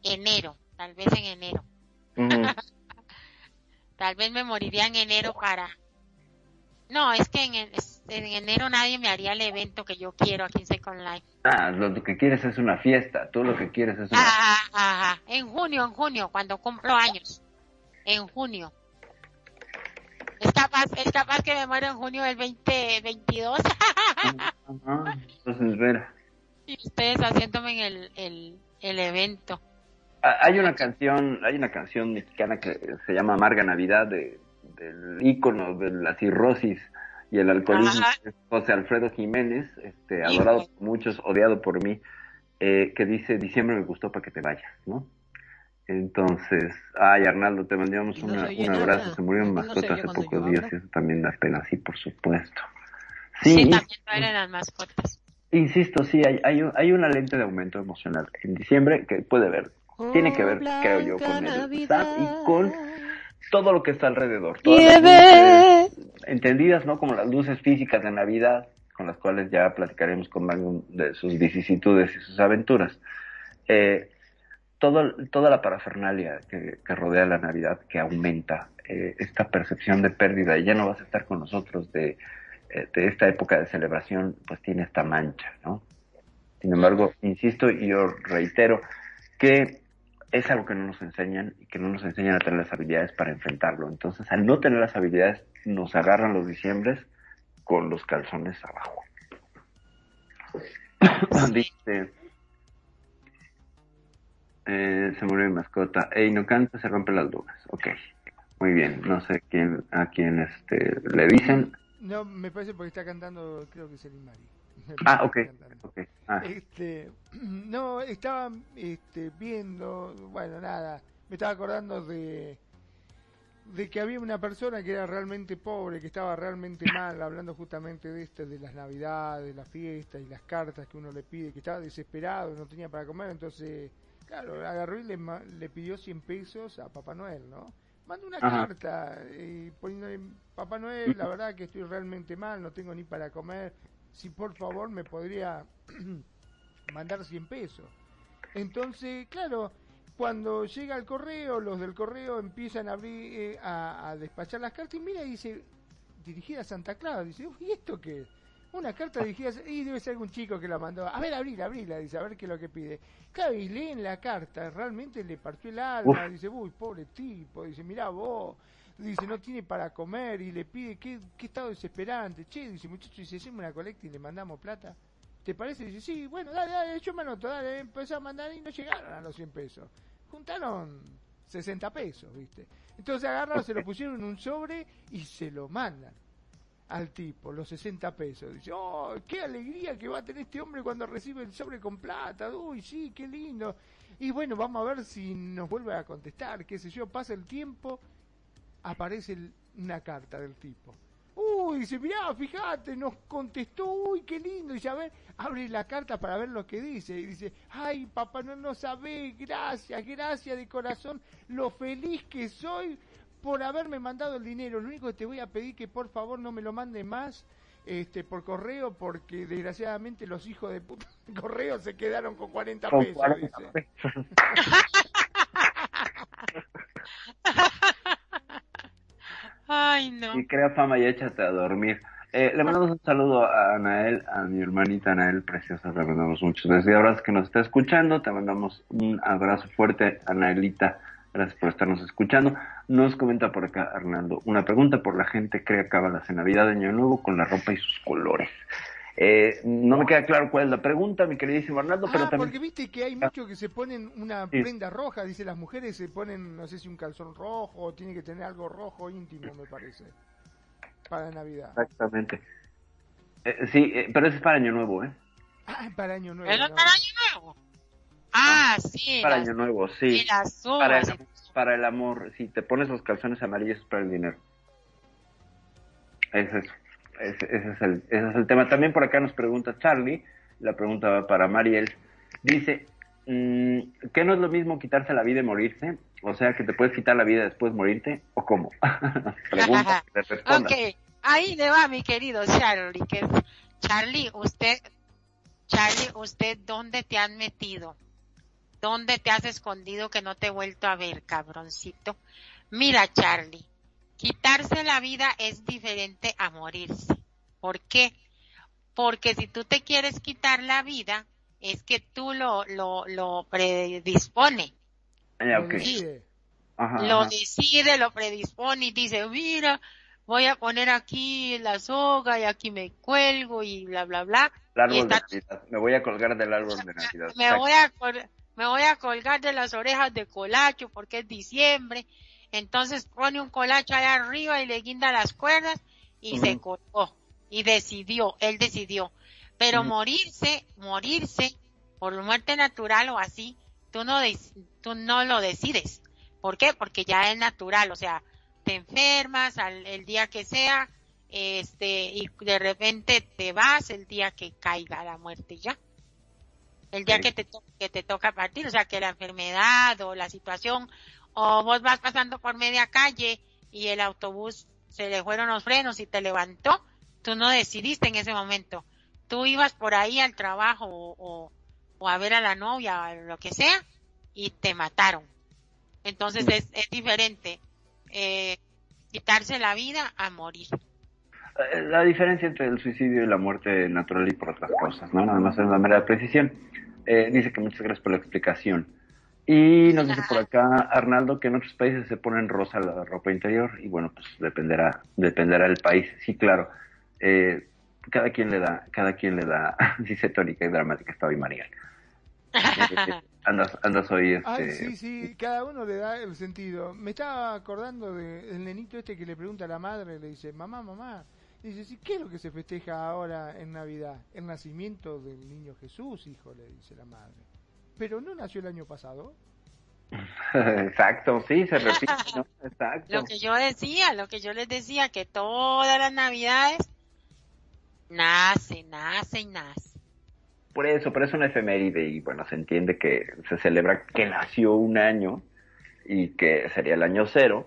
Enero, tal vez en enero. Tal vez me moriría en enero para... No, es que en, en- en enero nadie me haría el evento que yo quiero aquí en Second Life. Ah, lo que quieres es una fiesta, tú lo que quieres es una... Ah, ah, ah, en junio, en junio, cuando cumplo años. En junio. Es capaz, es capaz que me muero en junio del 2022 Ajá, Entonces, ver, y ustedes haciéndome el, el, el evento. ah, hay una canción, hay una canción mexicana que se llama Amarga Navidad de, del ícono de la cirrosis y el alcoholismo, Ajá. José Alfredo Jiménez, este, adorado por muchos, odiado por mí, eh, que dice, diciembre me gustó para que te vayas, ¿no? Entonces, ay Arnaldo, te mandamos no una- un abrazo, se murió un ¿Por qué no se mascota hace pocos días y eso también da pena, sí, por supuesto. Sí, Sí, también las mascotas. Insisto, sí, hay, hay, un- hay una lente de aumento emocional en diciembre que puede ver, tiene que ver, creo yo, con el SAT y con todo lo que está alrededor. Todas las luces, entendidas, ¿no? Como las luces físicas de Navidad, con las cuales ya platicaremos con Magnum de sus vicisitudes y sus aventuras. Eh, todo, toda la parafernalia que, que rodea la Navidad, que aumenta eh, esta percepción de pérdida y ya no vas a estar con nosotros de, eh, de esta época de celebración, pues tiene esta mancha, ¿no? Sin embargo, insisto y yo reitero que es algo que no nos enseñan y que no nos enseñan a tener las habilidades para enfrentarlo. Entonces, al no tener las habilidades, nos agarran los diciembres con los calzones abajo. Dice, eh, se murió mi mascota. Ey, no canta, se rompen las dudas. Ok, muy bien. No sé quién, a quién este, le dicen. No, me parece porque está cantando, creo que es el Mari. Ah, ok, ok. Ah, Este, no, estaba este, viendo, bueno, nada, me estaba acordando de, de que había una persona que era realmente pobre, que estaba realmente mal, hablando justamente de esto, de las navidades, las fiestas y las cartas que uno le pide, que estaba desesperado, no tenía para comer, entonces, claro, agarró y le, le pidió 100 pesos a Papá Noel, ¿no? Manda una Ajá. carta y poniéndole, Papá Noel, la verdad que estoy realmente mal, no tengo ni para comer, si por favor me podría mandar 100 pesos. Entonces, claro, cuando llega el correo, los del correo empiezan a abrir, eh, a, a despachar las cartas y mira, dice, dirigida a Santa Clara, dice, "Uy, ¿y esto qué es? Una carta dirigida a... Y debe ser algún chico que la mandó. A ver, abrila, abrila, dice, a ver qué es lo que pide. Claro, y leen la carta, realmente le partió el alma, Uf. dice, uy, pobre tipo, dice, mirá vos, dice, no tiene para comer y le pide, qué, qué estado desesperante. Che, dice, muchacho, dice, hacemos una colecta y le mandamos plata. ¿Te parece? Dice, sí, bueno, dale, dale, yo me anoto, dale, empezó a mandar y no llegaron a los 100 pesos. Juntaron 60 pesos, ¿viste? Entonces agarraron, se lo pusieron en un sobre y se lo mandan al tipo, los 60 pesos. Dice, oh, qué alegría que va a tener este hombre cuando recibe el sobre con plata. Uy, sí, qué lindo. Y bueno, vamos a ver si nos vuelve a contestar, qué sé yo, pasa el tiempo, aparece el- una carta del tipo. Uy, dice, mirá, fíjate, nos contestó, uy, qué lindo. Y dice, a ver, abre la carta para ver lo que dice. Y dice, ay, papá, no no sabe, gracias, gracias de corazón, lo feliz que soy por haberme mandado el dinero. Lo único que te voy a pedir que por favor no me lo mande más este por correo porque desgraciadamente los hijos de puta de correo se quedaron con 40 con pesos. 40 dice. pesos. Ay, Y crea fama y échate a dormir. Eh, le mandamos un saludo a Anael, a mi hermanita Anael preciosa, le mandamos muchos besos. Y ahora que nos está escuchando, te mandamos un abrazo fuerte, Anaelita. Gracias por estarnos escuchando. Nos comenta por acá Arnaldo una pregunta por la gente cree cábalas en Navidad Año Nuevo con la ropa y sus colores. Eh, no me queda claro cuál es la pregunta, mi queridísimo Arnaldo, pero ah, también... porque viste que hay muchos que se ponen una prenda roja, dice las mujeres se ponen, no sé si un calzón rojo, o tiene que tener algo rojo íntimo, me parece, para Navidad. Exactamente. Eh, sí, eh, pero eso es para Año Nuevo, ¿eh? Ah, para Año Nuevo. ¿Es para Año Nuevo? Ah, sí. Para Año Nuevo, sí. para, el, para el amor, si te pones los calzones amarillos es para el dinero. Es eso. Ese, es el, ese es el tema. También por acá nos pregunta Charlie, la pregunta va para Mariel. Dice, mm, ¿qué no es lo mismo quitarse la vida y morirse? O sea, que te puedes quitar la vida después de morirte, ¿o cómo? pregunta, Ok, ahí le va mi querido Charlie, que Charlie, usted, Charlie, usted, ¿dónde te han metido? ¿Dónde te has escondido que no te he vuelto a ver, cabroncito? Mira, Charlie, quitarse la vida es diferente a morirse. ¿Por qué? Porque si tú te quieres quitar la vida, es que tú lo, lo, lo predispone. Ah, lo decide, lo predispone y dice, mira, voy a poner aquí la soga y aquí me cuelgo y bla, bla, bla. Me voy a colgar del árbol de Navidad. Me voy a, me voy a colgar de las orejas de colacho porque es diciembre. Entonces pone un colacho allá arriba y le guinda las cuerdas y se colgó. Y decidió, él decidió. Pero morirse, morirse por muerte natural o así, tú no, tú no lo decides. ¿Por qué? Porque ya es natural, o sea, te enfermas al, el día que sea, este, y de repente te vas el día que caiga la muerte ya el día que te, que te toca partir, o sea, que la enfermedad o la situación, o vos vas pasando por media calle y el autobús se le fueron los frenos y te levantó, tú no decidiste en ese momento. Tú ibas por ahí al trabajo o, a ver a la novia o lo que sea y te mataron. Entonces es, es diferente eh, quitarse la vida a morir. Eh, la diferencia entre el suicidio y la muerte natural y por otras cosas, ¿no? Nada más es una mera precisión. Eh, dice que muchas gracias por la explicación. Y nos dice por acá Arnaldo que en otros países se ponen rosa la ropa interior y bueno, pues dependerá, dependerá del país. Sí, claro. Eh, cada quien le da, cada quien le da, dice tónica y dramática está hoy María. andas, andas hoy este... sí, sí, cada uno le da el sentido. Me estaba acordando del nenito este que le pregunta a la madre, le dice, mamá, mamá, Dice, ¿qué es lo que se festeja ahora en Navidad? El nacimiento del niño Jesús, hijo, le dice la madre. Pero no nació el año pasado. Exacto, sí, se repite, Exacto. Lo que yo decía, lo que yo les decía, que todas las Navidades nace, nace y nace. Por eso, por eso una efeméride y bueno, se entiende que se celebra que nació un año y que sería el año cero,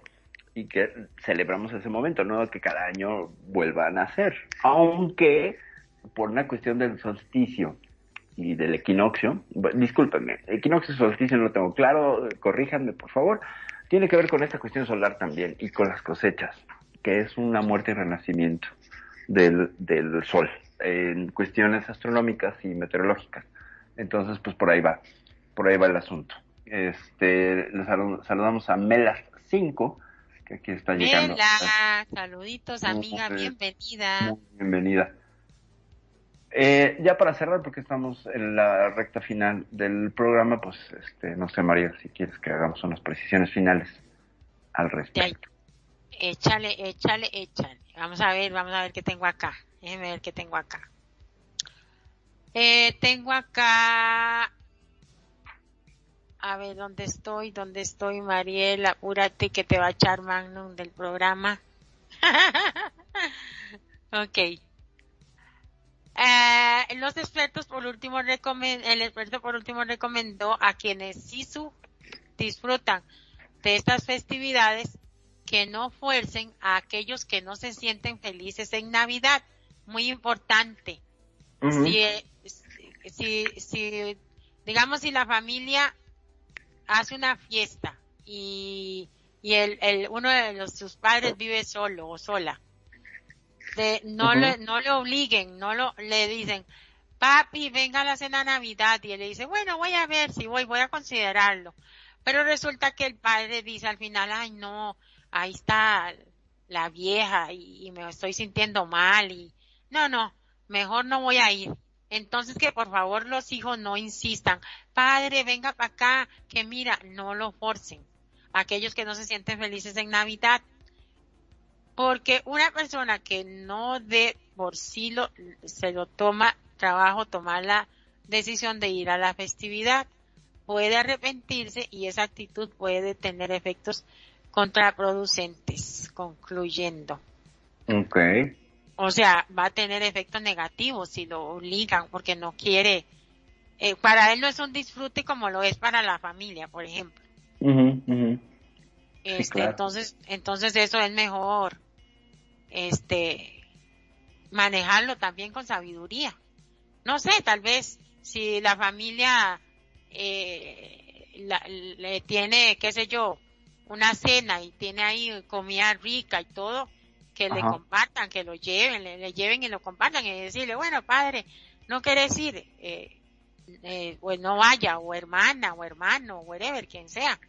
y que celebramos ese momento, no que cada año vuelva a nacer, aunque por una cuestión del solsticio y del equinoccio, discúlpenme, equinoccio y solsticio no lo tengo claro, corríjanme por favor, tiene que ver con esta cuestión solar también y con las cosechas, que es una muerte y renacimiento del, del sol en cuestiones astronómicas y meteorológicas. Entonces, pues por ahí va, por ahí va el asunto. Este, saludamos a Melas 5, que aquí está llegando. Hola, saluditos amiga, bienvenida. bienvenida. Eh, ya para cerrar, porque estamos en la recta final del programa, pues este, no sé María, si quieres que hagamos unas precisiones finales al respecto. Échale, échale, échale. Vamos a ver, vamos a ver qué tengo acá. Déjeme ver qué tengo acá. Eh, tengo acá a ver, ¿dónde estoy? ¿Dónde estoy, Mariel? Apúrate que te va a echar Magnum del programa. ok. Eh, los expertos por último el experto por último recomendó a quienes sí su disfrutan de estas festividades que no fuercen a aquellos que no se sienten felices en Navidad. Muy importante. si, si, si, digamos, si la familia hace una fiesta y y el, el uno de los, sus padres vive solo o sola. De, no le, no le obliguen, no lo, le dicen, papi, venga a la cena Navidad, y él le dice, bueno, voy a ver si voy, voy a considerarlo. Pero resulta que el padre dice al final, ay no, ahí está la vieja y, me estoy sintiendo mal y no, no, mejor no voy a ir. Entonces que por favor los hijos no insistan, padre, venga para acá, que mira, no lo forcen. Aquellos que no se sienten felices en Navidad. Porque una persona que no de por sí lo, se lo toma trabajo tomar la decisión de ir a la festividad, puede arrepentirse y esa actitud puede tener efectos contraproducentes, concluyendo. Ok. O sea, va a tener efectos negativos si lo obligan porque no quiere. Eh, para él no es un disfrute como lo es para la familia, por ejemplo. Este, entonces, entonces eso es mejor, este, manejarlo también con sabiduría. No sé, tal vez si la familia eh, le tiene, qué sé yo, una cena y tiene ahí comida rica y todo, que le compartan, que lo lleven, le, lleven y lo compartan y decirle, bueno, padre, no quieres ir, eh, eh, pues no vaya, o hermana, o hermano, o whatever, quien sea.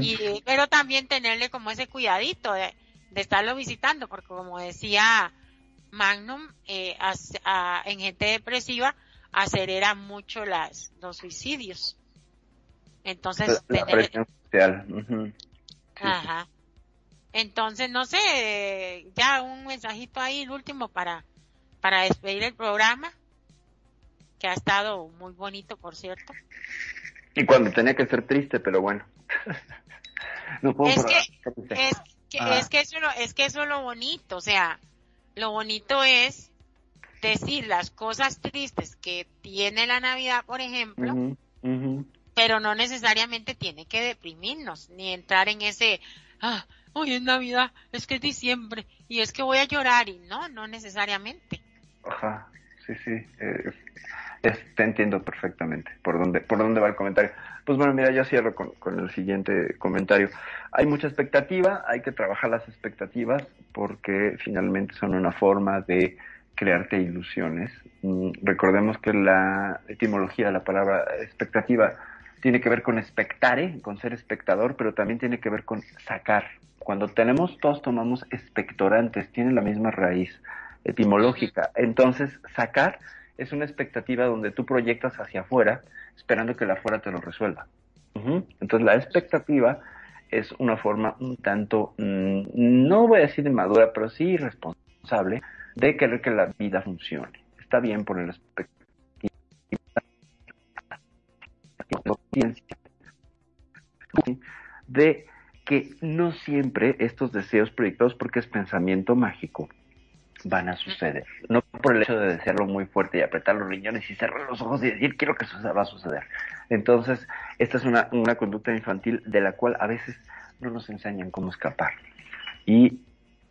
y, pero también tenerle como ese cuidadito de, de estarlo visitando, porque como decía Magnum, eh, en gente depresiva acelera mucho las, los suicidios. Entonces, Ajá. Entonces, no sé, ya un mensajito ahí, el último para, para despedir el programa, que ha estado muy bonito, por cierto. Y cuando tenía que ser triste, pero bueno. es, que, es, que, es, que eso, es que eso es lo bonito, o sea, lo bonito es decir las cosas tristes que tiene la Navidad, por ejemplo, pero no necesariamente tiene que deprimirnos, ni entrar en ese, ah, hoy es Navidad, es que es diciembre, y es que voy a llorar, y no, no necesariamente. Ajá, sí, sí, eh, te entiendo perfectamente por dónde, por dónde va el comentario. Pues bueno, mira, yo cierro con, con el siguiente comentario. Hay mucha expectativa, hay que trabajar las expectativas porque finalmente son una forma de crearte ilusiones. Mm, recordemos que la etimología de la palabra expectativa tiene que ver con espectare, con ser espectador, pero también tiene que ver con sacar. Cuando tenemos, todos tomamos expectorantes, tiene la misma raíz etimológica. Entonces, sacar es una expectativa donde tú proyectas hacia afuera, esperando que la afuera te lo resuelva. Entonces, la expectativa es una forma un tanto, mm, no voy a decir inmadura, pero sí irresponsable de querer que la vida funcione. Está bien poner expectativa de que no siempre estos deseos proyectados, porque es pensamiento mágico, van a suceder. No por el hecho de desearlo muy fuerte y apretar los riñones y cerrar los ojos y decir quiero que eso va a suceder. Entonces, esta es una, una conducta infantil de la cual a veces no nos enseñan cómo escapar. Y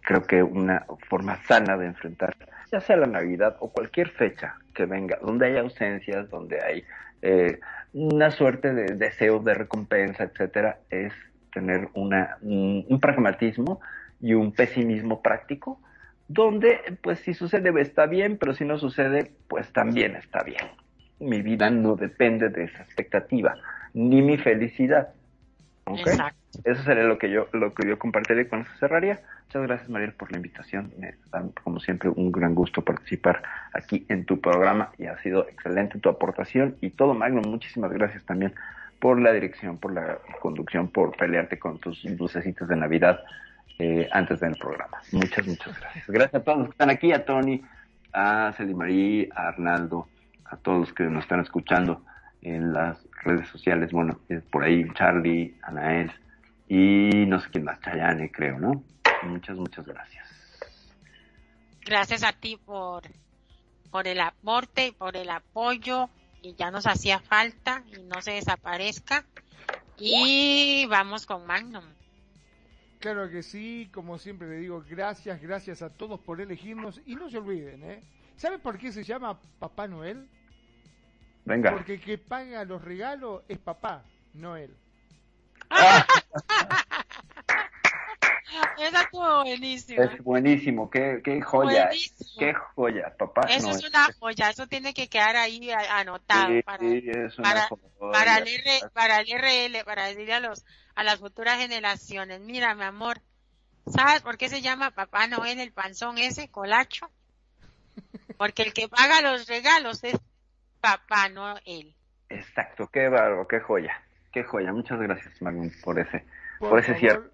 creo que una forma sana de enfrentar, ya sea la Navidad o cualquier fecha que venga, donde hay ausencias, donde hay eh, una suerte de deseos de recompensa, etcétera, es tener una, un, pragmatismo y un pesimismo práctico, donde pues si sucede está bien, pero si no sucede pues también está bien. Mi vida no depende de esa expectativa, ni mi felicidad. Exacto. Eso sería lo que yo lo que yo compartiría y con eso cerraría. Muchas gracias, Mariel, por la invitación. Me da, como siempre, un gran gusto participar aquí en tu programa y ha sido excelente tu aportación y todo, Magno. Muchísimas gracias también por la dirección, por la conducción, por pelearte con tus lucecitas de Navidad eh, antes del programa. Muchas, muchas gracias. Gracias a todos los que están aquí, a Tony, a Celimarí, a Arnaldo, a todos los que nos están escuchando en las redes sociales. Bueno, por ahí Charlie, Anael y no sé quién más, Chayane, creo, ¿no? Muchas, muchas gracias. Gracias a ti por, por el aporte y por el apoyo y ya nos hacía falta y no se desaparezca. Y vamos con Magnum. Claro que sí, como siempre le digo, gracias, gracias a todos por elegirnos y no se olviden, ¿eh? ¿Sabe por qué se llama Papá Noel? Venga. Porque el que paga los regalos es Papá Noel. Esa estuvo buenísima. Es buenísimo, qué, qué joya. Buenísimo. Qué joya, papá. Eso no, es una joya, eso tiene que quedar ahí anotado sí, para, sí, es una para- joya. para el R- para el RL, para decirle a los a las futuras generaciones, mira mi amor, ¿sabes por qué se llama Papá Noel el panzón ese, colacho? Porque el que paga los regalos es Papá Noel. Exacto, qué bárbaro, qué joya. Qué joya. Muchas gracias, Magnum, por ese. Por Por ese favor, cierre.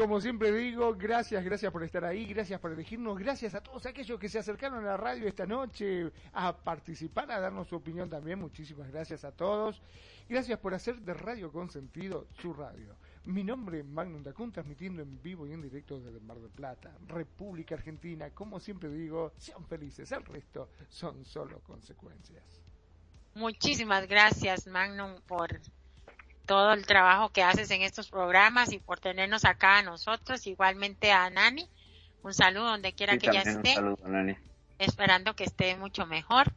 Como siempre digo, gracias, gracias por estar ahí, gracias por elegirnos, gracias a todos aquellos que se acercaron a la radio esta noche a participar, a darnos su opinión también. Muchísimas gracias a todos. Gracias por hacer de Radio Consentido su radio. Mi nombre es Magnum Dacun, transmitiendo en vivo y en directo desde Mar del Plata, República Argentina. Como siempre digo, sean felices, el resto son solo consecuencias. Muchísimas gracias Magnum por todo el trabajo que haces en estos programas y por tenernos acá a nosotros, igualmente a Nani. Un saludo donde quiera Sí, que ella también un esté. saludo, Nani. esperando que esté mucho mejor.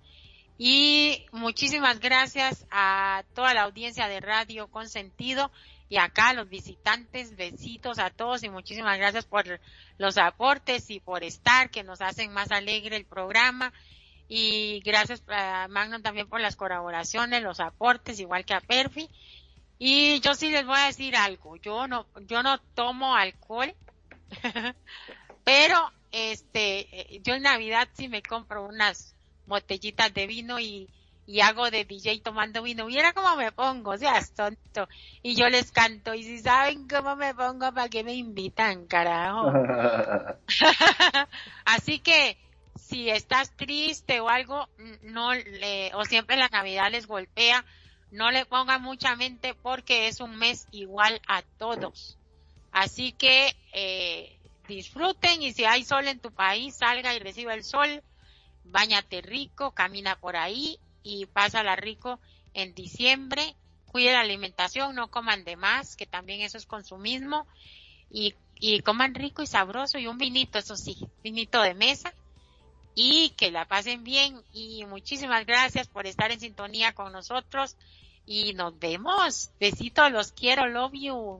Y muchísimas gracias a toda la audiencia de Radio Consentido y acá a los visitantes, besitos a todos y muchísimas gracias por los aportes y por estar, que nos hacen más alegre el programa. Y gracias a Magnum también por las colaboraciones, los aportes, igual que a Perfi. Y yo sí les voy a decir algo, yo no, yo no tomo alcohol, pero este, eh, yo en Navidad sí me compro unas botellitas de vino y, y hago de DJ tomando vino. Mira cómo me pongo, seas tonto. Y yo les canto, y si saben cómo me pongo, ¿para qué me invitan, carajo? Así que si estás triste o algo, n- no le, o siempre la Navidad les golpea, no le pongan mucha mente porque es un mes igual a todos. Así que eh, disfruten y si hay sol en tu país, salga y reciba el sol, bañate rico, camina por ahí y pásala rico en diciembre. Cuide la alimentación, no coman de más, que también eso es consumismo. Y, y coman rico y sabroso y un vinito, eso sí, vinito de mesa. Y que la pasen bien y muchísimas gracias por estar en sintonía con nosotros y nos vemos. Besitos, los quiero, love you.